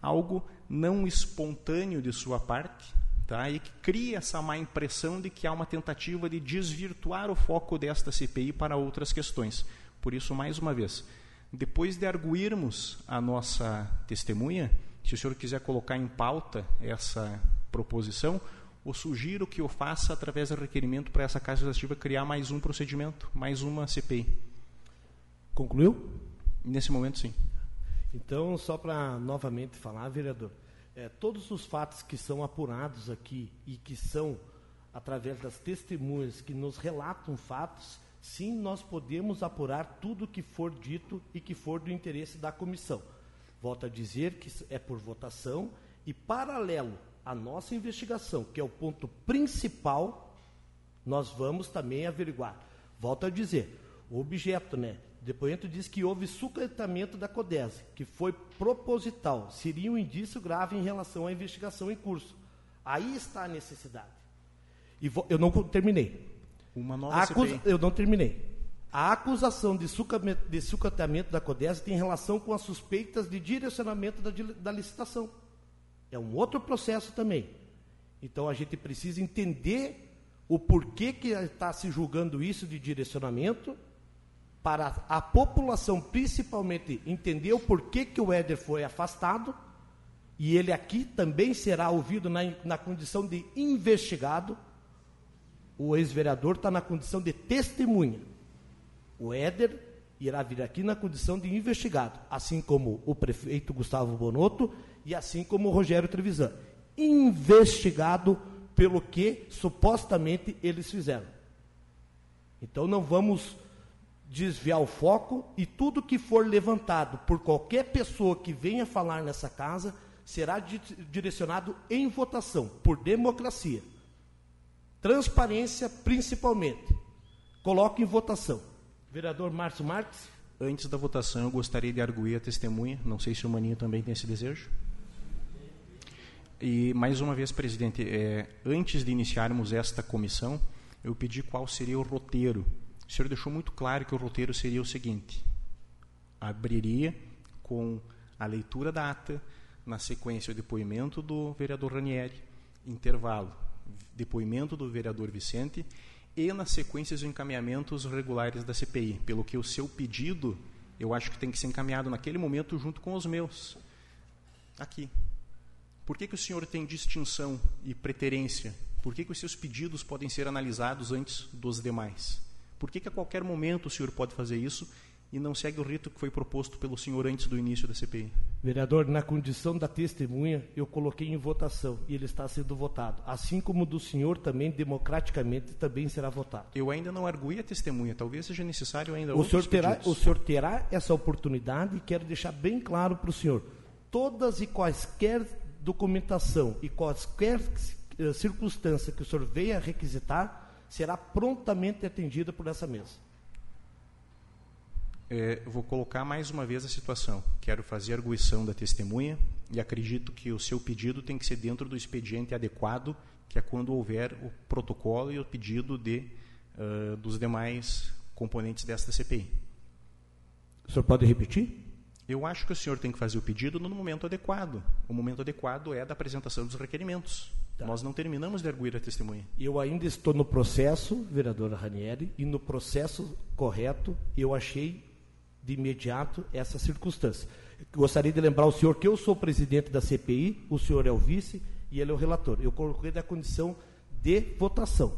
algo não espontâneo de sua parte, tá? e que cria essa má impressão de que há uma tentativa de desvirtuar o foco desta CPI para outras questões. Por isso, mais uma vez, depois de arguirmos a nossa testemunha, se o senhor quiser colocar em pauta essa proposição, ou sugiro que eu faça através do requerimento para essa Casa Legislativa criar mais um procedimento, mais uma CPI. Concluiu? Nesse momento, sim. Então, só para novamente falar, vereador, é, todos os fatos que são apurados aqui e que são através das testemunhas que nos relatam fatos, sim, nós podemos apurar tudo que for dito e que for do interesse da comissão. Volto a dizer que é por votação e paralelo a nossa investigação, que é o ponto principal, nós vamos também averiguar. Volto a dizer, o objeto, né? O depoimento diz que houve sucatamento da CODES, que foi proposital, seria um indício grave em relação à investigação em curso. Aí está a necessidade. E vou, eu não terminei. Uma nova acusa, Eu não terminei. A acusação de sucateamento da CODES tem relação com as suspeitas de direcionamento da, da licitação. É um outro processo também. Então a gente precisa entender o porquê que está se julgando isso de direcionamento para a população principalmente entender o porquê que o Éder foi afastado e ele aqui também será ouvido na, na condição de investigado. O ex-vereador está na condição de testemunha. O Éder irá vir aqui na condição de investigado, assim como o prefeito Gustavo Bonotto e assim como o Rogério Trevisan. Investigado pelo que supostamente eles fizeram. Então não vamos desviar o foco e tudo que for levantado por qualquer pessoa que venha falar nessa casa será direcionado em votação, por democracia. Transparência, principalmente. Coloque em votação. Vereador Márcio Marques. Antes da votação, eu gostaria de arguir a testemunha. Não sei se o Maninho também tem esse desejo. E, mais uma vez, presidente, é, antes de iniciarmos esta comissão, eu pedi qual seria o roteiro o senhor deixou muito claro que o roteiro seria o seguinte: abriria com a leitura da ata, na sequência o depoimento do vereador Ranieri, intervalo, depoimento do vereador Vicente e na sequência os encaminhamentos regulares da CPI, pelo que o seu pedido, eu acho que tem que ser encaminhado naquele momento junto com os meus. Aqui. Por que, que o senhor tem distinção e preterência? Por que, que os seus pedidos podem ser analisados antes dos demais? Por que, que a qualquer momento o senhor pode fazer isso e não segue o rito que foi proposto pelo senhor antes do início da CPI? Vereador, na condição da testemunha, eu coloquei em votação e ele está sendo votado. Assim como do senhor também, democraticamente, também será votado. Eu ainda não arguí a testemunha, talvez seja necessário ainda o senhor terá O senhor terá essa oportunidade e quero deixar bem claro para o senhor, todas e quaisquer documentação e quaisquer eh, circunstância que o senhor venha requisitar, será prontamente atendida por essa mesa. É, vou colocar mais uma vez a situação. Quero fazer arguição da testemunha e acredito que o seu pedido tem que ser dentro do expediente adequado, que é quando houver o protocolo e o pedido de, uh, dos demais componentes desta CPI. O senhor pode repetir? Eu acho que o senhor tem que fazer o pedido no momento adequado. O momento adequado é da apresentação dos requerimentos. Tá. Nós não terminamos de arguir a testemunha. Eu ainda estou no processo, vereadora Ranieri, e no processo correto eu achei de imediato essa circunstância. Gostaria de lembrar ao senhor que eu sou presidente da CPI, o senhor é o vice e ele é o relator. Eu coloquei da condição de votação.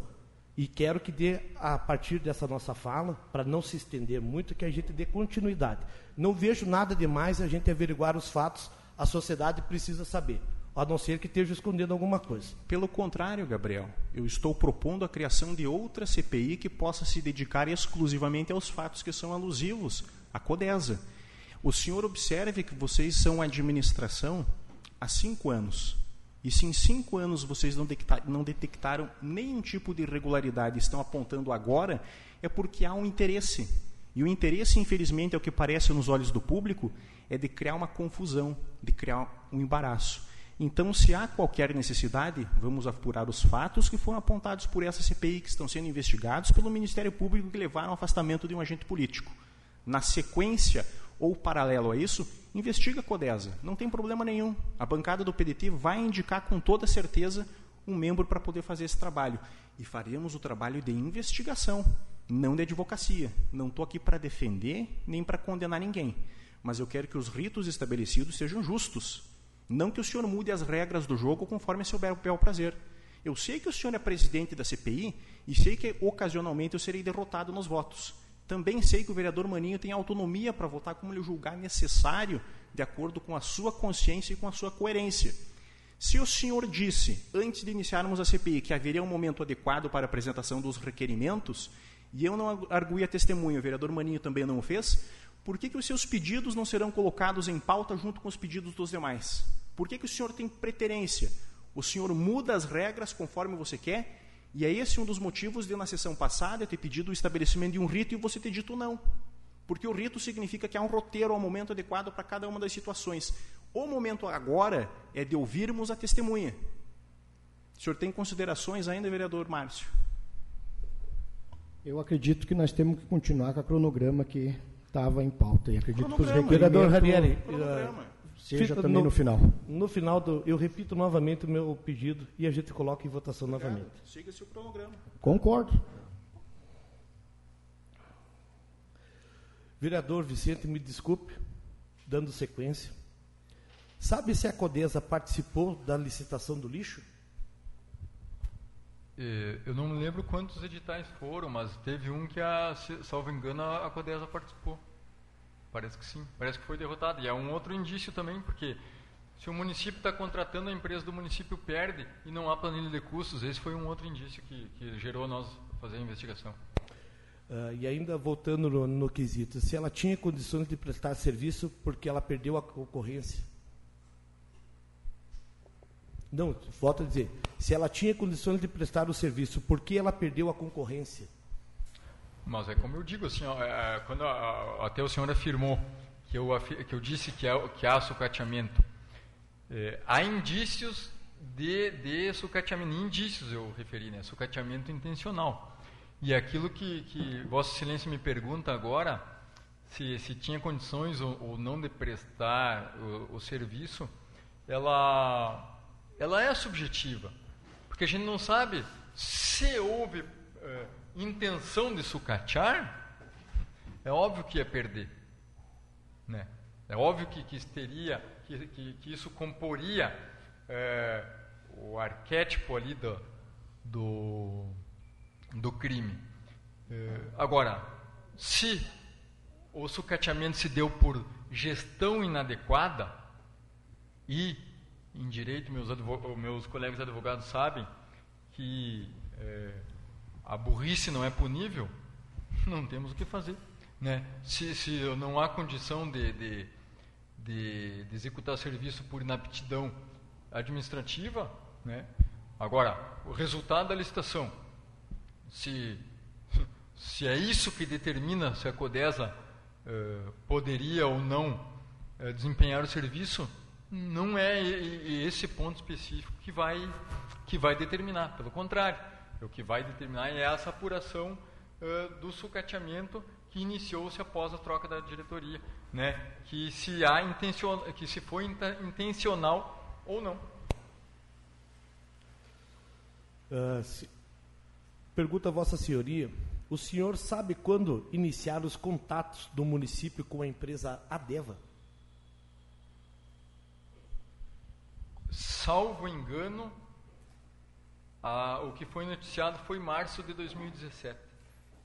E quero que dê, a partir dessa nossa fala, para não se estender muito, que a gente dê continuidade. Não vejo nada demais a gente averiguar os fatos, a sociedade precisa saber a não ser que esteja escondendo alguma coisa. Pelo contrário, Gabriel, eu estou propondo a criação de outra CPI que possa se dedicar exclusivamente aos fatos que são alusivos à CODESA. O senhor observe que vocês são administração há cinco anos. E se em cinco anos vocês não, não detectaram nenhum tipo de irregularidade estão apontando agora, é porque há um interesse. E o interesse, infelizmente, é o que parece nos olhos do público, é de criar uma confusão, de criar um embaraço. Então, se há qualquer necessidade, vamos apurar os fatos que foram apontados por essa CPI, que estão sendo investigados pelo Ministério Público, que levaram ao afastamento de um agente político. Na sequência, ou paralelo a isso, investiga a CODESA. Não tem problema nenhum. A bancada do PDT vai indicar com toda certeza um membro para poder fazer esse trabalho. E faremos o trabalho de investigação, não de advocacia. Não estou aqui para defender nem para condenar ninguém. Mas eu quero que os ritos estabelecidos sejam justos não que o senhor mude as regras do jogo conforme seu bel prazer. Eu sei que o senhor é presidente da CPI e sei que ocasionalmente eu serei derrotado nos votos. Também sei que o vereador Maninho tem autonomia para votar como ele julgar necessário, de acordo com a sua consciência e com a sua coerência. Se o senhor disse, antes de iniciarmos a CPI, que haveria um momento adequado para a apresentação dos requerimentos, e eu não arguí a testemunha, o vereador Maninho também não o fez, por que, que os seus pedidos não serão colocados em pauta junto com os pedidos dos demais? Por que, que o senhor tem preterência? O senhor muda as regras conforme você quer, e é esse um dos motivos de, na sessão passada, eu ter pedido o estabelecimento de um rito e você ter dito não. Porque o rito significa que há um roteiro ao momento adequado para cada uma das situações. O momento agora é de ouvirmos a testemunha. O senhor tem considerações ainda, vereador Márcio? Eu acredito que nós temos que continuar com a cronograma que estava em pauta. E acredito que os Cronograma. Vereador requerimentos Ranieri, Cronograma. Seja também no, final. No final, do, eu repito novamente o meu pedido e a gente coloca em votação novamente. Siga-se o cronograma. Concordo. Vereador Vicente, me desculpe, dando sequência. Sabe se a Codesa participou da licitação do lixo? Eh, Eu não me lembro quantos editais foram, mas teve um que, a, salvo engano, a a Codesa participou. Parece que sim. Parece que foi derrotado. E é um outro indício também, porque se o município está contratando, a empresa do município perde e não há planilha de custos. Esse foi um outro indício que, que gerou nós fazer a investigação. Ah, e ainda voltando no, no quesito, se ela tinha condições de prestar serviço porque ela perdeu a concorrência? Não, volto a dizer, se ela tinha condições de prestar o serviço, por que ela perdeu a concorrência? Mas é como eu digo, assim, ó, é, quando a- até o senhor afirmou que eu, que eu disse que, é, que há sucateamento, é, há indícios de, de sucateamento, indícios eu referi, né, sucateamento intencional. E aquilo que, que Vossa Excelência me pergunta agora, se, se tinha condições ou, ou não de prestar o, o serviço, ela, ela é subjetiva. Porque a gente não sabe se houve eh, intenção de sucatear, é óbvio que ia perder. Né? É óbvio que, que teria, que, que, que isso comporia eh, o arquétipo ali do, do, do crime. Eh, agora, se o sucateamento se deu por gestão inadequada, e, em direito, meus, meus colegas advogados sabem que eh, a burrice não é punível, não temos o que fazer. Né? Se, se não há condição de, de, de, de executar serviço por inaptidão administrativa, né? agora, o resultado da licitação, se, se é isso que determina se a CODESA eh, poderia ou não eh, desempenhar o serviço, não é esse ponto específico que vai, que vai determinar. Pelo contrário, o que vai determinar é essa apuração eh, do sucateamento que iniciou-se após a troca da diretoria, né? que, se há intencion, que se foi intencional ou não. Ah, se- Pergunta a Vossa Senhoria, o senhor sabe quando iniciaram os contatos do município com a empresa Adeva? Salvo engano, a- o que foi noticiado foi março de 2017.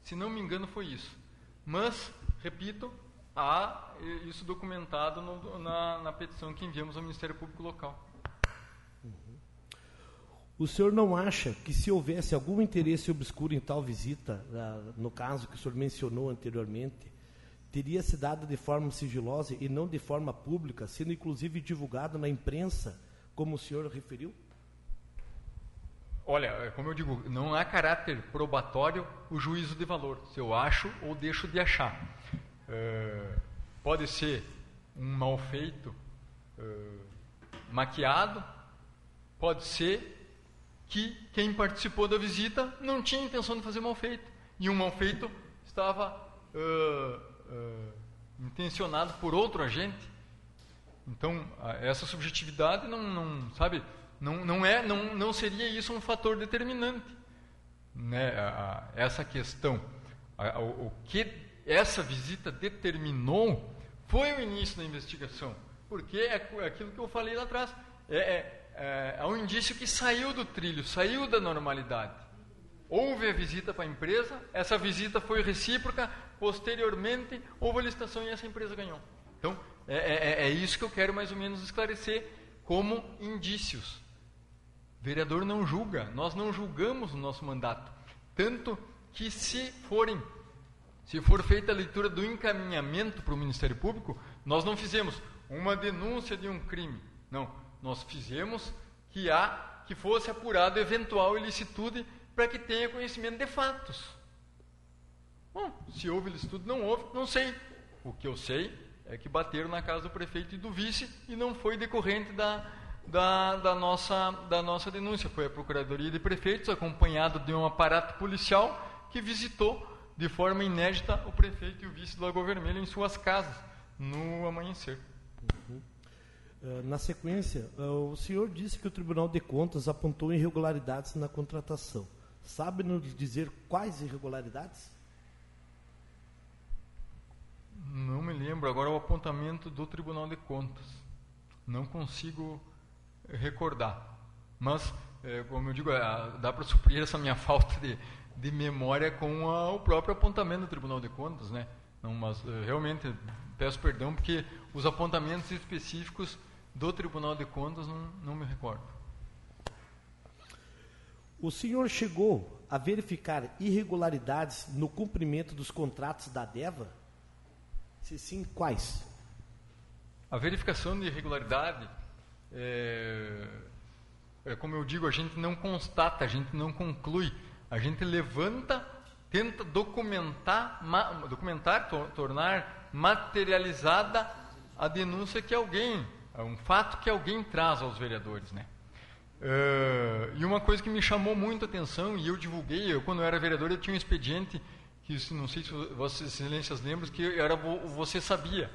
Se não me engano, foi isso. Mas, repito, há isso documentado no- na, na petição que enviamos ao Ministério Público Local. O senhor não acha que se houvesse algum interesse obscuro em tal visita, ah, no caso que o senhor mencionou anteriormente, teria se dado de forma sigilosa e não de forma pública, sendo inclusive divulgado na imprensa, como o senhor referiu? Olha, é como eu digo, não há caráter probatório o juízo de valor. Se eu acho ou deixo de achar. É, pode ser um mal feito é, maquiado, pode ser que quem participou da visita não tinha intenção de fazer mal feito. E um mal feito estava é, intencionado por outro agente. Então, essa subjetividade não, não sabe, não, não é, não, não seria isso um fator determinante, né? A- a- essa questão, A- o, o que essa visita determinou foi o início da investigação, porque é é aquilo que eu falei lá atrás, é, é, é, é um indício que saiu do trilho, saiu da normalidade. Houve a visita para a empresa, essa visita foi recíproca, posteriormente houve a licitação e essa empresa ganhou. Então, é, é- é isso que eu quero mais ou menos esclarecer como indícios. Vereador não julga, nós não julgamos o nosso mandato. Tanto que se forem, se for feita a leitura do encaminhamento para o Ministério Público, nós não fizemos uma denúncia de um crime. Não, nós fizemos que há que fosse apurado eventual ilicitude para que tenha conhecimento de fatos. Bom, se houve ilicitude, não houve, não sei. O que eu sei é que bateram na casa do prefeito e do vice e não foi decorrente da, da, da, nossa, da nossa denúncia. Foi a Procuradoria de Prefeitos, acompanhado de um aparato policial que visitou de forma inédita o prefeito e o vice do Lagoa Vermelha em suas casas no amanhecer. Uhum. Uh, na sequência, uh, o senhor disse que o Tribunal de Contas apontou irregularidades na contratação. Sabe nos dizer quais irregularidades? Não me lembro agora o apontamento do Tribunal de Contas. Não consigo recordar. Mas, é, como eu digo, é, dá para suprir essa minha falta de, de memória com a, o próprio apontamento do Tribunal de Contas, né? Não, mas é, realmente peço perdão porque os apontamentos específicos do Tribunal de Contas não, não me recordo. O senhor chegou a verificar irregularidades no cumprimento dos contratos da DEVA? Se sim, quais? A verificação de irregularidade é, é, como eu digo, a gente não constata, a gente não conclui, a gente levanta, tenta documentar, ma, documentar, to, tornar materializada a denúncia que alguém, um fato que alguém traz aos vereadores, né? Uh, e uma coisa que me chamou muito a atenção e eu divulguei, eu quando eu era vereador eu tinha um expediente que não sei se Vossas Excelências lembram que era você sabia,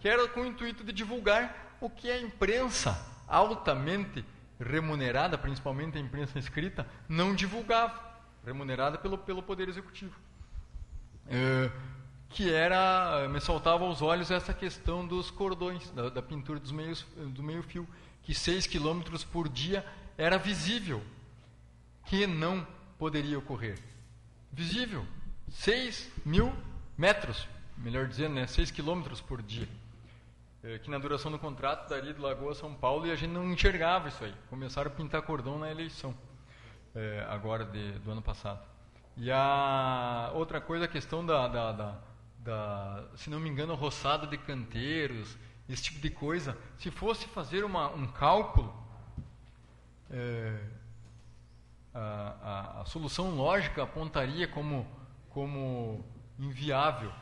que era com o intuito de divulgar o que a imprensa altamente remunerada, principalmente a imprensa escrita, não divulgava, remunerada pelo, pelo Poder Executivo. É, que era, me saltava aos olhos essa questão dos cordões, da, da pintura dos meios, do meio fio, que 6 quilômetros por dia era visível, que não poderia ocorrer. Visível, 6 mil metros, melhor dizendo, né, 6 quilômetros por dia. É, que na duração do contrato daria de Lagoa São Paulo e a gente não enxergava isso aí. Começaram a pintar cordão na eleição, é, agora de, do ano passado. E a outra coisa, a questão da, da, da, da, se não me engano, roçada de canteiros, esse tipo de coisa. Se fosse fazer uma, um cálculo, é, a, a, a, solução lógica apontaria como, como inviável.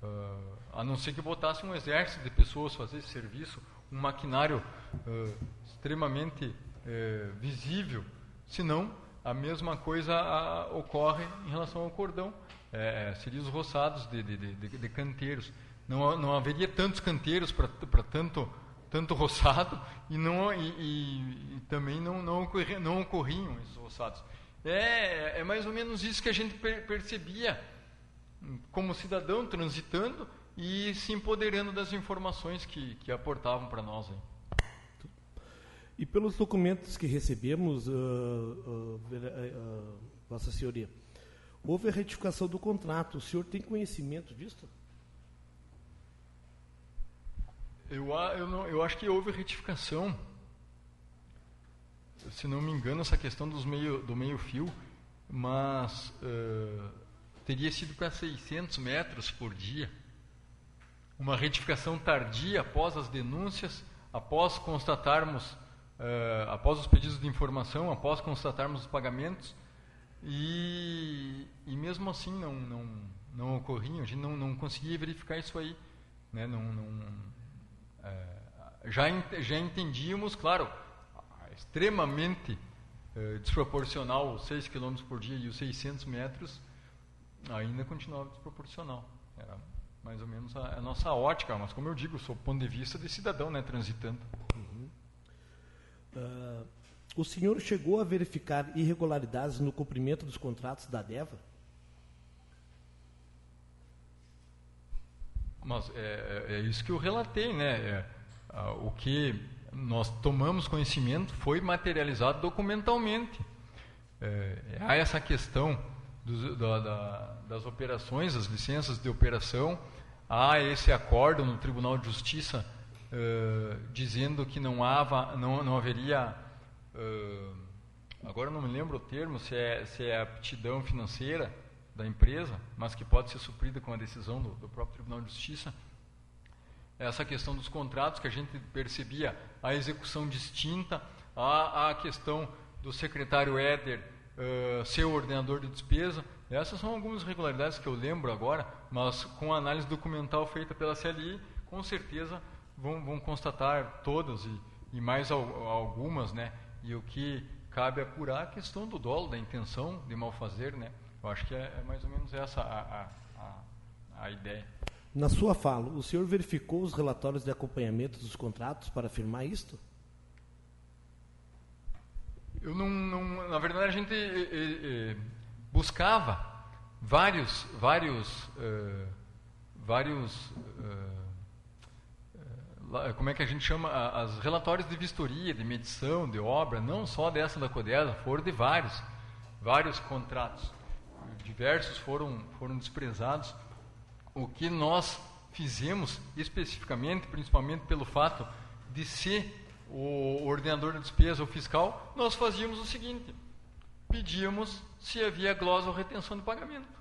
Uh, a não ser que botasse um exército de pessoas fazer esse serviço, um maquinário uh, extremamente uh, visível, senão a mesma coisa uh, ocorre em relação ao cordão, é, seria os roçados de, de, de, de, canteiros. Não, não haveria tantos canteiros para tanto tanto roçado e não e, e, e também não não, ocorri, não ocorriam esses roçados. É, é mais ou menos isso que a gente per, percebia como cidadão transitando e se empoderando das informações que, que aportavam para nós. Hein. E pelos documentos que recebemos, uh, uh, uh, Vossa Senhoria, houve a retificação do contrato. O senhor tem conhecimento disso? Eu, eu, não, eu acho que houve retificação. Se não me engano, essa questão dos meio, do meio-fio, mas teria sido para 600 metros por dia uma retificação tardia após as denúncias, após constatarmos, uh, após os pedidos de informação, após constatarmos os pagamentos, e, e mesmo assim não, não, não ocorriam, a gente não, não conseguia verificar isso aí. Né? Não, não, uh, já, já entendíamos, claro, extremamente uh, desproporcional os 6 km por dia e os 600 metros, ainda continuava desproporcional. Mais ou menos a, a, nossa ótica, mas como eu digo, sou ponto de vista de cidadão, né, transitando. Uhum. Uh, o senhor chegou a verificar irregularidades no cumprimento dos contratos da DEVA? Mas é, é, é isso que eu relatei, né? É, o que nós tomamos conhecimento foi materializado documentalmente. É, há essa questão dos, da, da, das operações, as licenças de operação, há esse acordo no Tribunal de Justiça uh, dizendo que não, hava, não, não haveria, uh, agora não me lembro o termo, se é, se é aptidão financeira da empresa, mas que pode ser suprida com a decisão do, do próprio Tribunal de Justiça. Essa questão dos contratos, que a gente percebia a execução distinta, a, a questão do secretário Éder uh, ser o ordenador de despesa, essas são algumas irregularidades que eu lembro agora, mas com a análise documental feita pela CLI, com certeza vão, vão constatar todas e, e mais al, algumas, né? E o que cabe apurar é a questão do dolo, da intenção de mal fazer, né? Eu acho que é, é mais ou menos essa a, a, a, a ideia. Na sua fala, o senhor verificou os relatórios de acompanhamento dos contratos para afirmar isto? Eu não, não na verdade a gente eh, eh, buscava vários, vários, uh, vários, uh, como é que a gente chama, as relatórios de vistoria, de medição, de obra, não só dessa da Codesa, foram de vários, vários contratos, diversos foram foram desprezados. O que nós fizemos especificamente, principalmente pelo fato de ser o ordenador de despesa ou fiscal, nós fazíamos o seguinte: pedíamos se havia glosa ou retenção de pagamento.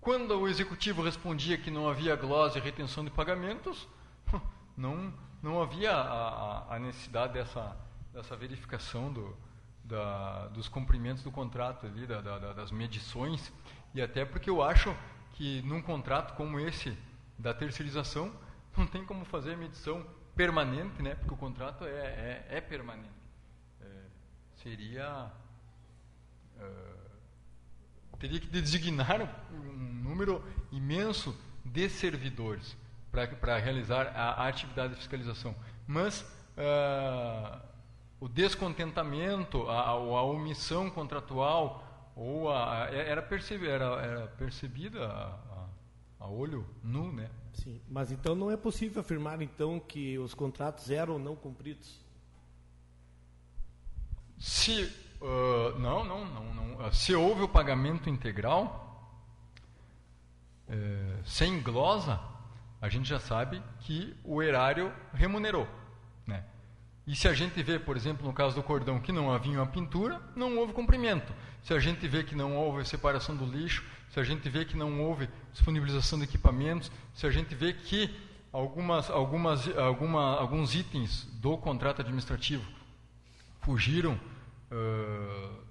Quando o executivo respondia que não havia glosa e retenção de pagamentos, não, não havia a, a necessidade dessa, dessa verificação do, da, dos cumprimentos do contrato ali, da, da, das medições, e até porque eu acho que num contrato como esse da terceirização, não tem como fazer medição permanente, né? Porque o contrato é, é, é permanente. É, seria uh, teria que designar um número imenso de servidores para realizar a, a, atividade de fiscalização. Mas uh, o descontentamento, a, a, omissão contratual ou a, era, percebi, era, era percebida a, a olho nu, né? Sim, mas então não é possível afirmar então que os contratos eram ou não cumpridos? Se uh, não, não, não, não, se houve o pagamento integral uh, sem glosa, a gente já sabe que o erário remunerou, né? E se a gente vê, por exemplo, no caso do cordão, que não havia uma pintura, não houve cumprimento. Se a gente vê que não houve separação do lixo, se a gente vê que não houve disponibilização de equipamentos, se a gente vê que algumas, algumas, alguma, alguns itens do contrato administrativo fugiram uh,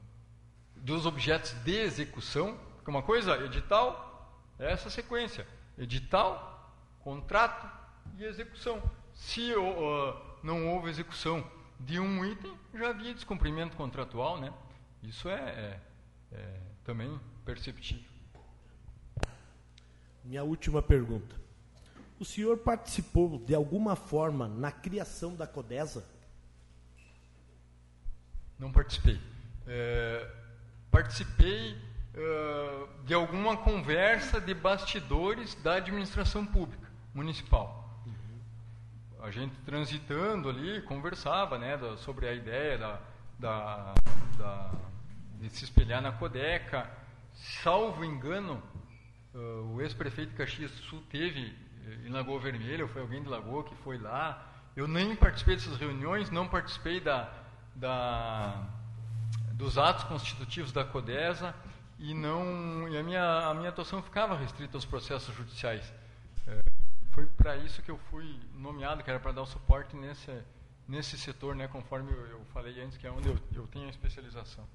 dos objetos de execução, porque uma coisa, edital, é essa sequência: edital, contrato e execução. Se uh, não houve execução de um item, já havia descumprimento contratual, né? Isso é, é, é também perceptível. Minha última pergunta. O senhor participou de alguma forma na criação da Codesa? Não participei. É, participei é, de alguma conversa de bastidores da administração pública municipal a gente transitando ali, conversava né, da, sobre a ideia da, da, da, de se espelhar na Codeca. Salvo engano, uh, o ex-prefeito de Caxias do Sul teve em Lagoa Vermelha, foi alguém de Lagoa que foi lá. Eu nem participei dessas reuniões, não participei da, da, dos atos constitutivos da Codesa e não e a minha a minha atuação ficava restrita aos processos judiciais. É, foi para isso que eu fui nomeado, que era para dar o suporte nesse, nesse setor, né, conforme eu, eu falei antes, que é onde eu, eu tenho a especialização.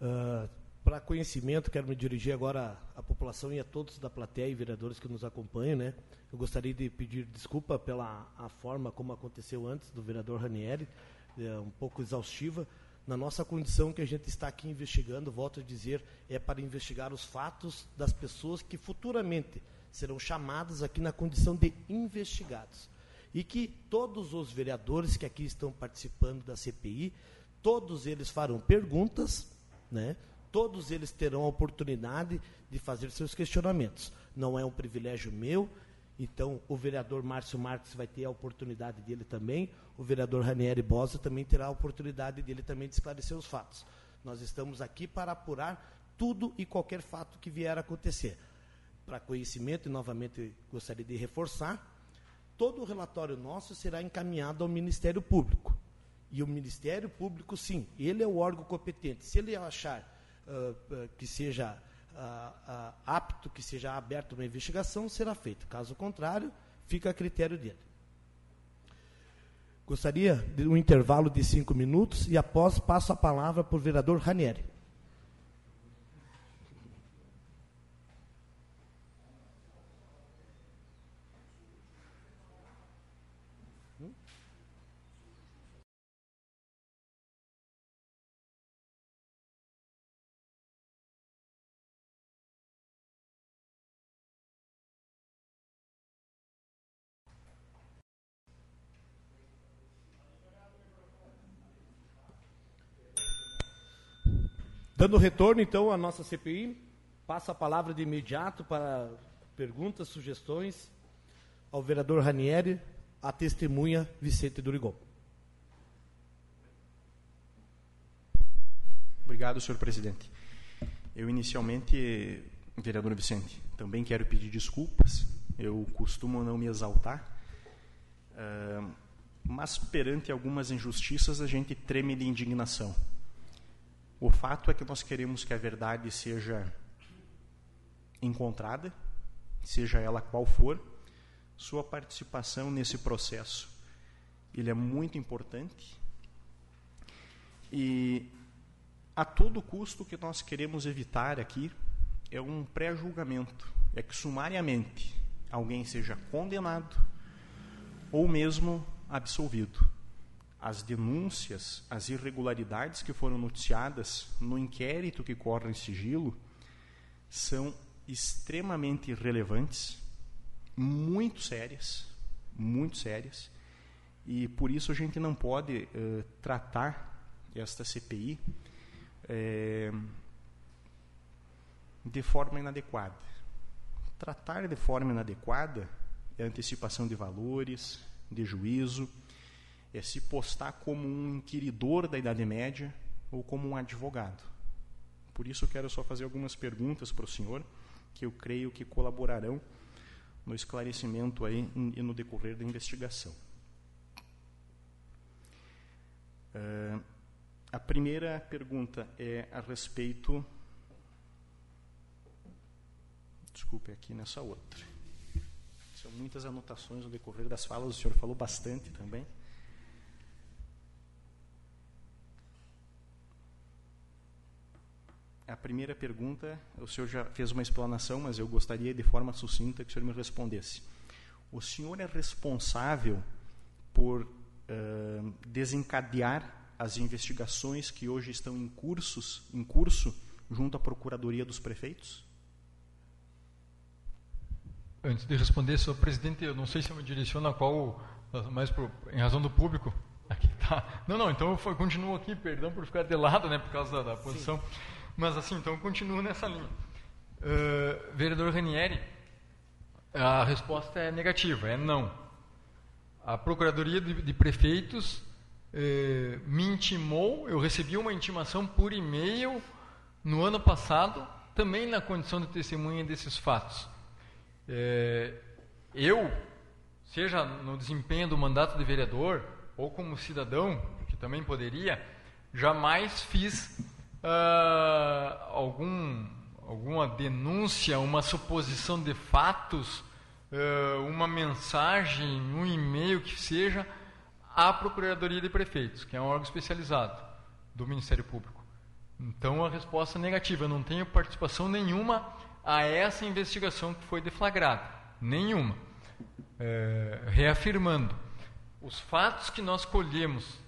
Uh, para conhecimento, quero me dirigir agora à população e a todos da plateia e vereadores que nos acompanham. Né? Eu gostaria de pedir desculpa pela a forma como aconteceu antes do vereador Ranieri, é, um pouco exaustiva. Na nossa condição que a gente está aqui investigando, volto a dizer, é para investigar os fatos das pessoas que futuramente serão chamados aqui na condição de investigados. E que todos os vereadores que aqui estão participando da CPI, todos eles farão perguntas, né? Todos eles terão a oportunidade de fazer seus questionamentos. Não é um privilégio meu, então o vereador Márcio Marques vai ter a oportunidade dele também, o vereador Ranieri Bosa também terá a oportunidade dele também de esclarecer os fatos. Nós estamos aqui para apurar tudo e qualquer fato que vier a acontecer para conhecimento, e novamente gostaria de reforçar, todo o relatório nosso será encaminhado ao Ministério Público. E o Ministério Público, sim, ele é o órgão competente. Se ele achar uh, que seja uh, apto, que seja aberta uma investigação, será feito. Caso contrário, fica a critério dele. Gostaria de um intervalo de cinco minutos e após passo a palavra para o vereador Ranieri. Dando retorno, então, à nossa CPI, passa a palavra de imediato para perguntas, sugestões ao vereador Ranieri, a testemunha Vicente Durigon. Obrigado, senhor presidente. Eu inicialmente, vereador Vicente, também quero pedir desculpas. Eu costumo não me exaltar, uh, mas perante algumas injustiças a gente treme de indignação. O fato é que nós queremos que a verdade seja encontrada, seja ela qual for. Sua participação nesse processo, ele é muito importante. E a todo custo o que nós queremos evitar aqui é um pré-julgamento, é que sumariamente alguém seja condenado ou mesmo absolvido. As denúncias, as irregularidades que foram noticiadas no inquérito que corre em sigilo são extremamente relevantes, muito sérias, muito sérias, e por isso a gente não pode uh, tratar esta CPI é, de forma inadequada. Tratar de forma inadequada é antecipação de valores, de juízo, é se postar como um inquiridor da Idade Média ou como um advogado. Por isso, quero só fazer algumas perguntas para o senhor, que eu creio que colaborarão no esclarecimento aí e no decorrer da investigação. Uh, a primeira pergunta é a respeito. Desculpe, aqui nessa outra. São muitas anotações no decorrer das falas, o senhor falou bastante também. A primeira pergunta, o senhor já fez uma explanação, mas eu gostaria de forma sucinta que o senhor me respondesse. O senhor é responsável por uh, desencadear as investigações que hoje estão em, cursos, em curso junto à Procuradoria dos Prefeitos? Antes de responder, senhor presidente, eu não sei se eu me direciono a qual, mas por, em razão do público. Aqui tá. Não, não, então eu continuo aqui, perdão por ficar de lado, né, por causa da, da posição. Sim. Mas assim, então continuo nessa linha. Uh, vereador Ranieri, a resposta é negativa, é não. A Procuradoria de, de Prefeitos eh, me intimou, eu recebi uma intimação por e-mail no ano passado, também na condição de testemunha desses fatos. Eh, eu, seja no desempenho do mandato de vereador ou como cidadão, que também poderia, jamais fiz uh, algum, alguma denúncia, uma suposição de fatos, uh, uma mensagem, um e-mail que seja à Procuradoria de Prefeitos, que é um órgão especializado do Ministério Público. Então a resposta é negativa. Eu não tenho participação nenhuma a essa investigação que foi deflagrada. Nenhuma. É, reafirmando, os fatos que nós colhemos,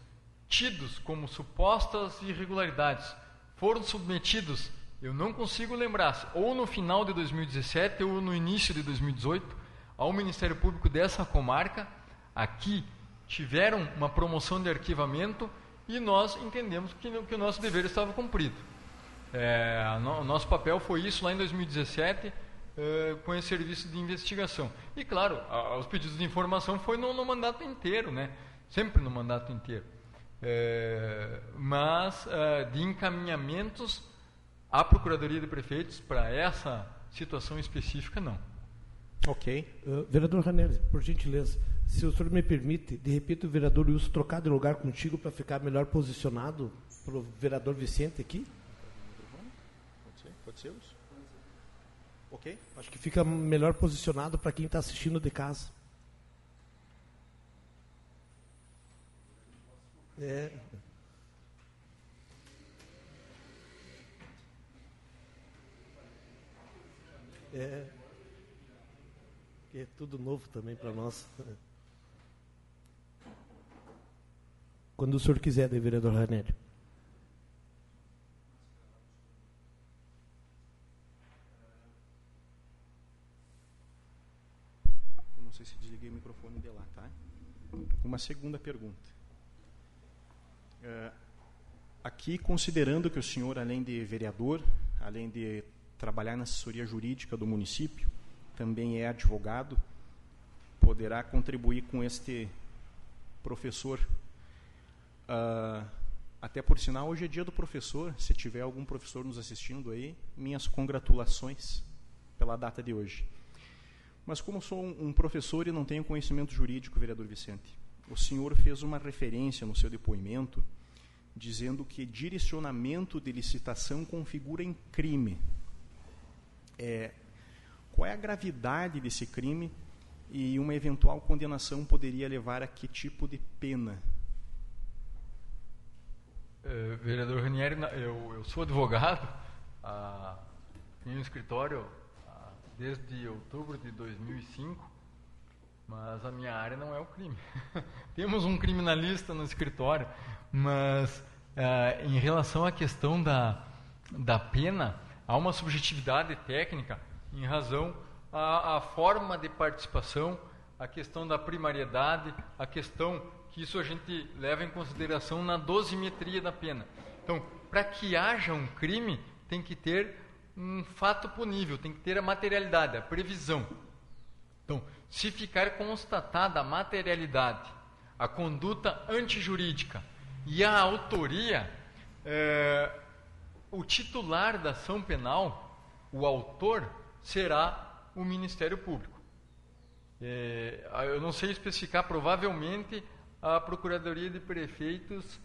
tidos como supostas irregularidades, foram submetidos, eu não consigo lembrar, ou no final de 2017 ou no início de 2018, ao Ministério Público dessa comarca, aqui tiveram uma promoção de arquivamento e nós entendemos que, que o nosso dever estava cumprido. É, o nosso papel foi isso lá em 2017, é, com esse serviço de investigação. E, claro, a, os pedidos de informação foi no, no, mandato inteiro, né? sempre no mandato inteiro. É, mas é, de encaminhamentos à Procuradoria de Prefeitos para essa situação específica, não. Ok. Uh, vereador Ranelli, por gentileza. Se o senhor me permite, de repente o vereador Wilson trocar de lugar contigo para ficar melhor posicionado para o vereador Vicente aqui? Pode ser, pode ser, Wilson. Ok. Acho que fica melhor posicionado para quem está assistindo de casa. É. É. É tudo novo também para nós. Quando o senhor quiser, vereador Ranelli. Eu não sei se desliguei o microfone de lá, tá? Uma segunda pergunta. Uh, aqui, considerando que o senhor, além de vereador, além de trabalhar na assessoria jurídica do município, também é advogado, poderá contribuir com este professor. Uh, até por sinal, hoje é dia do professor. Se tiver algum professor nos assistindo aí, minhas congratulações pela data de hoje. Mas como sou um professor e não tenho conhecimento jurídico, vereador Vicente, o senhor fez uma referência no seu depoimento dizendo que direcionamento de licitação configura em crime. É, qual é a gravidade desse crime e uma eventual condenação poderia levar a que tipo de pena? Uh, vereador Ranieri, eu, eu sou advogado, uh, tenho um escritório uh, desde outubro de 2005, mas a minha área não é o crime. Temos um criminalista no escritório, mas uh, em relação à questão da, da pena, há uma subjetividade técnica em razão à, à forma de participação, a questão da primariedade, a questão que isso a gente leva em consideração na dosimetria da pena. Então, para que haja um crime, tem que ter um fato punível, tem que ter a materialidade, a previsão. Então, se ficar constatada a materialidade, a conduta antijurídica e a autoria, é, o titular da ação penal, o autor, será o Ministério Público. É, eu não sei especificar, provavelmente a Procuradoria de Prefeitos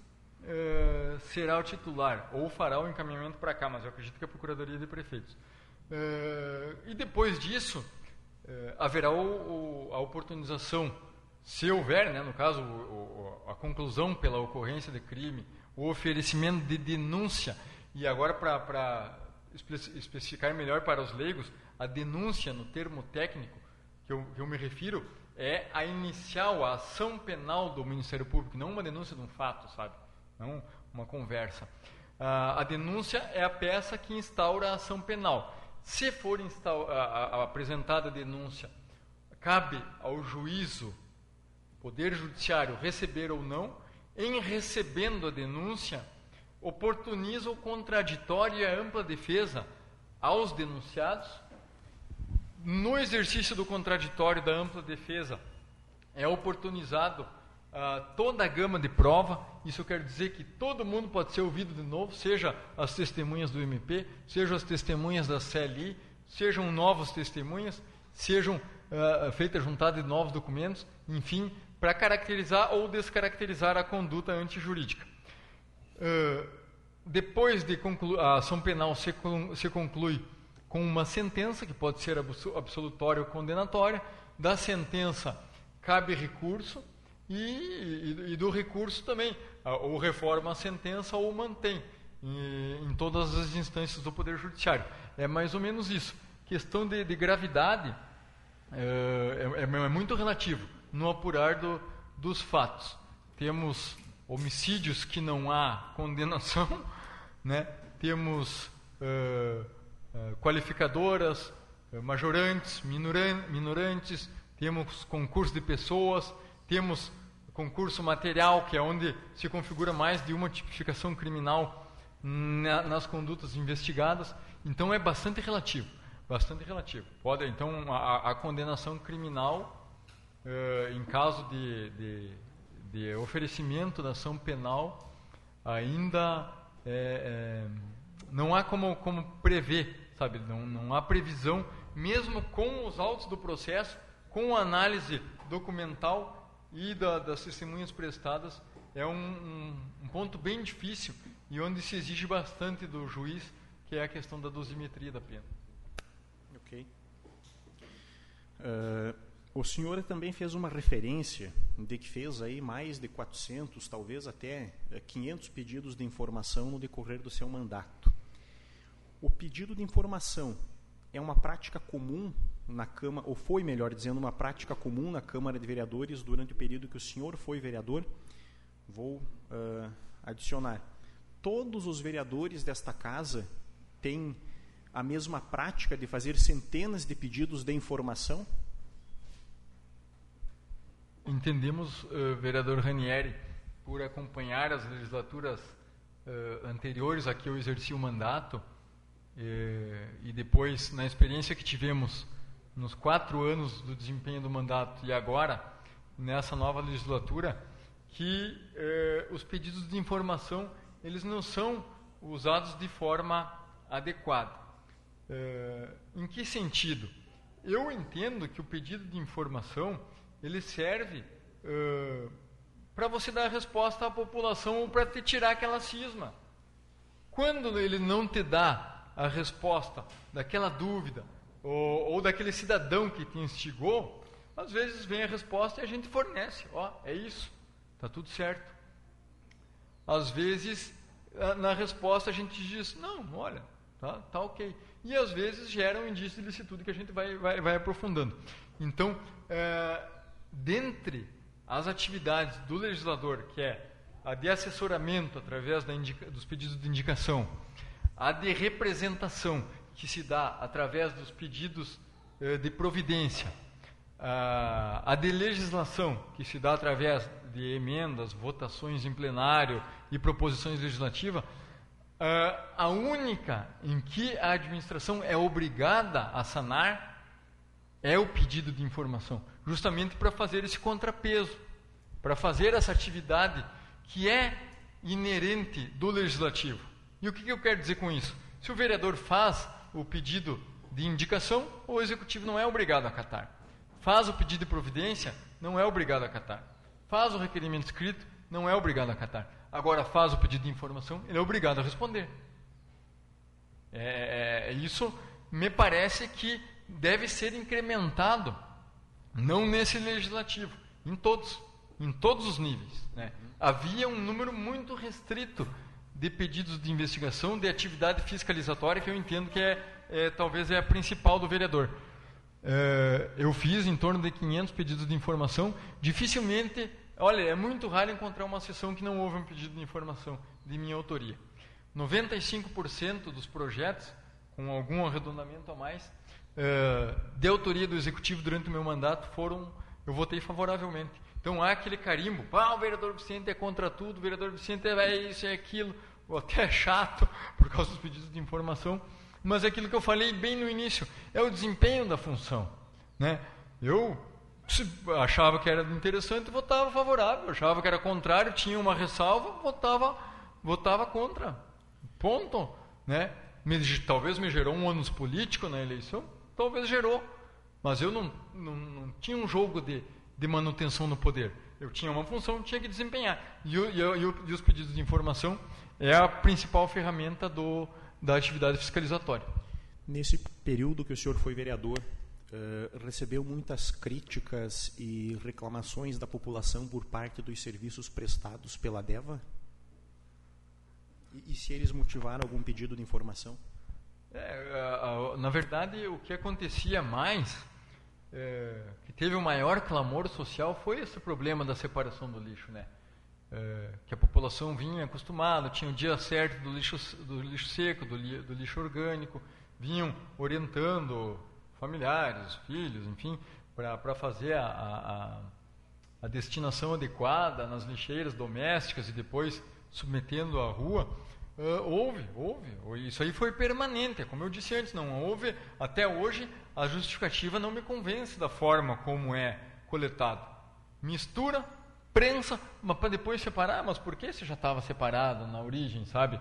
é, será o titular, ou fará o encaminhamento para cá, mas eu acredito que a Procuradoria de Prefeitos. É, e depois disso, eh, haverá o, o, a oportunização, se houver, né, no caso, o, a conclusão pela ocorrência de crime, o oferecimento de denúncia, e agora para especificar melhor para os leigos, a denúncia no termo técnico que eu, que eu me refiro é a inicial, a ação penal do Ministério Público, não uma denúncia de um fato, sabe? Não uma conversa. a denúncia é a peça que instaura a ação penal. Se for apresentada a denúncia, cabe ao juízo, Poder Judiciário, receber ou não. Em recebendo a denúncia, oportuniza o contraditório e a ampla defesa aos denunciados. No exercício do contraditório da ampla defesa, é oportunizado uh, toda a gama de prova. Isso quer dizer que todo mundo pode ser ouvido de novo, seja as testemunhas do MP, sejam as testemunhas da CLI, sejam novas testemunhas, sejam uh, feitas juntada de novos documentos, enfim, para caracterizar ou descaracterizar a conduta antijurídica. Uh, depois de a ação penal se, se conclui com uma sentença, que pode ser absolutória ou condenatória, da sentença cabe recurso, e, e, e do recurso também, ou reforma a sentença ou mantém em, em, todas as instâncias do Poder Judiciário. É mais ou menos isso. Questão de, de gravidade é, é, é, muito relativo no apurar do, dos fatos. Temos homicídios que não há condenação, né? temos uh, uh, qualificadoras, majorantes, minorantes, temos concurso de pessoas, temos concurso material, que é onde se configura mais de uma tipificação criminal na, nas condutas investigadas. Então é bastante relativo, bastante relativo. Pode então a, a condenação criminal uh, em caso de, de, de, oferecimento da ação penal ainda é, é, não há como, como prever, sabe? Não, não há previsão, mesmo com os autos do processo, com análise documental e da, das testemunhas prestadas é um, um, um, ponto bem difícil e onde se exige bastante do juiz, que é a questão da dosimetria da pena. Ok. Uh, o senhor também fez uma referência de que fez aí mais de 400, talvez até 500 eh, pedidos de informação no decorrer do seu mandato. O pedido de informação é uma prática comum na Câmara, ou foi, melhor dizendo, uma prática comum na Câmara de Vereadores durante o período que o senhor foi vereador. Vou uh, adicionar. Todos os vereadores desta casa têm a mesma prática de fazer centenas de pedidos de informação? Entendemos, uh, vereador Ranieri, por acompanhar as legislaturas uh, anteriores a que eu exerci o mandato, eh, e depois, na experiência que tivemos nos quatro anos do desempenho do mandato e agora, nessa nova legislatura, que eh, os pedidos de informação eles não são usados de forma adequada. Eh, em que sentido? Eu entendo que o pedido de informação ele serve eh, para você dar resposta à população ou para te tirar aquela cisma. Quando ele não te dá a resposta daquela dúvida ou, ou daquele cidadão que te instigou, às vezes vem a resposta e a gente fornece. Ó, é isso, tá tudo certo. Às vezes, na resposta a gente diz, não, olha, tá, tá ok. E às vezes gera um indício de licitude que a gente vai, vai, vai aprofundando. Então, é, dentre as atividades do legislador, que é a de assessoramento através indica, dos pedidos de indicação, a de representação, que se dá através dos pedidos eh, de providência, a, de legislação, que se dá através de emendas, votações em plenário e proposições legislativas, a única em que a administração é obrigada a sanar é o pedido de informação justamente para fazer esse contrapeso, para fazer essa atividade que é inerente do legislativo. E o que eu quero dizer com isso? Se o vereador faz o pedido de indicação, o executivo não é obrigado a acatar. Faz o pedido de providência, não é obrigado a acatar. Faz o requerimento escrito, não é obrigado a acatar. Agora faz o pedido de informação, ele é obrigado a responder. É, é isso me parece que deve ser incrementado não nesse legislativo, em todos, em todos os níveis. Né? Havia um número muito restrito de pedidos de investigação, de atividade fiscalizatória, que eu entendo que é, é talvez é a principal do vereador. É, eu fiz em torno de 500 pedidos de informação. Dificilmente, olha, é muito raro encontrar uma sessão que não houve um pedido de informação de minha autoria. 95% dos projetos, com algum arredondamento a mais, uh, de autoria do executivo durante o meu mandato foram, eu votei favoravelmente. Então há aquele carimbo, ah, o vereador Vicente é contra tudo, o vereador Vicente é isso, é aquilo, ou até é chato por causa dos pedidos de informação, mas é aquilo que eu falei bem no início, é o desempenho da função. Né? Eu achava que era interessante, votava favorável, achava que era contrário, tinha uma ressalva, votava, votava contra. Ponto. Né? Me, talvez me gerou um ônus político na eleição, talvez gerou. Mas eu não, não, não tinha um jogo de, de manutenção no poder. Eu tinha uma função, tinha que desempenhar. E, o, e, o, e, os pedidos de informação é a principal ferramenta do, da atividade fiscalizatória. Nesse período que o senhor foi vereador, uh, recebeu muitas críticas e reclamações da população por parte dos serviços prestados pela DEVA? E, e se eles motivaram algum pedido de informação? É, na verdade, o que acontecia mais, é, que teve o maior clamor social, foi esse problema da separação do lixo, né? É, que a população vinha acostumada, tinha o dia certo do lixo, do lixo seco, do, li, do lixo orgânico, vinham orientando familiares, filhos, enfim, para fazer a, a, a destinação adequada nas lixeiras domésticas e depois submetendo à rua. Uh, houve, houve. Isso aí foi permanente. Como eu disse antes, não houve. Até hoje, a justificativa não me convence da forma como é coletado. Mistura, prensa, mas para depois separar. Mas por que você já estava separado na origem, sabe?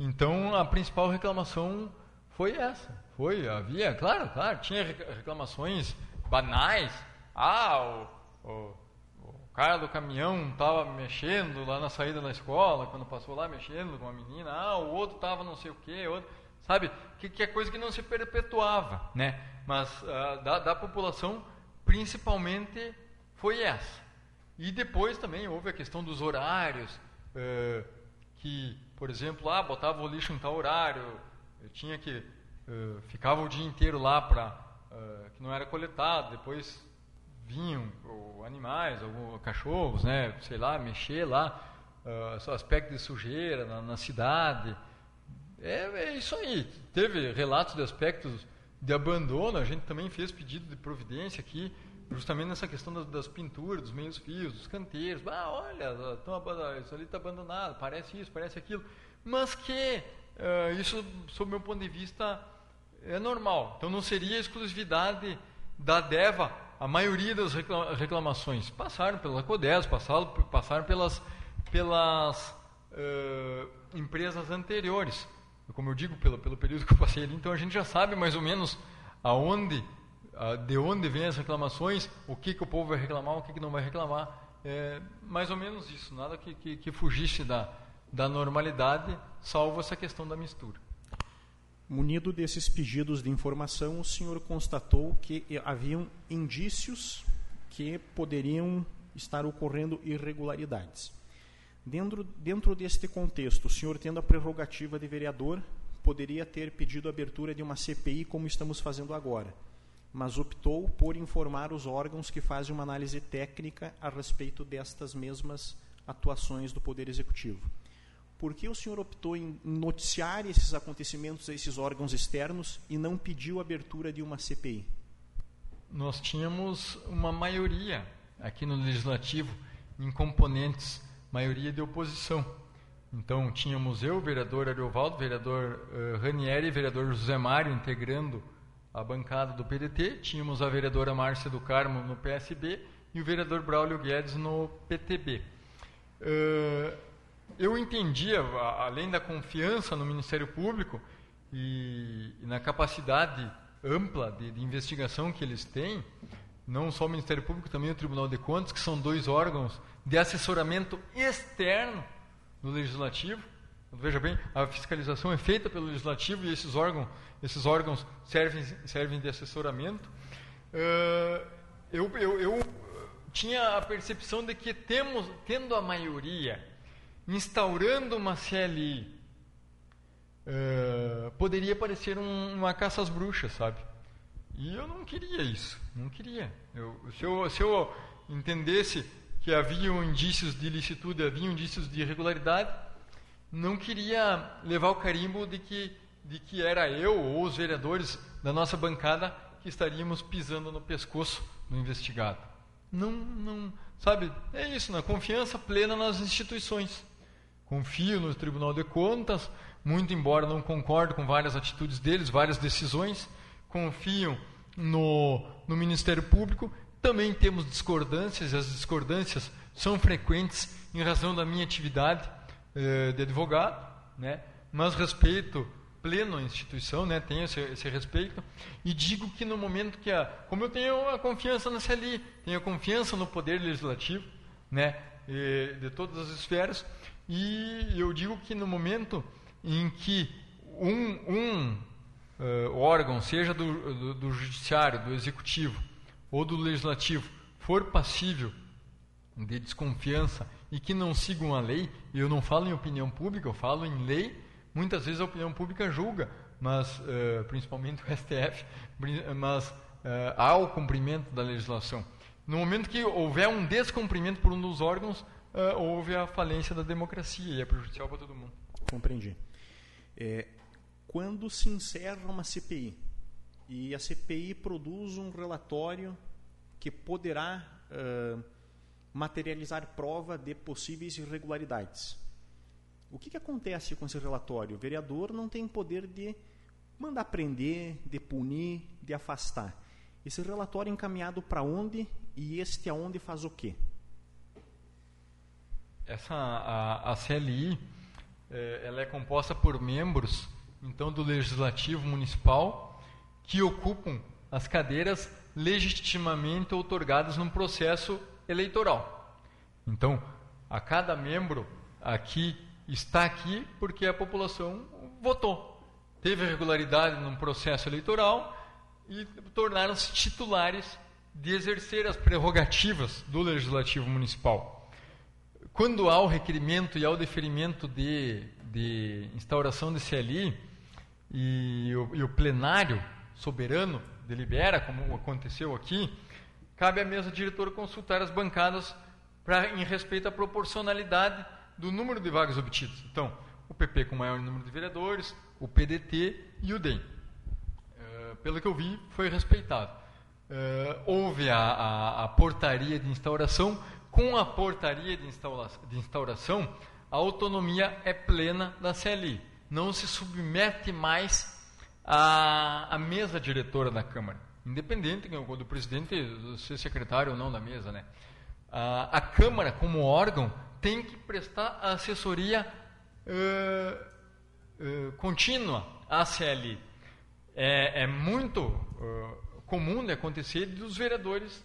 Então, a principal reclamação foi essa. Foi, havia, claro, claro, tinha reclamações banais. Ah, o, o o cara do caminhão estava mexendo lá na saída da escola, quando passou lá mexendo com a menina, ah, o outro estava não sei o quê, outro, sabe? Que, que é coisa que não se perpetuava, né? Mas uh, da, da população, principalmente, foi essa. E depois também houve a questão dos horários, uh, que, por exemplo, ah, botava o lixo em tal horário, eu tinha que, uh, ficava o dia inteiro lá para, que não era coletado, depois vinham ou animais, ou cachorros, né, sei lá, mexer lá, uh, aspecto de sujeira na, na cidade. É, é, isso aí. Teve relatos de aspectos de abandono, a gente também fez pedido de providência aqui, justamente nessa questão das, das pinturas, dos meios fios, dos canteiros. Ah, olha, tão, isso ali está abandonado, parece isso, parece aquilo. mas que uh, isso, sob meu ponto de vista, é normal. Então não seria exclusividade da DEVA a maioria das reclamações. Passaram pela CODES, passaram, passaram pelas, pelas uh, empresas anteriores. Como eu digo, pelo, pelo período que eu passei ali, então a gente já sabe mais ou menos aonde, de onde vêm as reclamações, o que, que o povo vai reclamar, o que, que não vai reclamar. É mais ou menos isso, nada que, que, que fugisse da, da normalidade, salvo essa questão da mistura. Munido desses pedidos de informação, o senhor constatou que haviam indícios que poderiam estar ocorrendo irregularidades. Dentro, dentro deste contexto, o senhor tendo a prerrogativa de vereador, poderia ter pedido a abertura de uma CPI como estamos fazendo agora, mas optou por informar os órgãos que fazem uma análise técnica a respeito destas mesmas atuações do Poder Executivo. Por que o senhor optou em noticiar esses acontecimentos a esses órgãos externos e não pediu a abertura de uma CPI? Nós tínhamos uma maioria aqui no Legislativo em componentes, maioria de oposição. Então, tínhamos eu, vereador Ariovaldo, vereador uh, Ranieri, vereador José Mário integrando a bancada do PDT, tínhamos a vereadora Márcia do Carmo no PSB e o vereador Braulio Guedes no PTB. Eh, eu entendia, além da confiança no Ministério Público e, na capacidade ampla de, de, investigação que eles têm, não só o Ministério Público, também o Tribunal de Contas, que são dois órgãos de assessoramento externo no Legislativo. Veja bem, a fiscalização é feita pelo Legislativo e esses órgãos, esses órgãos servem, servem de assessoramento. Uh, eu, eu, eu tinha a percepção de que temos, tendo a maioria instaurando uma CLI, uh, eh, poderia parecer um, uma caça às bruxas, sabe? E eu não queria isso, não queria. Eu, se, eu, se eu entendesse que havia indícios de ilicitude, havia indícios de irregularidade, não queria levar o carimbo de que, de que era eu ou os vereadores da nossa bancada que estaríamos pisando no pescoço do investigado. Não, não, sabe? É isso, na confiança plena nas instituições. Confio no Tribunal de Contas, muito embora não concorde com várias atitudes deles, várias decisões. Confio no, no Ministério Público. Também temos discordâncias, e as discordâncias são frequentes em razão da minha atividade eh, de advogado, né? mas respeito pleno a instituição, né? tenho esse, esse, respeito, e digo que no momento que a. Como eu tenho a confiança na CLI, tenho confiança no Poder Legislativo, né? De todas as esferas, e eu digo que no momento em que um, um uh, órgão, seja do, do, do, judiciário, do executivo ou do legislativo, for passível de desconfiança e que não sigam a lei, eu não falo em opinião pública, eu falo em lei, muitas vezes a opinião pública julga, mas uh, principalmente o STF, mas uh, há o cumprimento da legislação. No momento que houver um descumprimento por um dos órgãos, uh, houve a falência da democracia e é prejudicial para todo mundo. Compreendi. É, quando se encerra uma CPI e a CPI produz um relatório que poderá materializar prova de possíveis irregularidades, o que, que acontece com esse relatório? O vereador não tem poder de mandar prender, de punir, de afastar. Esse relatório é encaminhado para onde e este aonde faz o quê? essa a, a CLI é, ela é composta por membros então do legislativo municipal que ocupam as cadeiras legitimamente outorgadas num processo eleitoral. Então, a cada membro aqui está aqui porque a população votou. Teve irregularidade num processo eleitoral e tornaram-se titulares de exercer as prerrogativas do legislativo municipal quando há o requerimento e há o deferimento de, de instauração de CLI e o, e o plenário soberano delibera, como aconteceu aqui, cabe à mesa diretora consultar as bancadas pra, em respeito à proporcionalidade do número de vagas obtidas. Então, o PP com maior número de vereadores, o PDT e o DEM. Uh, pelo que eu vi, foi respeitado. Uh, houve a, a, a portaria de instauração, com a portaria de, instauração, a autonomia é plena da CLI. Não se submete mais à, à mesa diretora da Câmara. Independente do presidente ser secretário ou não da mesa. Né? A Câmara, como órgão, tem que prestar assessoria uh, uh, contínua à CLI. É, é muito uh, comum de acontecer dos vereadores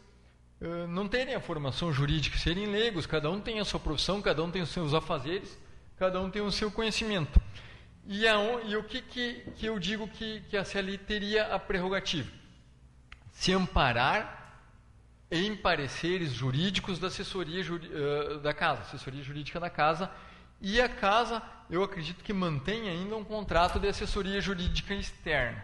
não terem a formação jurídica, serem leigos, cada um tem a sua profissão, cada um tem os seus afazeres, cada um tem o seu conhecimento. E, a, e o que, que, que, eu digo que, que a CLI teria a prerrogativa? Se amparar em pareceres jurídicos da assessoria uh, da casa, assessoria jurídica da casa, e a casa, eu acredito que mantém ainda um contrato de assessoria jurídica externa.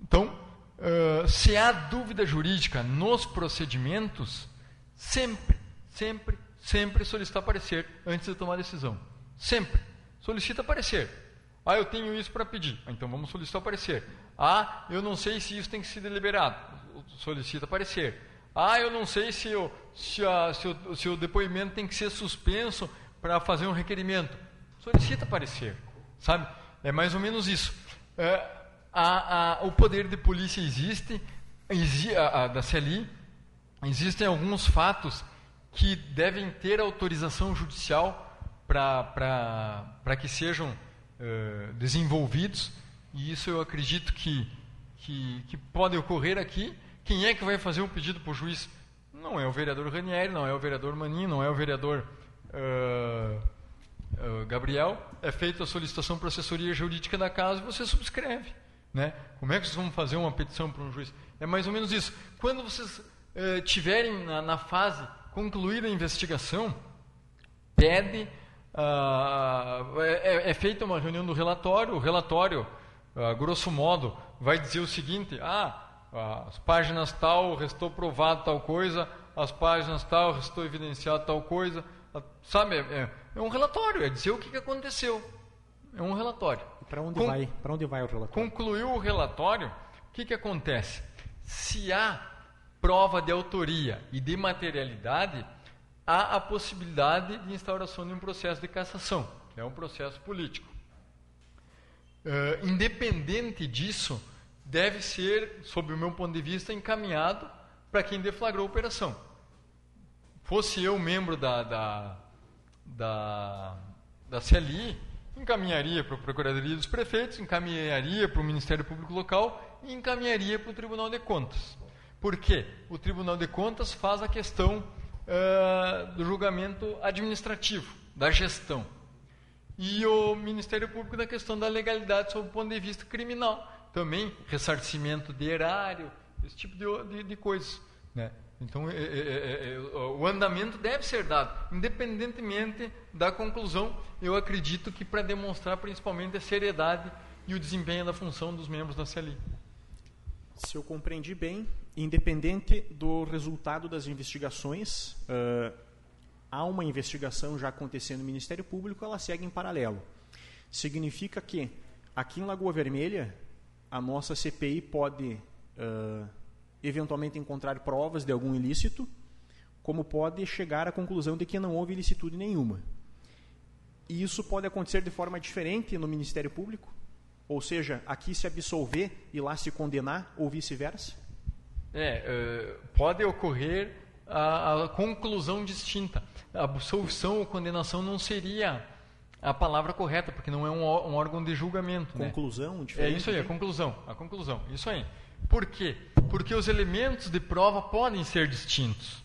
Então, uh, se há dúvida jurídica nos procedimentos, sempre, sempre, sempre solicitar parecer antes de tomar decisão. Sempre. Solicita parecer. Ah, eu tenho isso para pedir. Ah, então vamos solicitar parecer. Ah, eu não sei se isso tem que ser deliberado. Solicita parecer. Ah, eu não sei se, eu, se, a, se, o, se o depoimento tem que ser suspenso para fazer um requerimento. Solicita parecer. Sabe? É mais ou menos isso. É, a, a, o poder de polícia existe, exi, a, da CLI, existem alguns fatos que devem ter autorização judicial para que sejam uh, desenvolvidos, e isso eu acredito que, que, que, pode ocorrer aqui. Quem é que vai fazer um pedido para o juiz? Não é o vereador Ranieri, não é o vereador Maninho, não é o vereador uh, uh, Gabriel. É feita a solicitação para assessoria jurídica da casa e você subscreve. Né? Como é que vocês vão fazer uma petição para um juiz? É mais ou menos isso. Quando vocês tiverem na, na fase concluída a investigação, pede ah, é, é, feita uma reunião do relatório, o relatório, ah, grosso modo, vai dizer o seguinte: ah, as páginas tal restou provado tal coisa, as páginas tal restou evidenciado tal coisa, sabe? É, é um relatório, é dizer o que, que aconteceu. É um relatório. Para onde vai? Onde vai o relatório? Concluiu o relatório, o que, que acontece? Se há prova de autoria e de materialidade, há a possibilidade de instauração de um processo de cassação, que é um processo político. Uh, independente disso, deve ser, sob o meu ponto de vista, encaminhado para quem deflagrou a operação. Fosse eu membro da, da, da, da CLI, encaminharia para a Procuradoria dos Prefeitos, encaminharia para o Ministério Público Local e encaminharia para o Tribunal de Contas. Por quê? O Tribunal de Contas faz a questão uh, do julgamento administrativo, da gestão. E o Ministério Público na questão da legalidade sob o ponto de vista criminal. Também ressarcimento de erário, esse tipo de, de, de coisas. Né? Então, é, é, é, é, o andamento deve ser dado, independentemente da conclusão. Eu acredito que para demonstrar principalmente a seriedade e o desempenho da função dos membros da CLI. Se eu compreendi bem, independente do resultado das investigações, uh, há uma investigação já acontecendo no Ministério Público, ela segue em paralelo. Significa que aqui em Lagoa Vermelha, a nossa CPI pode uh, eventualmente encontrar provas de algum ilícito, como pode chegar à conclusão de que não houve ilicitude nenhuma. E isso pode acontecer de forma diferente no Ministério Público? Ou seja, aqui se absolver e lá se condenar, ou vice-versa? É, uh, pode ocorrer a, a, conclusão distinta. A absolvição ou condenação não seria a palavra correta, porque não é um, um órgão de julgamento. Né? Conclusão? Né? É isso aí, a conclusão. A conclusão, isso aí. Por quê? Porque os elementos de prova podem ser distintos.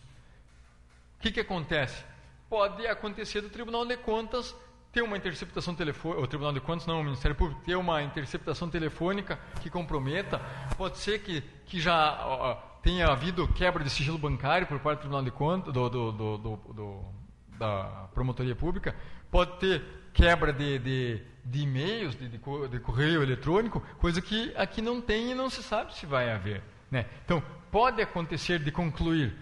O que, que acontece? Pode acontecer do Tribunal de Contas ter uma interceptação telefônica, o Tribunal de Contas, não, o Ministério Público, ter uma interceptação telefônica que comprometa, pode ser que, que já ó, tenha havido quebra de sigilo bancário por parte do Tribunal de Contas, do, do, do da Promotoria Pública, pode ter quebra de, de, de e-mails, de, de, de, correio eletrônico, coisa que aqui não tem e não se sabe se vai haver. Né? Então, pode acontecer de concluir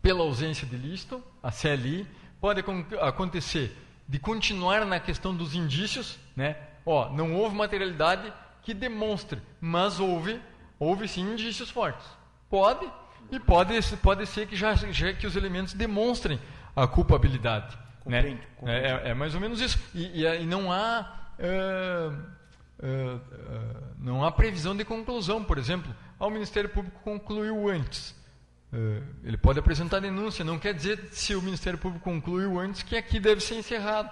pela ausência de listo, a CLI, pode acontecer de continuar na questão dos indícios, né? Ó, não houve materialidade que demonstre, mas houve, houve sim indícios fortes. Pode e pode, pode ser que já, já que os elementos demonstrem a culpabilidade. Compreendo, né? compreendo. É, é, mais ou menos isso. E, e, e não há. Uh, Uh, uh, não há previsão de conclusão. Por exemplo, ah, o Ministério Público concluiu antes. Ele pode apresentar denúncia. Não quer dizer, se o Ministério Público concluiu antes, que aqui deve ser encerrado.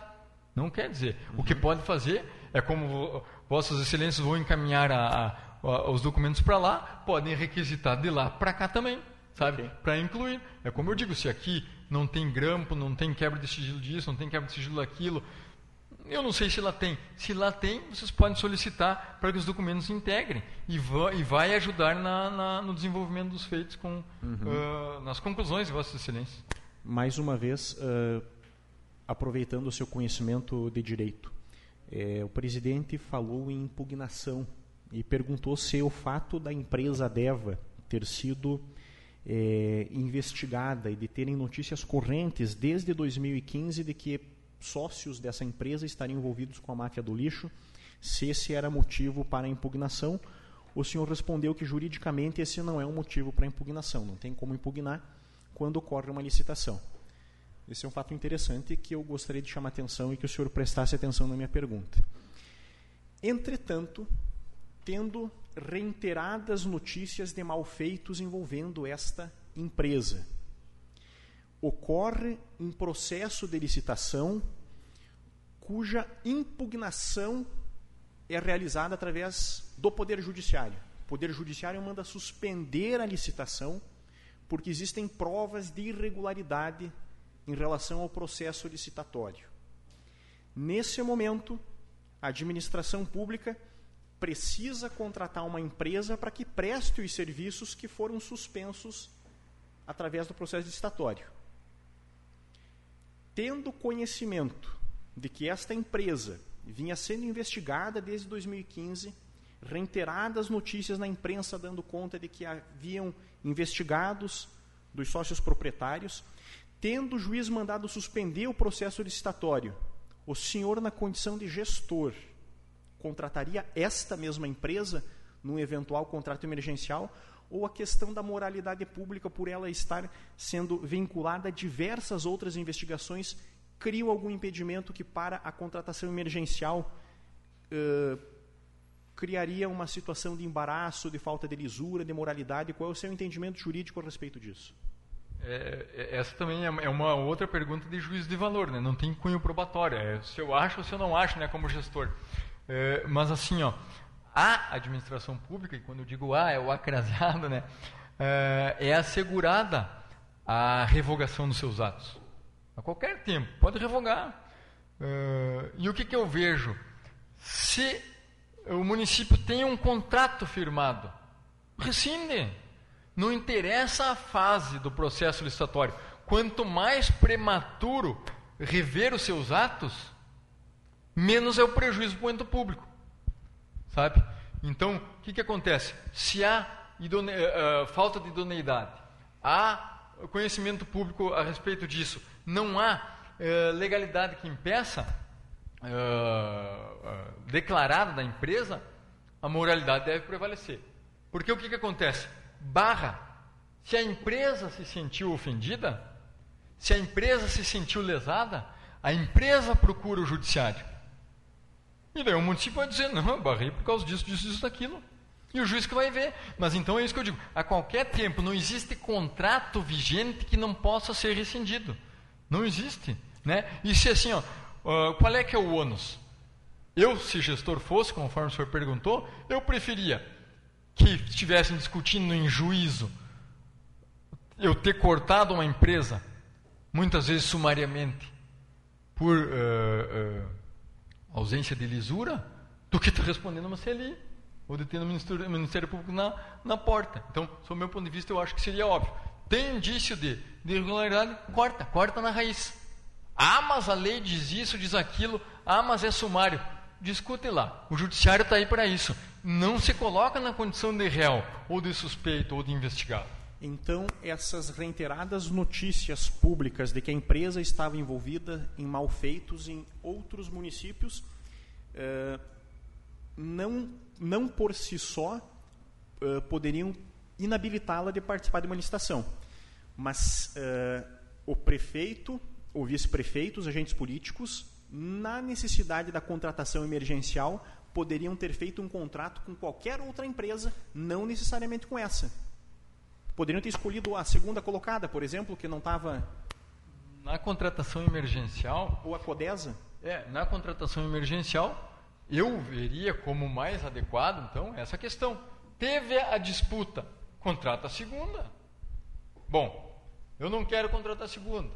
Não quer dizer. Uhum. O que uhum. pode fazer é como Vossas Excelências vão encaminhar a, a, os documentos para lá, podem requisitar de lá para cá também, sabe? Okay. Para incluir. É como eu digo, se aqui não tem grampo, não tem quebra de sigilo disso, não tem quebra de sigilo daquilo, eu não sei se lá tem. Se lá tem, vocês podem solicitar para que os documentos se integrem e, vai, e vai ajudar na, na, no desenvolvimento dos feitos com, uhum. uh, nas conclusões de Vossas Excelências. Mais uma vez, uh, aproveitando o seu conhecimento de direito, é, o presidente falou em impugnação e perguntou se o fato da empresa Deva ter sido é, investigada e de terem notícias correntes desde 2015 de que sócios dessa empresa estariam envolvidos com a máfia do lixo, se esse era motivo para impugnação. O senhor respondeu que juridicamente esse não é um motivo para impugnação, não tem como impugnar quando ocorre uma licitação. Esse é um fato interessante que eu gostaria de chamar atenção e que o senhor prestasse atenção na minha pergunta. Entretanto, tendo reiteradas notícias de malfeitos envolvendo esta empresa, ocorre um processo de licitação cuja impugnação é realizada através do Poder Judiciário. O Poder Judiciário manda suspender a licitação porque existem provas de irregularidade em relação ao processo licitatório. Nesse momento, a administração pública precisa contratar uma empresa para que preste os serviços que foram suspensos através do processo licitatório. Tendo conhecimento de que esta empresa vinha sendo investigada desde 2015, reiteradas notícias na imprensa dando conta de que haviam investigados dos sócios proprietários, Tendo o juiz mandado suspender o processo licitatório, o senhor, na condição de gestor, contrataria esta mesma empresa num eventual contrato emergencial? Ou a questão da moralidade pública, por ela estar sendo vinculada a diversas outras investigações, cria algum impedimento que, para a contratação emergencial, uh, criaria uma situação de embaraço, de falta de lisura, de moralidade? Qual é o seu entendimento jurídico a respeito disso? É, é, essa também é, é uma outra pergunta de juízo de valor, né? Não tem cunho probatório. É se eu acho ou se eu não acho, né, como gestor. É, mas assim, ó, a administração pública, e quando eu digo a, é o acrasado, né? É, é assegurada a revogação dos seus atos. A qualquer tempo, pode revogar. É, e o que, que eu vejo? Se o município tem um contrato firmado, rescinde. Não interessa a fase do processo licitatório. Quanto mais prematuro rever os seus atos, menos é o prejuízo para o ente público. Sabe? Então, o que, que acontece? Se há idone... uh, falta de idoneidade, há conhecimento público a respeito disso, não há uh, legalidade que impeça, uh, declarada da empresa, a moralidade deve prevalecer. Porque o que, que acontece? barra, se a empresa se sentiu ofendida, se a empresa se sentiu lesada, a empresa procura o judiciário. E daí o município vai dizer, não, eu barrei por causa disso, disso, disso, daquilo. E o juiz que vai ver. Mas então é isso que eu digo. A qualquer tempo não existe contrato vigente que não possa ser rescindido. Não existe. Né? E se assim, ó, qual é que é o ônus? Eu, se gestor fosse, conforme o senhor perguntou, eu preferia que estivessem discutindo em juízo eu ter cortado uma empresa, muitas vezes sumariamente, por uh, uh, ausência de lisura, do que estar respondendo uma CLI, ou de ter o Ministério, Ministério Público na, na porta. Então, sob o meu ponto de vista, eu acho que seria óbvio. Tem indício de, de irregularidade? Corta, corta na raiz. Ah, mas a lei diz isso, diz aquilo. Ah, mas é sumário. Discute lá. O judiciário está aí para isso não se coloca na condição de réu, ou de suspeito, ou de investigado. Então, essas reiteradas notícias públicas de que a empresa estava envolvida em malfeitos em outros municípios, eh, não, não por si só eh, poderiam inabilitá-la de participar de uma licitação. Mas eh, o prefeito ouvisse prefeitos, agentes políticos, na necessidade da contratação emergencial, poderiam ter feito um contrato com qualquer outra empresa, não necessariamente com essa. Poderiam ter escolhido a segunda colocada, por exemplo, que não estava. Na contratação emergencial. Ou a Codesa? É, na contratação emergencial, eu veria como mais adequado, então, essa questão. Teve a disputa, contrata a segunda. Bom, eu não quero contratar a segunda.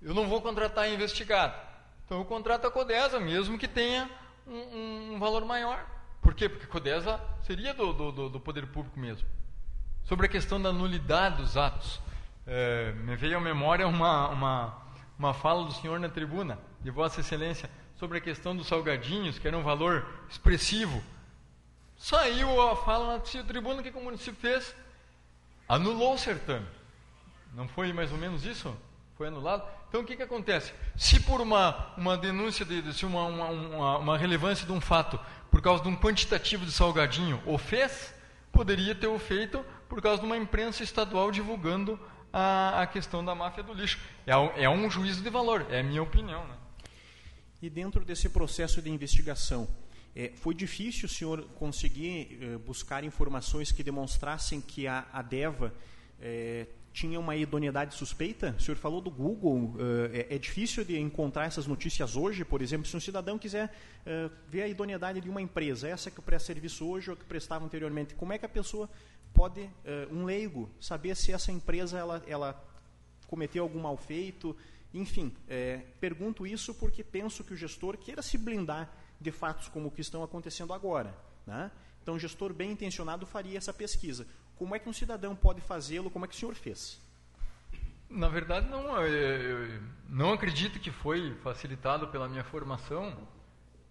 Eu não vou contratar a investigada. Então eu contrato a Codesa, mesmo que tenha um, um valor maior. Por quê? Porque a Codesa seria do, do, do, poder público mesmo. Sobre a questão da nulidade dos atos, é, me veio à memória uma, uma, uma fala do senhor na tribuna, de Vossa Excelência, sobre a questão dos salgadinhos, que era um valor expressivo. Saiu a fala na tribuna, o que o município fez? Anulou o certame. Não foi mais ou menos isso? Foi anulado? Então o que, que acontece? Se por uma, uma denúncia, de, de uma, uma, uma, relevância de um fato, por causa de um quantitativo de salgadinho, o fez, poderia ter o feito por causa de uma imprensa estadual divulgando a, a questão da máfia do lixo. É, é um juízo de valor, é a minha opinião. Né? E dentro desse processo de investigação, é, foi difícil o senhor conseguir é, buscar informações que demonstrassem que a, a DEVA é, tinha uma idoneidade suspeita? O senhor falou do Google. Uh, é, é, difícil de encontrar essas notícias hoje, por exemplo, se um cidadão quiser uh, ver a idoneidade de uma empresa, essa que presta serviço hoje ou que prestava anteriormente, como é que a pessoa pode, uh, um leigo, saber se essa empresa ela, ela cometeu algum mal feito? Enfim, é, pergunto isso porque penso que o gestor queira se blindar de fatos como o que estão acontecendo agora. Né? Então, o gestor bem intencionado faria essa pesquisa. Como é que um cidadão pode fazê-lo? Como é que o senhor fez? Na verdade, não. Eu, não acredito que foi facilitado pela minha formação.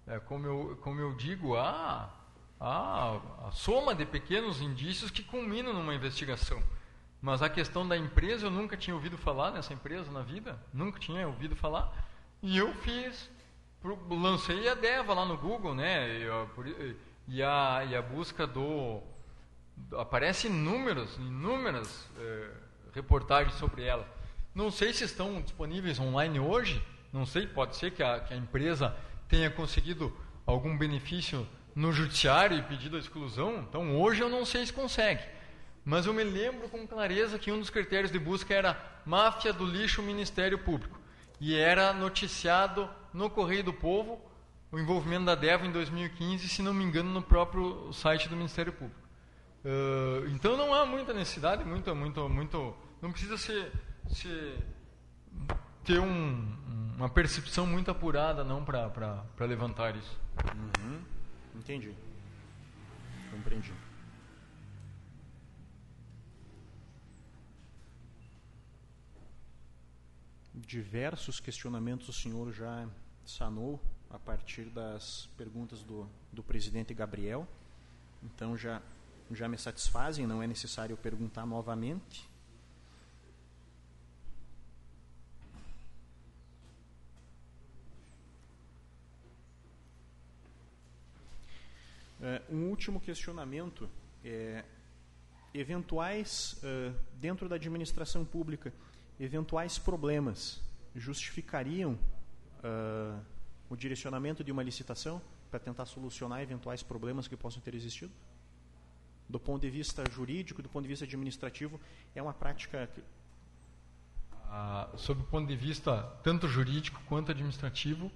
É, como, eu, como eu digo, há, há a soma de pequenos indícios que culminam numa investigação. Mas a questão da empresa, eu nunca tinha ouvido falar nessa empresa na vida, nunca tinha ouvido falar. E eu fiz, lancei a Deva lá no Google, né? E, e, a, e a busca do aparece inúmeras, inúmeras é, reportagens sobre ela. Não sei se estão disponíveis online hoje, não sei, pode ser que a, que a empresa tenha conseguido algum benefício no judiciário e pedido a exclusão, então hoje eu não sei se consegue. Mas eu me lembro com clareza que um dos critérios de busca era máfia do lixo Ministério Público. E era noticiado no Correio do Povo o envolvimento da DEVA em 2015, se não me engano, no próprio site do Ministério Público. Uh, então não há muita necessidade, muito, muito, muito. Não precisa ser, ser ter um, uma percepção muito apurada não para levantar isso. Uhum. Entendi. Compreendi. Diversos questionamentos o senhor já sanou a partir das perguntas do, do presidente Gabriel. Então já já me satisfazem, não é necessário perguntar novamente. Uh, um último questionamento. É, eventuais, uh, dentro da administração pública, eventuais problemas justificariam uh, o direcionamento de uma licitação para tentar solucionar eventuais problemas que possam ter existido? Do ponto de vista jurídico, do ponto de vista administrativo, é uma prática. Que... Ah, sob o ponto de vista tanto jurídico quanto administrativo,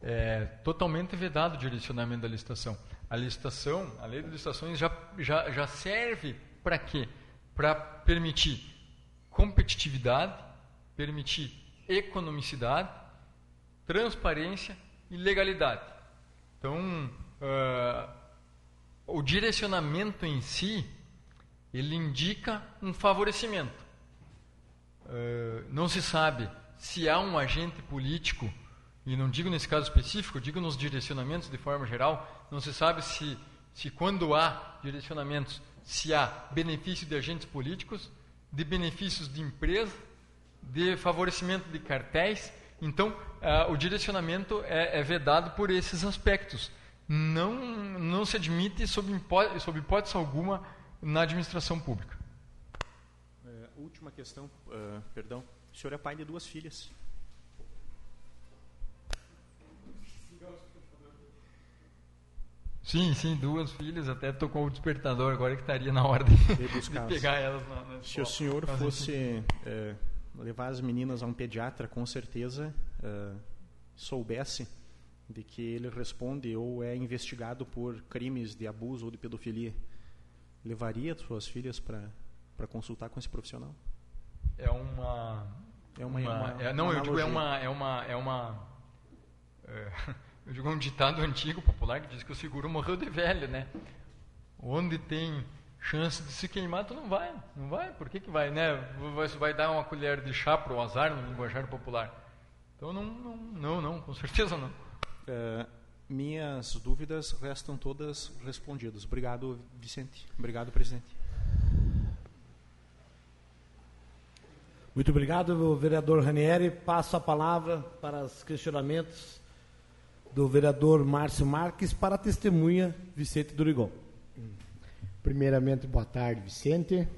é totalmente vedado o direcionamento da licitação. A licitação, a lei de licitações já, já, já serve para quê? Para permitir competitividade, permitir economicidade, transparência e legalidade. Então, uh, o direcionamento em si, ele indica um favorecimento. Uh, não se sabe se há um agente político, e não digo nesse caso específico, digo nos direcionamentos de forma geral, não se sabe se, se quando há direcionamentos, se há benefício de agentes políticos, de benefícios de empresa, de favorecimento de cartéis. Então, uh, o direcionamento é, é vedado por esses aspectos não, não se admite, sob, hipótese, sob hipótese alguma, na administração pública. É, última questão, uh, perdão. O senhor é pai de duas filhas. Sim, sim, duas filhas. Até tocou o despertador agora que estaria na hora de, de pegar elas na, na Se o senhor fosse é, levar as meninas a um pediatra, com certeza é, soubesse de que ele responde ou é investigado por crimes de abuso ou de pedofilia, levaria suas filhas para consultar com esse profissional? É uma... É uma, uma, uma é, não, uma eu digo é uma... É uma, é uma é, eu digo um ditado antigo, popular, que diz que o seguro morreu de velho, né? Onde tem chance de se queimar, tu não vai, não vai, por que que vai, né? Você vai dar uma colher de chá para o azar no linguajar popular. Então não, não, não, não com certeza não. É, minhas dúvidas restam todas respondidas. Obrigado, Vicente. Obrigado, presidente. Muito obrigado, vereador Ranieri. Passo a palavra para os questionamentos do vereador Márcio Marques para a testemunha Vicente Durigon. Primeiramente, boa tarde, Vicente.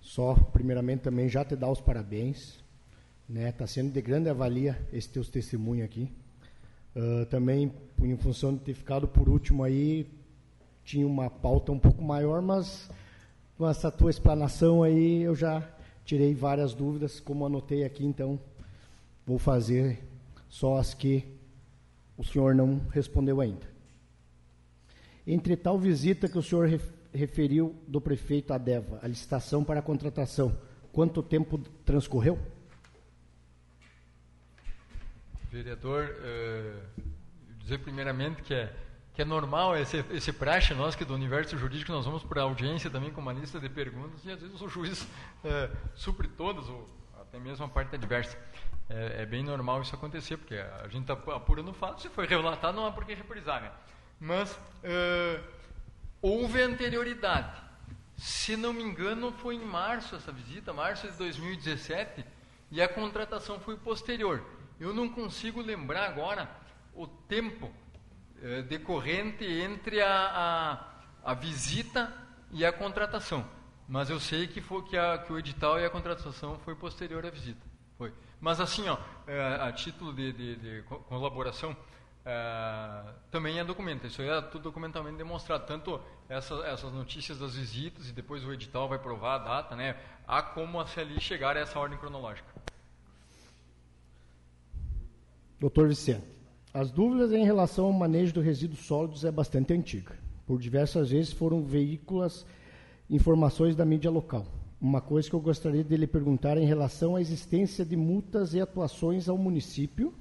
Só, primeiramente, também já te dar os parabéns. Né? Tá sendo de grande avalia esse teu testemunho aqui. Uh, também, em função de ter ficado por último aí, tinha uma pauta um pouco maior, mas com essa tua explanação aí eu já tirei várias dúvidas, como anotei aqui, então vou fazer só as que o senhor não respondeu ainda. Entre tal visita que o senhor referiu do prefeito Adeva, a licitação para a contratação, quanto tempo transcorreu? Vereador, uh, dizer primeiramente que é, que é normal esse, esse praxe nós que do universo jurídico nós vamos para a audiência também com uma lista de perguntas e às vezes o juiz uh, supre todas ou até mesmo a parte adversa é, é, bem normal isso acontecer, porque a gente está apurando fato, se foi relatado, não há por que reprisar. Né? Mas uh, houve anterioridade. Se não me engano, foi em março essa visita, março de 2017, e a contratação foi posterior. Eu não consigo lembrar agora o tempo uh, decorrente entre a, a, a, visita e a contratação. Mas eu sei que, foi, que, a, que o edital e a contratação foi posterior à visita. Foi. Mas assim, ó, é, a título de, de, de colaboração, é, também é documento. Isso é tudo documentalmente demonstrado. Tanto essa, essas notícias das visitas e depois o edital vai provar a data, né? Há como ali chegar a essa ordem cronológica. Doutor Vicente, as dúvidas em relação ao manejo do resíduos sólidos é bastante antiga. Por diversas vezes foram veículas informações da mídia local. Uma coisa que eu gostaria de lhe perguntar em relação à existência de multas e atuações ao município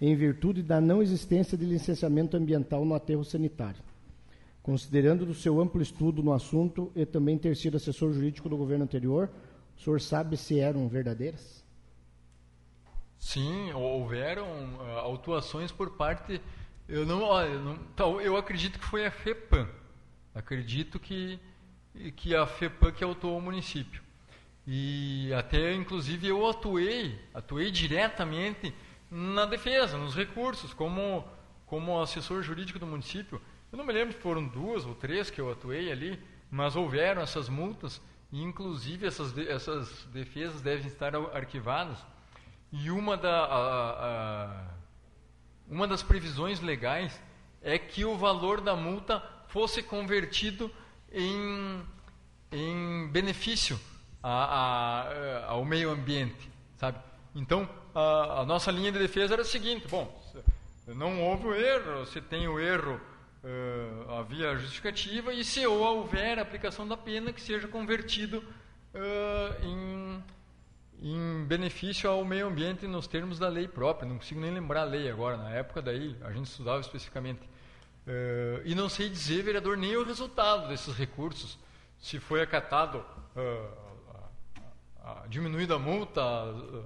em virtude da não existência de licenciamento ambiental no aterro sanitário. Considerando do seu amplo estudo no assunto e também ter sido assessor jurídico do governo anterior, o senhor sabe se eram verdadeiras? Sim, houveram uh, autuações por parte. Eu não, olha, não, eu acredito que foi a FEPAM. Acredito que que a FEPAM que autuou o município. E até, inclusive, eu atuei, atuei diretamente na defesa, nos recursos, como, como assessor jurídico do município. Eu não me lembro se foram duas ou três que eu atuei ali, mas houveram essas multas, e inclusive essas, essas defesas devem estar arquivadas. E uma, da, a, a, uma das previsões legais é que o valor da multa fosse convertido em, em benefício a, a, ao meio ambiente, sabe? Então, a, a, nossa linha de defesa era a seguinte: bom, não houve o erro, se tem o erro, uh, havia justificativa, e se houver aplicação da pena, que seja convertido uh, em, em benefício ao meio ambiente nos termos da lei própria. Não consigo nem lembrar a lei agora, na época daí, a gente estudava especificamente. Uh, e não sei dizer, vereador, nem o resultado desses recursos. Se foi acatado, uh, diminuída a multa, uh,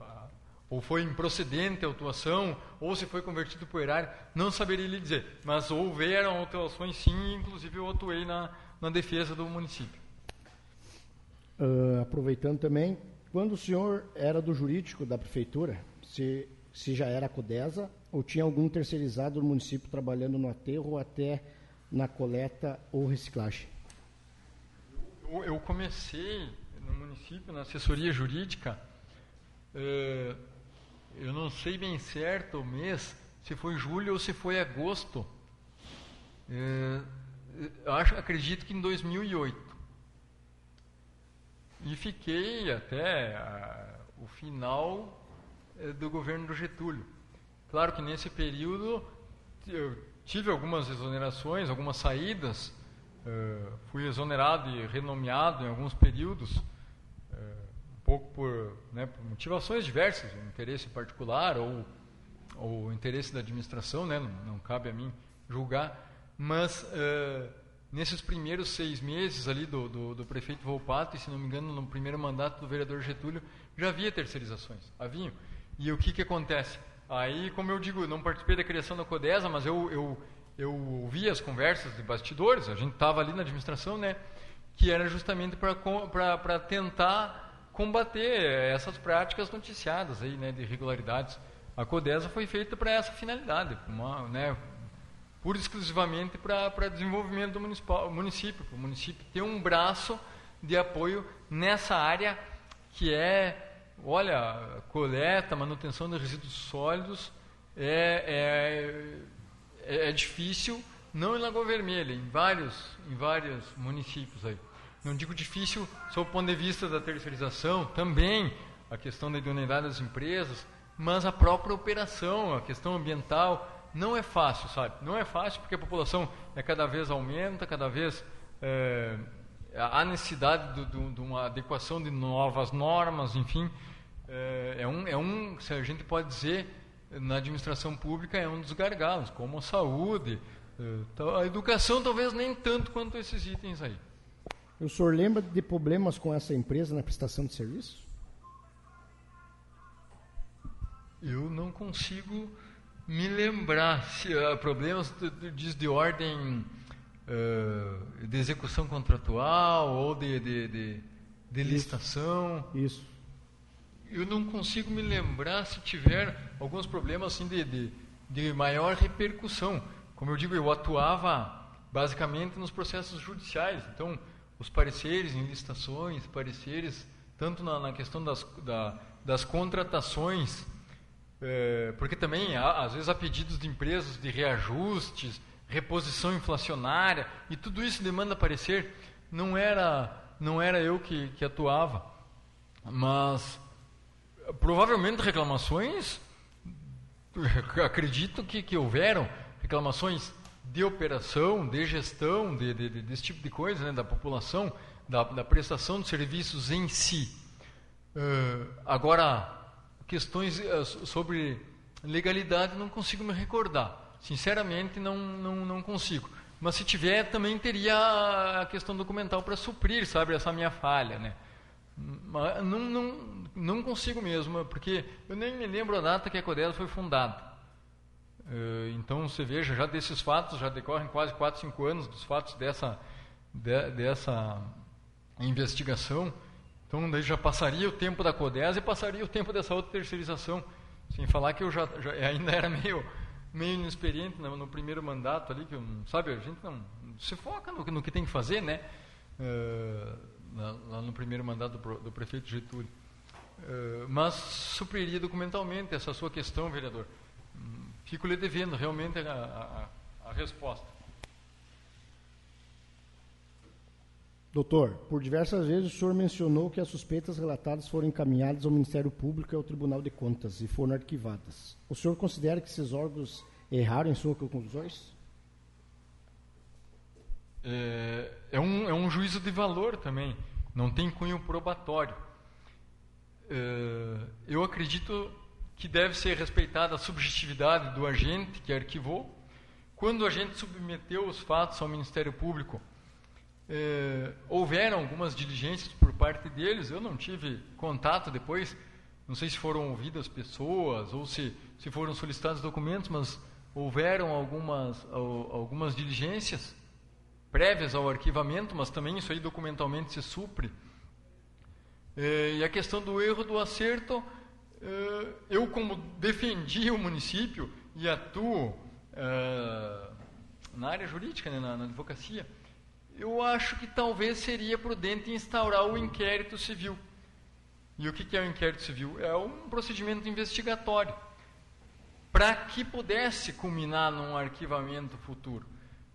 ou foi improcedente a autuação, ou se foi convertido por erário, não saberia lhe dizer. Mas houveram autuações sim, inclusive eu atuei na, na defesa do município. aproveitando também, quando o senhor era do jurídico da prefeitura, se, se já era CODESA, ou tinha algum terceirizado do município trabalhando no aterro ou até na coleta ou reciclagem? Eu, eu comecei no município, na assessoria jurídica, é, eu não sei bem certo o mês, se foi julho ou se foi agosto eu acho, acredito que em 2008. E fiquei até a, o final é, do governo do Getúlio. Claro que nesse período eu tive algumas exonerações, algumas saídas, uh, fui exonerado e renomeado em alguns períodos, uh, um pouco por, né, por, motivações diversas, interesse particular ou, ou interesse da administração, né, não, não cabe a mim julgar, mas nesses primeiros seis meses ali do, do, do, prefeito Volpato, e se não me engano no primeiro mandato do vereador Getúlio, já havia terceirizações, haviam. E o que, que acontece? Aí, como eu digo, não participei da criação da Codesa, mas eu, eu, eu ouvi as conversas de bastidores, a gente estava ali na administração, né? Que era justamente para tentar combater essas práticas noticiadas aí, né, de irregularidades. A Codesa foi feita para essa finalidade, uma, né, pura e exclusivamente para desenvolvimento do município, para o município ter um braço de apoio nessa área que é olha, coleta, manutenção de resíduos sólidos é, é, é difícil, não em Lagoa Vermelha, em vários, em vários municípios aí. Não digo difícil sob o ponto de vista da terceirização, também a questão da idoneidade das empresas, mas a própria operação, a questão ambiental, não é fácil, sabe? Não é fácil porque a população é cada vez aumenta, cada vez é, há necessidade de uma adequação de novas normas, enfim é, é, um, é um, se a gente pode dizer, na administração pública é um dos gargalos, como a saúde, é, a educação talvez nem tanto quanto esses itens aí. O senhor lembra de problemas com essa empresa na prestação de serviço? Eu não consigo me lembrar se há problemas diz de ordem uh, de execução contratual ou de, de, de, de licitação. Isso eu não consigo me lembrar se tiver alguns problemas assim de, de, de maior repercussão. Como eu digo, eu atuava basicamente nos processos judiciais. Então, os pareceres em licitações, pareceres tanto na, na questão das, da, das contratações, é, porque também há, às vezes há pedidos de empresas de reajustes, reposição inflacionária e tudo isso demanda parecer. Não era não era eu que, que atuava, mas provavelmente reclamações, acredito que, que houveram reclamações de operação, de gestão, de, de, de, desse tipo de coisa, né, da população, da, da, prestação de serviços em si. Uh, agora, questões uh, sobre legalidade não consigo me recordar. Sinceramente, não, não, não consigo. Mas se tiver, também teria a questão documental para suprir, sabe, essa minha falha, né? Não, não, não consigo mesmo, porque eu nem me lembro a data que a Codesa foi fundada. Eh, então você veja, já desses fatos, já decorrem quase 4, 5 anos dos fatos dessa, de, dessa investigação. Então daí já passaria o tempo da Codesa e passaria o tempo dessa outra terceirização. Sem falar que eu já, já ainda era meio, meio inexperiente no, no, primeiro mandato ali, que eu, sabe, a gente não se foca no, no que tem que fazer, né? Uh, lá no primeiro mandato do, do prefeito Getúlio. Uh, mas supriria documentalmente essa sua questão, vereador. Fico lhe devendo realmente a, a, a resposta. Doutor, por diversas vezes o senhor mencionou que as suspeitas relatadas foram encaminhadas ao Ministério Público e ao Tribunal de Contas e foram arquivadas. O senhor considera que esses órgãos erraram em suas conclusões? é, é, um, é um juízo de valor também, não tem cunho probatório. É, eu acredito que deve ser respeitada a subjetividade do agente que arquivou. Quando a gente submeteu os fatos ao Ministério Público, é, houveram algumas diligências por parte deles, eu não tive contato depois, não sei se foram ouvidas pessoas ou se, se foram solicitados documentos, mas houveram algumas, algumas diligências prévias ao arquivamento, mas também isso aí documentalmente se supre. É, e a questão do erro do acerto, é, eu como defendi o município e atuo na área jurídica, né, na advocacia, eu acho que talvez seria prudente instaurar o inquérito civil. E o que é o inquérito civil? É um procedimento investigatório para que pudesse culminar num arquivamento futuro.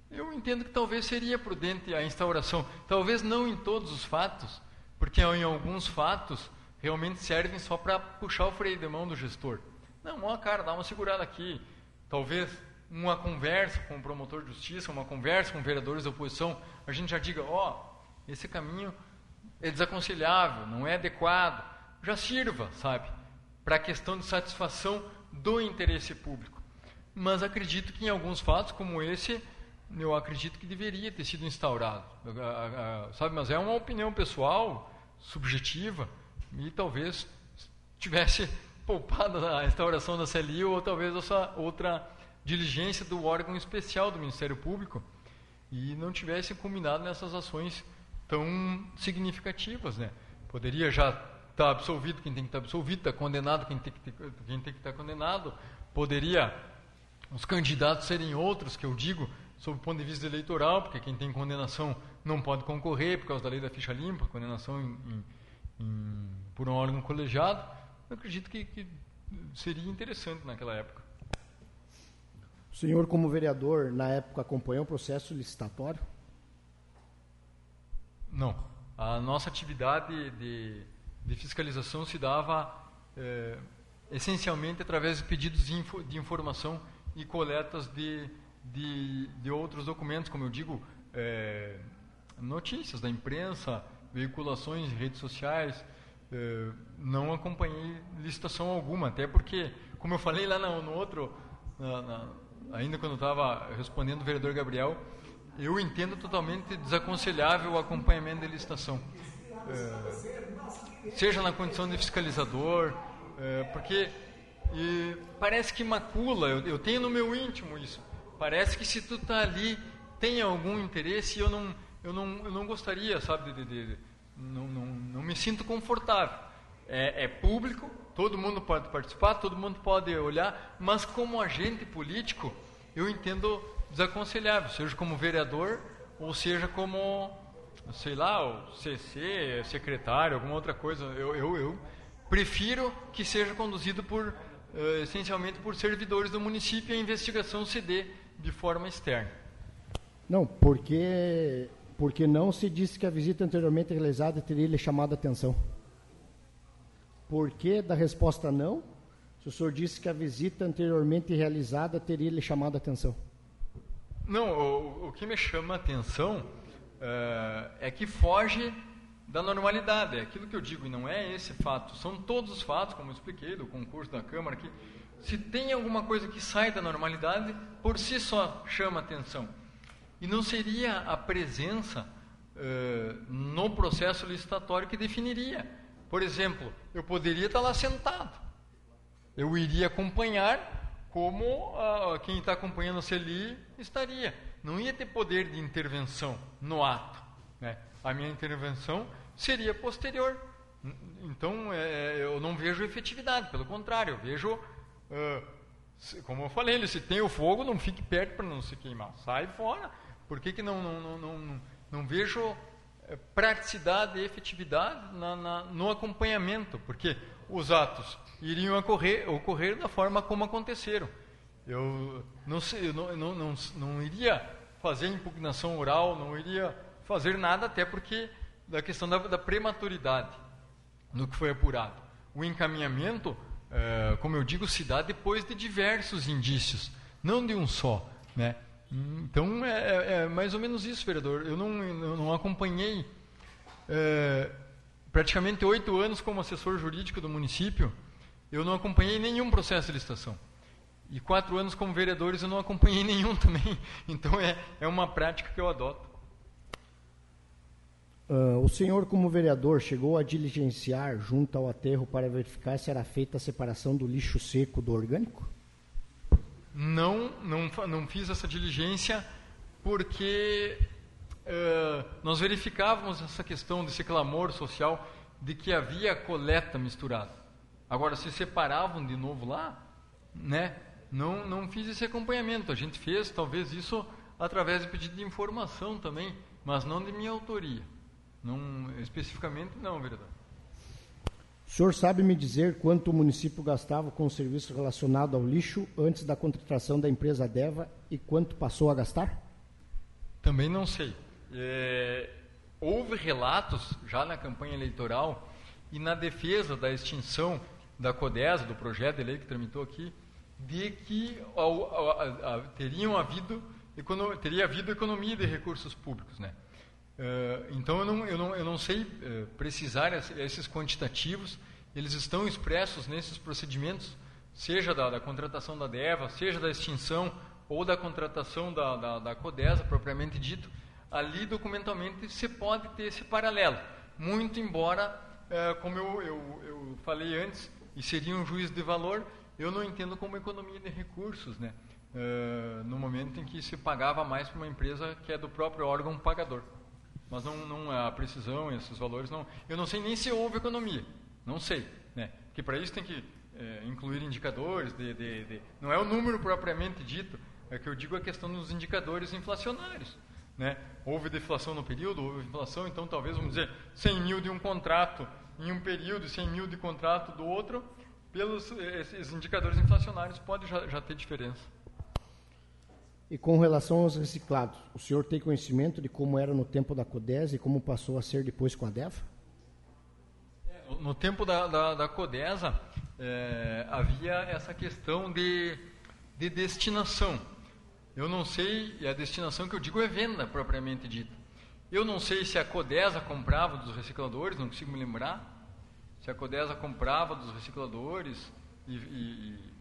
eu entendo que talvez seria prudente a instauração. Talvez não em todos os fatos, porque em alguns fatos realmente servem só para puxar o freio de mão do gestor. Não, ó, cara, dá uma segurada aqui. Talvez uma conversa com o promotor de justiça, uma conversa com vereadores da oposição, a gente já diga, ó, esse caminho é desaconselhável, não é adequado. Já sirva, sabe, para a questão de satisfação do interesse público. Mas acredito que em alguns fatos como esse, eu acredito que deveria ter sido instaurado, sabe? Mas é uma opinião pessoal, subjetiva, e talvez tivesse poupado a instauração da CLI ou talvez essa outra diligência do órgão especial do Ministério Público e não tivesse culminado nessas ações tão significativas, né? Poderia já estar tá absolvido quem tem que estar tá absolvido, estar tá condenado quem tem que quem tem que estar condenado, poderia os candidatos serem outros, que eu digo, sob o ponto de vista eleitoral, porque quem tem condenação não pode concorrer por causa da lei da ficha limpa, condenação em, em, por um órgão colegiado. Eu acredito que, que seria interessante naquela época. O senhor, como vereador, na época acompanhou o processo licitatório? Não. A nossa atividade de, de fiscalização se dava é, essencialmente através de pedidos de, info, de informação e coletas de, de, de outros documentos, como eu digo, é, notícias da imprensa, veiculações redes sociais. É, não acompanhei licitação alguma, até porque, como eu falei lá no, no outro, na, na, ainda quando estava respondendo o vereador Gabriel, eu entendo totalmente desaconselhável o acompanhamento da licitação. É, seja na condição de fiscalizador, é, porque parece que macula, eu, eu tenho no meu íntimo isso. Parece que se tu tá ali, tem algum interesse, eu não, eu não, eu não gostaria, sabe, de, de, de não, não, não me sinto confortável. É, é, público, todo mundo pode participar, todo mundo pode olhar, mas como agente político, eu entendo desaconselhável, seja como vereador ou seja como, sei lá, o CC, secretário, alguma outra coisa. Eu, eu, eu prefiro que seja conduzido por, uh, essencialmente por servidores do município e a investigação se dê de forma externa. Não, porque porque não se disse que a visita anteriormente realizada teria lhe chamado a atenção. Por que da resposta não? Se o senhor disse que a visita anteriormente realizada teria lhe chamado a atenção. Não, o, o que me chama a atenção uh, é que foge da normalidade. É aquilo que eu digo, e não é esse fato. São todos os fatos, como eu expliquei, do concurso da Câmara, que se tem alguma coisa que sai da normalidade, por si só chama atenção. E não seria a presença uh, no processo licitatório que definiria. Por exemplo, eu poderia estar lá sentado. Eu iria acompanhar como uh, quem está acompanhando a CELI estaria. Não ia ter poder de intervenção no ato. Né? A minha intervenção seria posterior. Então, é, eu não vejo efetividade, pelo contrário, eu vejo Uh, como eu falei, se tem o fogo, não fique perto para não se queimar. Sai fora. Por que, que não, não, não, não, não vejo praticidade e efetividade na, na, no acompanhamento? Porque os atos iriam ocorrer, ocorrer da forma como aconteceram. Eu não, sei, eu não, não, não, não iria fazer impugnação oral, não iria fazer nada, até porque da questão da, da prematuridade no que foi apurado. O encaminhamento é, como eu digo, se dá depois de diversos indícios, não de um só. Né? Então, é, é, é mais ou menos isso, vereador. Eu não, eu não acompanhei é, praticamente oito anos como assessor jurídico do município, eu não acompanhei nenhum processo de licitação. E quatro anos como vereadores eu não acompanhei nenhum também. Então, é, é uma prática que eu adoto. Uh, o senhor, como vereador, chegou a diligenciar junto ao aterro para verificar se era feita a separação do lixo seco do orgânico? Não, não, não fiz essa diligência porque uh, nós verificávamos essa questão desse clamor social de que havia coleta misturada. Agora, se separavam de novo lá, né? Não, não fiz esse acompanhamento. A gente fez, talvez, isso através de pedido de informação também, mas não de minha autoria. Não, especificamente não, vereador. O senhor sabe me dizer quanto o município gastava com o serviço relacionado ao lixo antes da contratação da empresa Deva e quanto passou a gastar? Também não sei. É, houve relatos já na campanha eleitoral e na defesa da extinção da CODESA, do projeto de lei que tramitou aqui, de que teriam havido, teria havido economia de recursos públicos. Né? Uh, então eu não, eu não, eu não sei uh, precisar esses quantitativos, eles estão expressos nesses procedimentos, seja da, da, contratação da DEVA, seja da extinção ou da contratação da, da, da CODESA, propriamente dito, ali documentalmente se pode ter esse paralelo. Muito embora, uh, como eu, eu, eu falei antes, e seria um juízo de valor, eu não entendo como economia de recursos, né? No momento em que se pagava mais para uma empresa que é do próprio órgão pagador. Mas não, não a precisão, esses valores não. Eu não sei nem se houve economia, não sei, né? Porque para isso tem que é, incluir indicadores, de, de, de, não é o número propriamente dito, é que eu digo a questão dos indicadores inflacionários. Né? Houve deflação no período, houve inflação, então talvez, vamos dizer, 100 mil de um contrato em um período e 100 mil de contrato do outro, pelos esses indicadores inflacionários pode já, já ter diferença. E com relação aos reciclados, o senhor tem conhecimento de como era no tempo da CODES e como passou a ser depois com a DEFA? É, no tempo da, da, da CODESA, é, havia essa questão de, de destinação. Eu não sei, e a destinação que eu digo é venda propriamente dita. Eu não sei se a Codesa comprava dos recicladores, não consigo me lembrar. Se a Codesa comprava dos recicladores e, e, e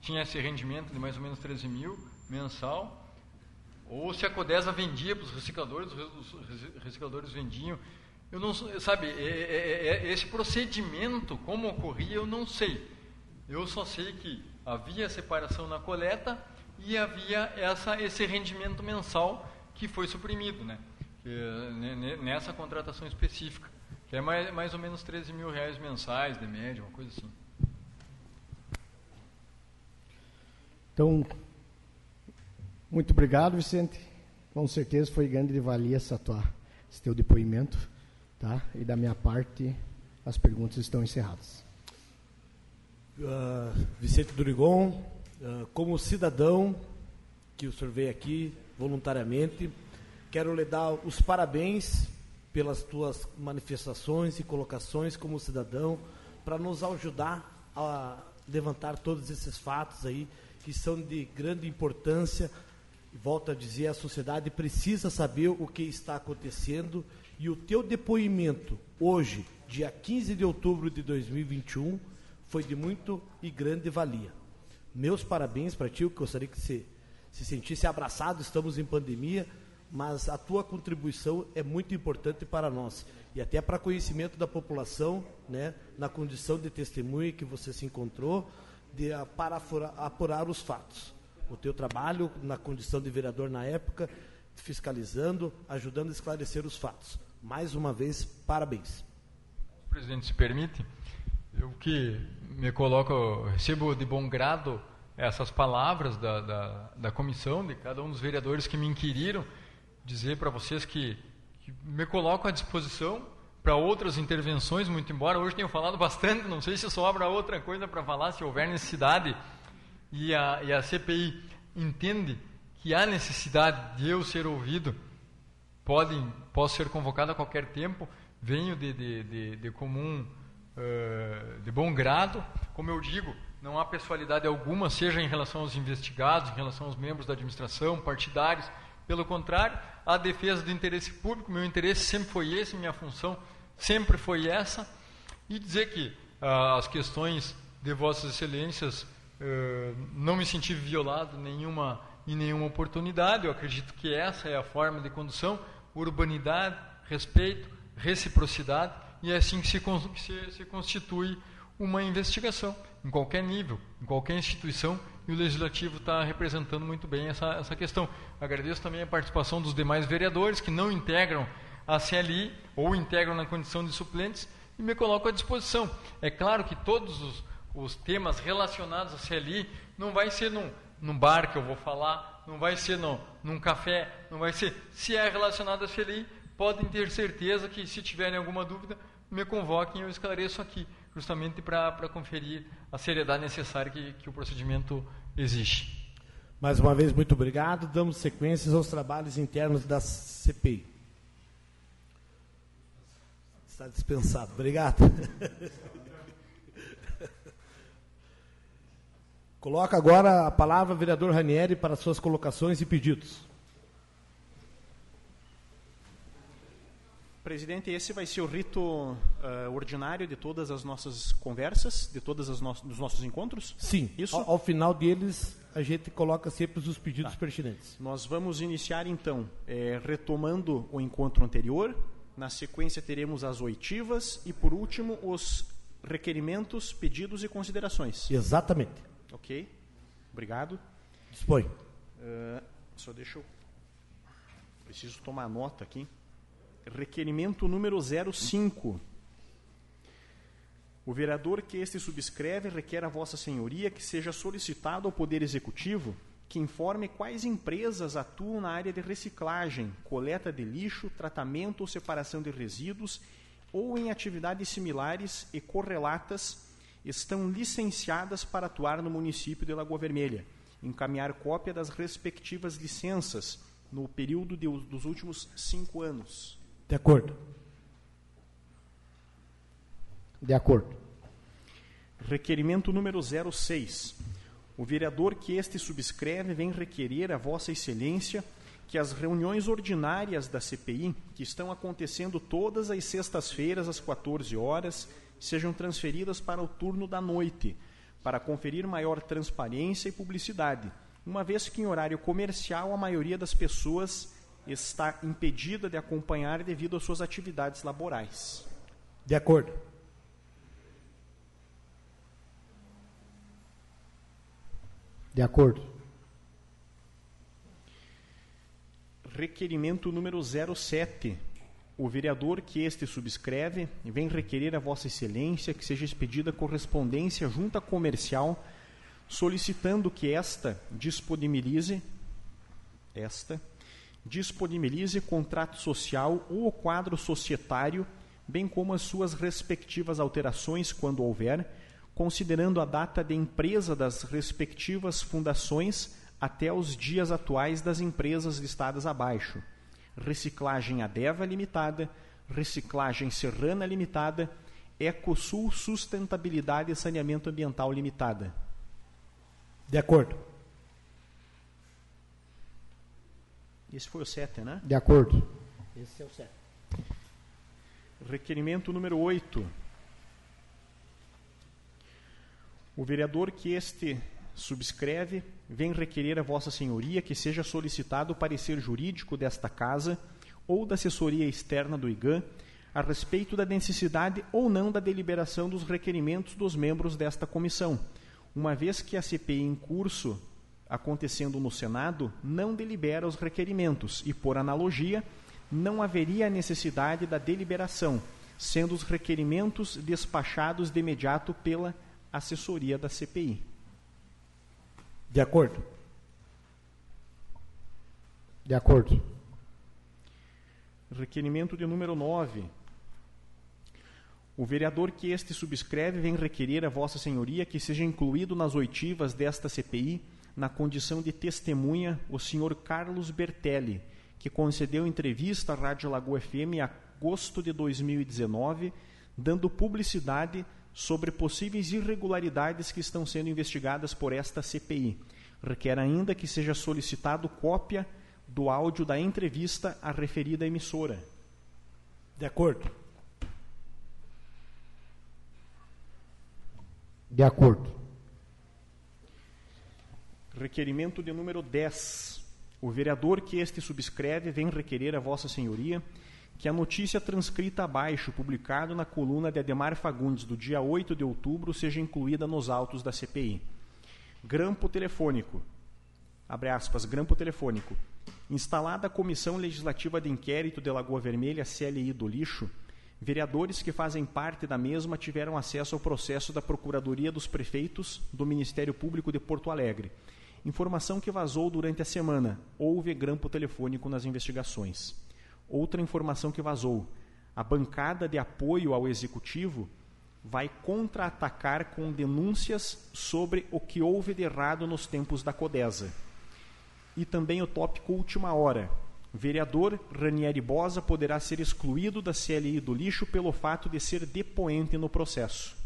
tinha esse rendimento de mais ou menos 13 mil mensal, ou se a Codesa vendia para os recicladores, os recicladores vendiam. Eu não sabe, é, é, é, esse procedimento, como ocorria, eu não sei. Eu só sei que havia separação na coleta e havia essa, esse rendimento mensal que foi suprimido, né? Que, nessa contratação específica, que é mais, mais ou menos 13 mil reais mensais de média, uma coisa assim. Então, muito obrigado, Vicente. Com certeza foi grande valia essa tua, esse teu depoimento, tá? E da minha parte, as perguntas estão encerradas. Uh, Vicente Durigon, uh, como cidadão que o senhor veio aqui voluntariamente, quero lhe dar os parabéns pelas tuas manifestações e colocações como cidadão para nos ajudar a levantar todos esses fatos aí que são de grande importância volto a dizer, a sociedade precisa saber o que está acontecendo e o teu depoimento hoje, dia 15 de outubro de 2021, foi de muito e grande valia. Meus parabéns para ti, eu gostaria que você se sentisse abraçado, estamos em pandemia, mas a tua contribuição é muito importante para nós e até para conhecimento da população, né, na condição de testemunha que você se encontrou, de, para apurar os fatos o teu trabalho na condição de vereador na época, fiscalizando, ajudando a esclarecer os fatos. Mais uma vez, parabéns. Presidente, se permite, eu que me coloco, recebo de bom grado essas palavras da, da, da comissão, de cada um dos vereadores que me inquiriram, dizer para vocês que, que me coloco à disposição para outras intervenções, muito embora hoje tenham falado bastante, não sei se sobra outra coisa para falar, se houver necessidade e a, e a CPI entende que há necessidade de eu ser ouvido, pode, posso ser convocado a qualquer tempo, venho de, de, de, de comum, uh, de bom grado, como eu digo, não há pessoalidade alguma, seja em relação aos investigados, em relação aos membros da administração, partidários, pelo contrário, a defesa do interesse público, meu interesse sempre foi esse, minha função sempre foi essa, e dizer que uh, as questões de Vossas Excelências não me senti violado nenhuma, em nenhuma oportunidade. Eu acredito que essa é a forma de condução: urbanidade, respeito, reciprocidade, e é assim que se, se, se constitui uma investigação, em qualquer nível, em qualquer instituição, e o Legislativo está representando muito bem essa, essa questão. Agradeço também a participação dos demais vereadores que não integram a CLI ou integram na condição de suplentes e me coloco à disposição. É claro que todos os os temas relacionados a CLI, não vai ser num, num bar que eu vou falar, não vai ser no, num café, não vai ser. Se é relacionado a CLI, podem ter certeza que se tiverem alguma dúvida, me convoquem e eu esclareço aqui, justamente para conferir a seriedade necessária que, que o procedimento exige. Mais uma vez, muito obrigado. Damos sequências aos trabalhos internos da CPI. Está dispensado. Obrigado. Coloca agora a palavra vereador Ranieri para suas colocações e pedidos. Presidente, esse vai ser o rito uh, ordinário de todas as nossas conversas, de todos os no nossos encontros? Sim. Isso? Ao, ao, final deles, a gente coloca sempre os pedidos tá. pertinentes. Nós vamos iniciar, então, é, retomando o encontro anterior. Na sequência, teremos as oitivas e, por último, os requerimentos, pedidos e considerações. Exatamente. Ok. Obrigado. Dispõe. Uh, só deixa eu... Preciso tomar nota aqui. Requerimento número 05. O vereador que este subscreve requer a Vossa Senhoria que seja solicitado ao Poder Executivo que informe quais empresas atuam na área de reciclagem, coleta de lixo, tratamento ou separação de resíduos ou em atividades similares e correlatas estão licenciadas para atuar no município de Lagoa Vermelha. Encaminhar cópia das respectivas licenças no período de, dos últimos cinco anos. De acordo. De acordo. Requerimento número 06. O vereador que este subscreve vem requerer a Vossa Excelência que as reuniões ordinárias da CPI, que estão acontecendo todas as sextas-feiras às 14 horas, sejam transferidas para o turno da noite, para conferir maior transparência e publicidade, uma vez que em horário comercial a maioria das pessoas está impedida de acompanhar devido às suas atividades laborais. De acordo. De acordo. Requerimento número 07. O vereador que este subscreve vem requerer a Vossa Excelência que seja expedida correspondência junta comercial solicitando que esta disponibilize esta disponibilize contrato social ou quadro societário, bem como as suas respectivas alterações, quando houver, considerando a data de empresa das respectivas fundações até os dias atuais das empresas listadas abaixo. Reciclagem Adeva Limitada, Reciclagem Serrana Limitada, Ecosul Sustentabilidade e Saneamento Ambiental Limitada. De acordo. Esse foi o 7, né? De acordo. Esse é o 7. Requerimento número 8. O vereador que este subscreve vem requerer a Vossa Senhoria que seja solicitado o parecer jurídico desta Casa ou da assessoria externa do IGAN a respeito da necessidade ou não da deliberação dos requerimentos dos membros desta comissão, uma vez que a CPI em curso acontecendo no Senado não delibera os requerimentos e, por analogia, não haveria necessidade da deliberação, sendo os requerimentos despachados de imediato pela assessoria da CPI. De acordo. De acordo. Requerimento de número 9. O vereador que este subscreve vem requerer a Vossa Senhoria que seja incluído nas oitivas desta CPI na condição de testemunha, o senhor Carlos Bertelli, que concedeu entrevista à Rádio Lagoa FM em agosto de 2019, dando publicidade sobre possíveis irregularidades que estão sendo investigadas por esta CPI. Requer ainda que seja solicitado cópia do áudio da entrevista à referida emissora. De acordo. De acordo. Requerimento de número 10. O vereador que este subscreve vem requerer a Vossa Senhoria que a notícia transcrita abaixo, publicado na coluna de Ademar Fagundes do dia 8 de outubro, seja incluída nos autos da CPI. Grampo telefônico. Abre aspas, grampo telefônico. Instalada a Comissão Legislativa de Inquérito de Lagoa Vermelha, CLI do Lixo, vereadores que fazem parte da mesma tiveram acesso ao processo da Procuradoria dos Prefeitos do Ministério Público de Porto Alegre Informação que vazou durante a semana. Houve grampo telefônico nas investigações. Outra informação que vazou. A bancada de apoio ao executivo vai contra-atacar com denúncias sobre o que houve de errado nos tempos da Codesa. E também o tópico última hora. Vereador Ranieri Bosa poderá ser excluído da CLI do lixo pelo fato de ser depoente no processo.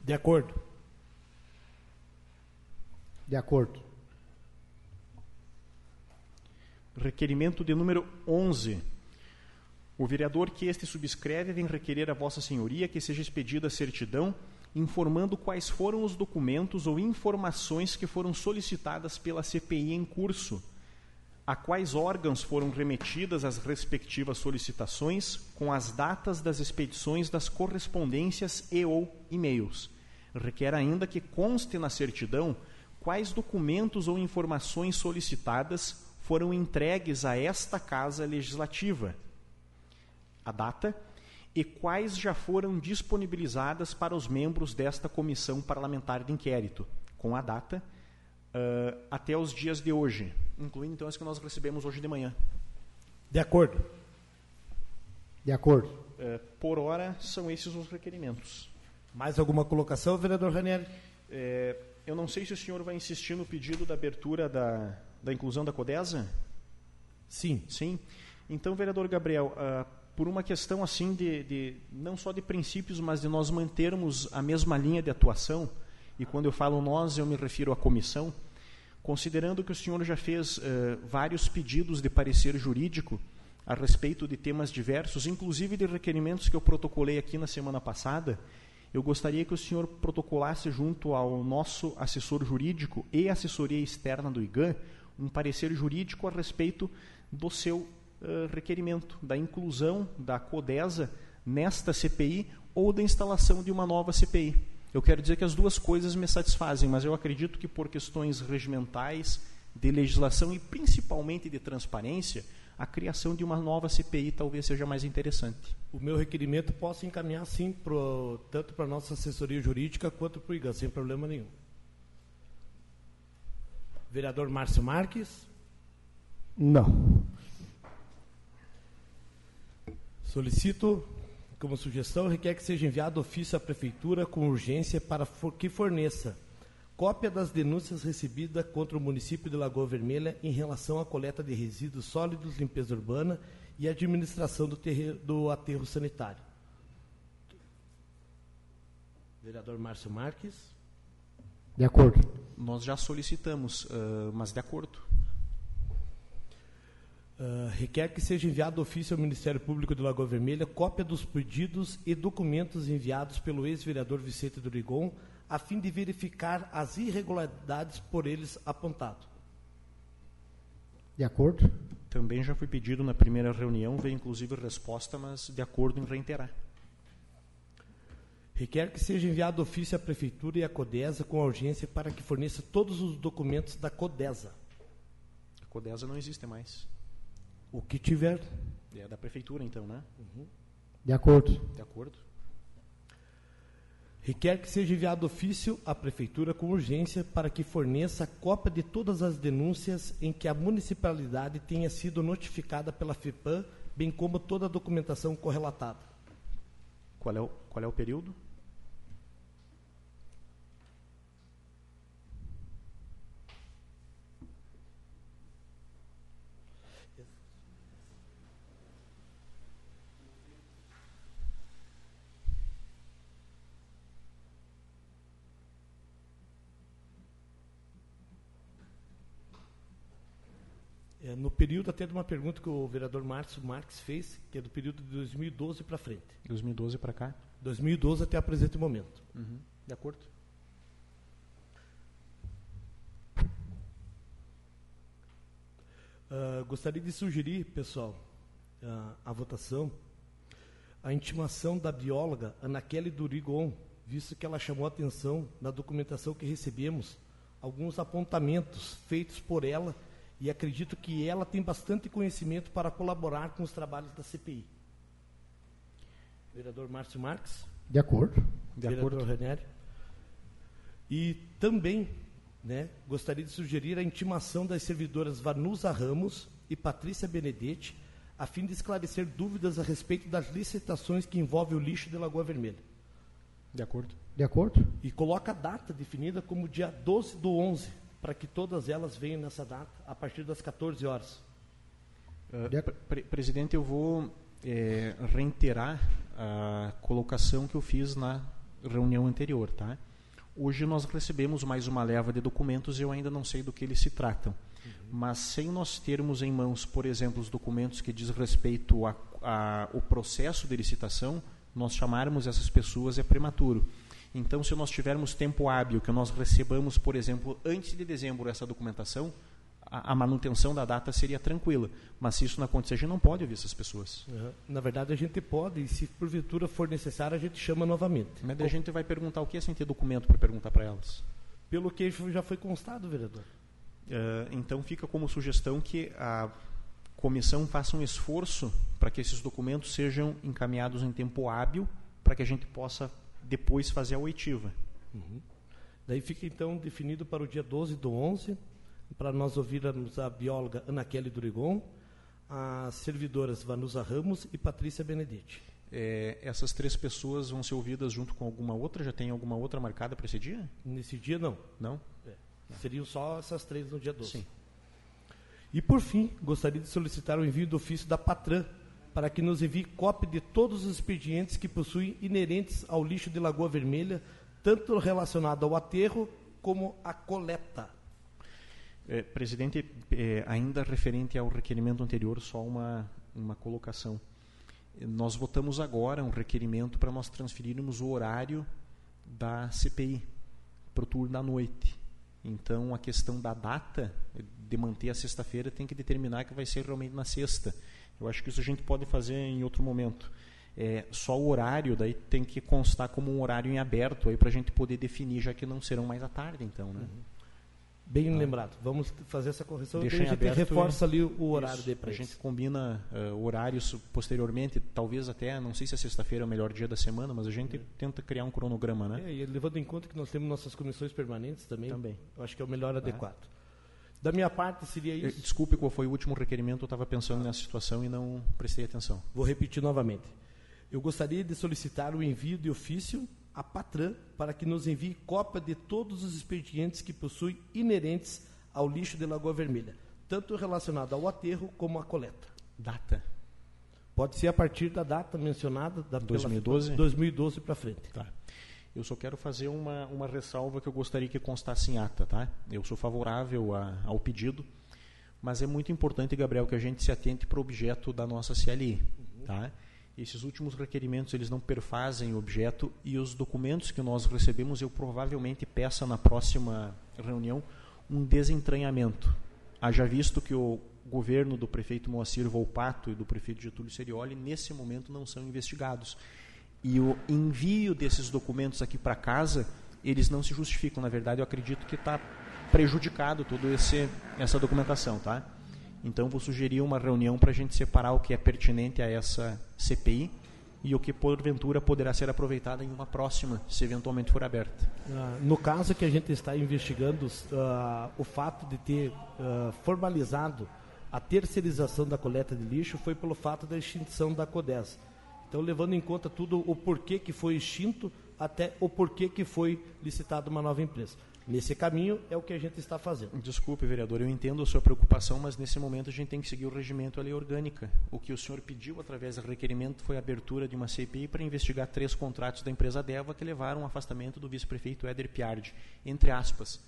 De acordo. De acordo. Requerimento de número 11. O vereador que este subscreve vem requerer a Vossa Senhoria que seja expedida a certidão informando quais foram os documentos ou informações que foram solicitadas pela CPI em curso, a quais órgãos foram remetidas as respectivas solicitações, com as datas das expedições das correspondências e ou e-mails. Requer ainda que conste na certidão quais documentos ou informações solicitadas foram entregues a esta Casa Legislativa. A data e quais já foram disponibilizadas para os membros desta comissão parlamentar de inquérito, com a data uh, até os dias de hoje, incluindo então as que nós recebemos hoje de manhã. De acordo. De acordo. Uh, por hora, são esses os requerimentos. Mais alguma colocação, vereador Ranieri? É, eu não sei se o senhor vai insistir no pedido da abertura da, da inclusão da CODESA. Sim. Sim. Então, vereador Gabriel, uh, por uma questão assim de, de, não só de princípios, mas de nós mantermos a mesma linha de atuação. E quando eu falo nós, eu me refiro à comissão, considerando que o senhor já fez uh, vários pedidos de parecer jurídico a respeito de temas diversos, inclusive de requerimentos que eu protocolei aqui na semana passada, eu gostaria que o senhor protocolasse junto ao nosso assessor jurídico e assessoria externa do IGAN um parecer jurídico a respeito do seu uh, requerimento da inclusão da CODESA nesta CPI ou da instalação de uma nova CPI. Eu quero dizer que as duas coisas me satisfazem, mas eu acredito que por questões regimentais, de legislação e principalmente de transparência, a criação de uma nova CPI talvez seja mais interessante. O meu requerimento posso encaminhar sim pro, tanto para a nossa assessoria jurídica quanto para o IGAN, sem problema nenhum. Vereador Márcio Marques? Não. Solicito, como sugestão, requer que seja enviado ofício à Prefeitura com urgência para que forneça cópia das denúncias recebidas contra o município de Lagoa Vermelha em relação à coleta de resíduos sólidos, limpeza urbana e administração do, terreiro, do aterro sanitário. Vereador Márcio Marques. De acordo. Nós já solicitamos, uh, mas de acordo. Uh, requer que seja enviado ofício ao Ministério Público de Lagoa Vermelha cópia dos pedidos e documentos enviados pelo ex-vereador Vicente Durigon, a fim de verificar as irregularidades por eles apontado. De acordo. Também já foi pedido na primeira reunião, veio inclusive resposta, mas de acordo em reiterar. Requer que seja enviado ofício à Prefeitura e à CODESA com urgência para que forneça todos os documentos da CODESA. A CODESA não existe mais. O que tiver. É da prefeitura, então, né? Uhum. De acordo. De acordo. Requer que seja enviado ofício à prefeitura com urgência para que forneça cópia de todas as denúncias em que a municipalidade tenha sido notificada pela FEPAM, bem como toda a documentação correlatada. Qual é o, qual é o período? É, no período até de uma pergunta que o vereador Márcio Marques fez, que é do período de 2012 para frente. 2012 para cá? 2012 até o presente momento. Uhum. De acordo. Uh, gostaria de sugerir, pessoal, uh, a votação, a intimação da bióloga Anaquele Durigon, visto que ela chamou a atenção na documentação que recebemos, alguns apontamentos feitos por ela e acredito que ela tem bastante conhecimento para colaborar com os trabalhos da CPI. Vereador Márcio Marques. De acordo. De vereador acordo. René. E também né, gostaria de sugerir a intimação das servidoras Vanusa Ramos e Patrícia Benedetti, a fim de esclarecer dúvidas a respeito das licitações que envolvem o lixo de Lagoa Vermelha. De acordo. De acordo. E coloca a data definida como dia 12 do 11 para que todas elas venham nessa data, a partir das 14 horas. Uh, pre presidente, eu vou é, reiterar a colocação que eu fiz na reunião anterior. Tá? Hoje nós recebemos mais uma leva de documentos e eu ainda não sei do que eles se tratam. Uhum. Mas sem nós termos em mãos, por exemplo, os documentos que diz respeito ao processo de licitação, nós chamarmos essas pessoas é prematuro. Então, se nós tivermos tempo hábil, que nós recebamos, por exemplo, antes de dezembro essa documentação, a, a, manutenção da data seria tranquila. Mas se isso não acontecer, a gente não pode ouvir essas pessoas. Uhum. Na verdade, a gente pode, e se porventura for necessário, a gente chama novamente. Mas a gente vai perguntar o que é sem ter documento para perguntar para elas. Pelo que já foi constado, vereador. Uh, então, fica como sugestão que a comissão faça um esforço para que esses documentos sejam encaminhados em tempo hábil, para que a gente possa depois fazer a oitiva. Uhum. Daí fica então definido para o dia 12 do 11, para nós ouvirmos a bióloga Ana Kelly Durigon, as servidoras Vanusa Ramos e Patrícia Benedetti. É, essas três pessoas vão ser ouvidas junto com alguma outra? Já tem alguma outra marcada para esse dia? Nesse dia, não. Não? É. Seriam só essas três no dia 12. Sim. E, por fim, gostaria de solicitar o envio do ofício da Patran para que nos envie cópia de todos os expedientes que possuem inerentes ao lixo de Lagoa Vermelha, tanto relacionado ao aterro como à coleta. É, presidente, é, ainda referente ao requerimento anterior, só uma, uma colocação. Nós votamos agora um requerimento para nós transferirmos o horário da CPI para o turno da noite. Então, a questão da data de manter a sexta-feira tem que determinar que vai ser realmente na sexta. Eu acho que isso a gente pode fazer em outro momento. É, só o horário daí tem que constar como um horário em aberto aí para a gente poder definir, já que não serão mais à tarde, então, né? Uhum. Bem ah. lembrado. Vamos fazer essa correção. Deixa a gente reforça ali o horário de A gente combina uh, horários posteriormente, talvez até, não sei se a sexta-feira é o melhor dia da semana, mas a gente é. tenta criar um cronograma, né? É, e levando em conta que nós temos nossas comissões permanentes também, também. eu acho que é o melhor adequado. Da minha parte seria isso. Desculpe qual foi o último requerimento, eu estava pensando nessa situação e não prestei atenção. Vou repetir novamente. Eu gostaria de solicitar o envio de ofício à Patran para que nos envie cópia de todos os expedientes que possuem inerentes ao lixo de Lagoa Vermelha, tanto relacionado ao aterro como à coleta. Data? Pode ser a partir da data mencionada, da 2012? 2012 para frente. Tá. Eu só quero fazer uma, uma ressalva que eu gostaria que constasse em ata. Tá? Eu sou favorável a, ao pedido, mas é muito importante, Gabriel, que a gente se atente para o objeto da nossa CLI. Uhum. Tá? Esses últimos requerimentos eles não perfazem o objeto e os documentos que nós recebemos eu provavelmente peça na próxima reunião um desentranhamento. Haja visto que o governo do prefeito Moacir Volpato e do prefeito Getúlio Serioli nesse momento não são investigados e o envio desses documentos aqui para casa, eles não se justificam. Na verdade, eu acredito que está prejudicado toda essa documentação, tá? Então, vou sugerir uma reunião para a gente separar o que é pertinente a essa CPI e o que, porventura, poderá ser aproveitado em uma próxima, se eventualmente for aberta. Uh, no caso que a gente está investigando, uh, o fato de ter uh, formalizado a terceirização da coleta de lixo foi pelo fato da extinção da CODES. Então, levando em conta tudo o porquê que foi extinto até o porquê que foi licitada uma nova empresa. Nesse caminho é o que a gente está fazendo. Desculpe, vereador, eu entendo a sua preocupação, mas nesse momento a gente tem que seguir o regimento, a lei orgânica. O que o senhor pediu através do requerimento foi a abertura de uma CPI para investigar três contratos da empresa Deva que levaram ao afastamento do vice-prefeito Éder Piardi, entre aspas,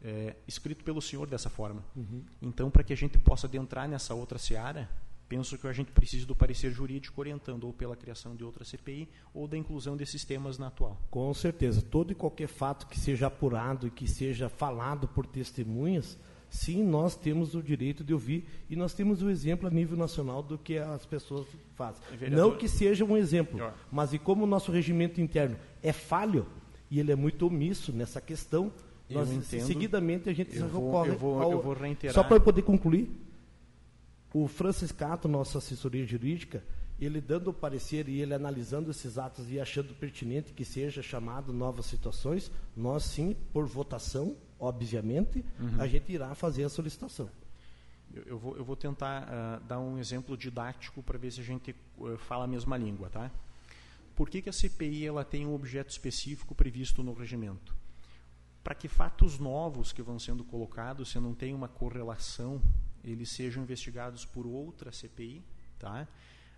é, escrito pelo senhor dessa forma. Uhum. Então, para que a gente possa adentrar nessa outra seara, penso que a gente precisa do parecer jurídico orientando ou pela criação de outra CPI ou da inclusão desses temas na atual. Com certeza. Todo e qualquer fato que seja apurado e que seja falado por testemunhas, sim, nós temos o direito de ouvir e nós temos o exemplo a nível nacional do que as pessoas fazem. Vereador... Não que seja um exemplo, mas e como o nosso regimento interno é falho e ele é muito omisso nessa questão, nós seguidamente a gente eu vou, eu vou, ao... eu vou reiterar. Só para poder concluir, o Francis Cato, nossa assessoria jurídica, ele dando o parecer e ele analisando esses atos e achando pertinente que seja chamado novas situações, nós sim, por votação, obviamente, uhum. a gente irá fazer a solicitação. Eu, eu vou, eu vou tentar uh, dar um exemplo didático para ver se a gente uh, fala a mesma língua, tá? Por que, que a CPI ela tem um objeto específico previsto no regimento? para que fatos novos que vão sendo colocados, se não tem uma correlação, eles sejam investigados por outra CPI, tá?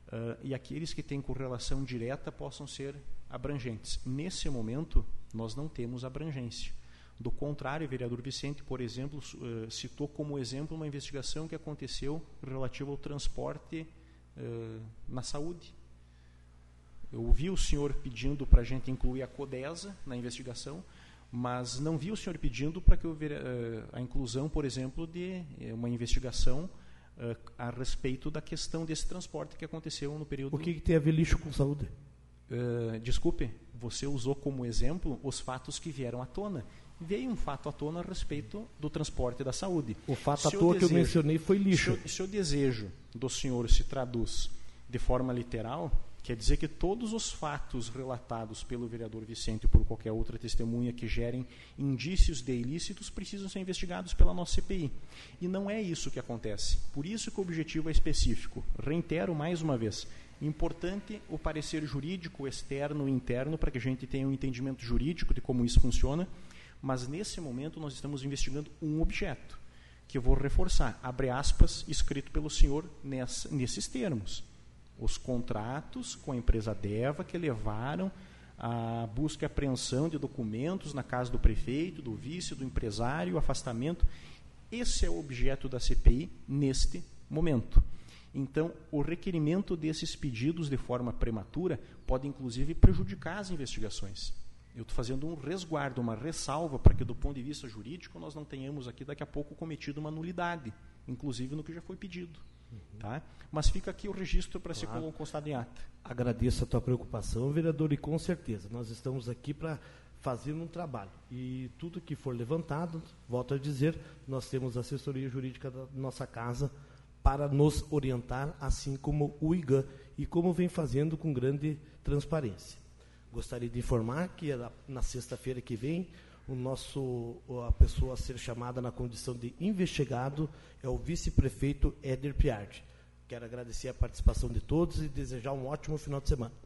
Uh, e aqueles que têm correlação direta possam ser abrangentes. Nesse momento, nós não temos abrangência. Do contrário, o vereador Vicente, por exemplo, uh, citou como exemplo uma investigação que aconteceu relativa ao transporte uh, na saúde. Eu ouvi o senhor pedindo para a gente incluir a CODESA na investigação, mas não vi o senhor pedindo para que a inclusão, por exemplo, de uma investigação uh, a respeito da questão desse transporte que aconteceu no período. O que, que tem a ver lixo com saúde? Uh, desculpe, você usou como exemplo os fatos que vieram à tona. Veio um fato à tona a respeito do transporte da saúde. O fato se à toa desejo, que eu mencionei foi lixo. Se, se o desejo do senhor se traduz de forma literal, Quer dizer que todos os fatos relatados pelo vereador Vicente ou por qualquer outra testemunha que gerem indícios de ilícitos precisam ser investigados pela nossa CPI. E não é isso que acontece. Por isso que o objetivo é específico. Reitero mais uma vez. Importante o parecer jurídico externo e interno para que a gente tenha um entendimento jurídico de como isso funciona, mas nesse momento nós estamos investigando um objeto, que eu vou reforçar, abre aspas, escrito pelo senhor nessa, nesses termos os contratos com a empresa Deva que levaram à busca e apreensão de documentos na casa do prefeito, do vice, do empresário, o afastamento. Esse é o objeto da CPI neste momento. Então, o requerimento desses pedidos de forma prematura pode, inclusive, prejudicar as investigações. Eu estou fazendo um resguardo, uma ressalva, para que, do ponto de vista jurídico, nós não tenhamos aqui, daqui a pouco, cometido uma nulidade, inclusive no que já foi pedido. Uhum. Tá? Mas fica aqui o registro para claro. ser constado em ata. Agradeço a tua preocupação, vereador, e com certeza, nós estamos aqui para fazer um trabalho. E tudo que for levantado, volto a dizer, nós temos assessoria jurídica da nossa casa para nos orientar, assim como o IGAN, e como vem fazendo com grande transparência. Gostaria de informar que na sexta-feira que vem o nosso a pessoa a ser chamada na condição de investigado é o vice-prefeito Éder Piardi. Quero agradecer a participação de todos e desejar um ótimo final de semana.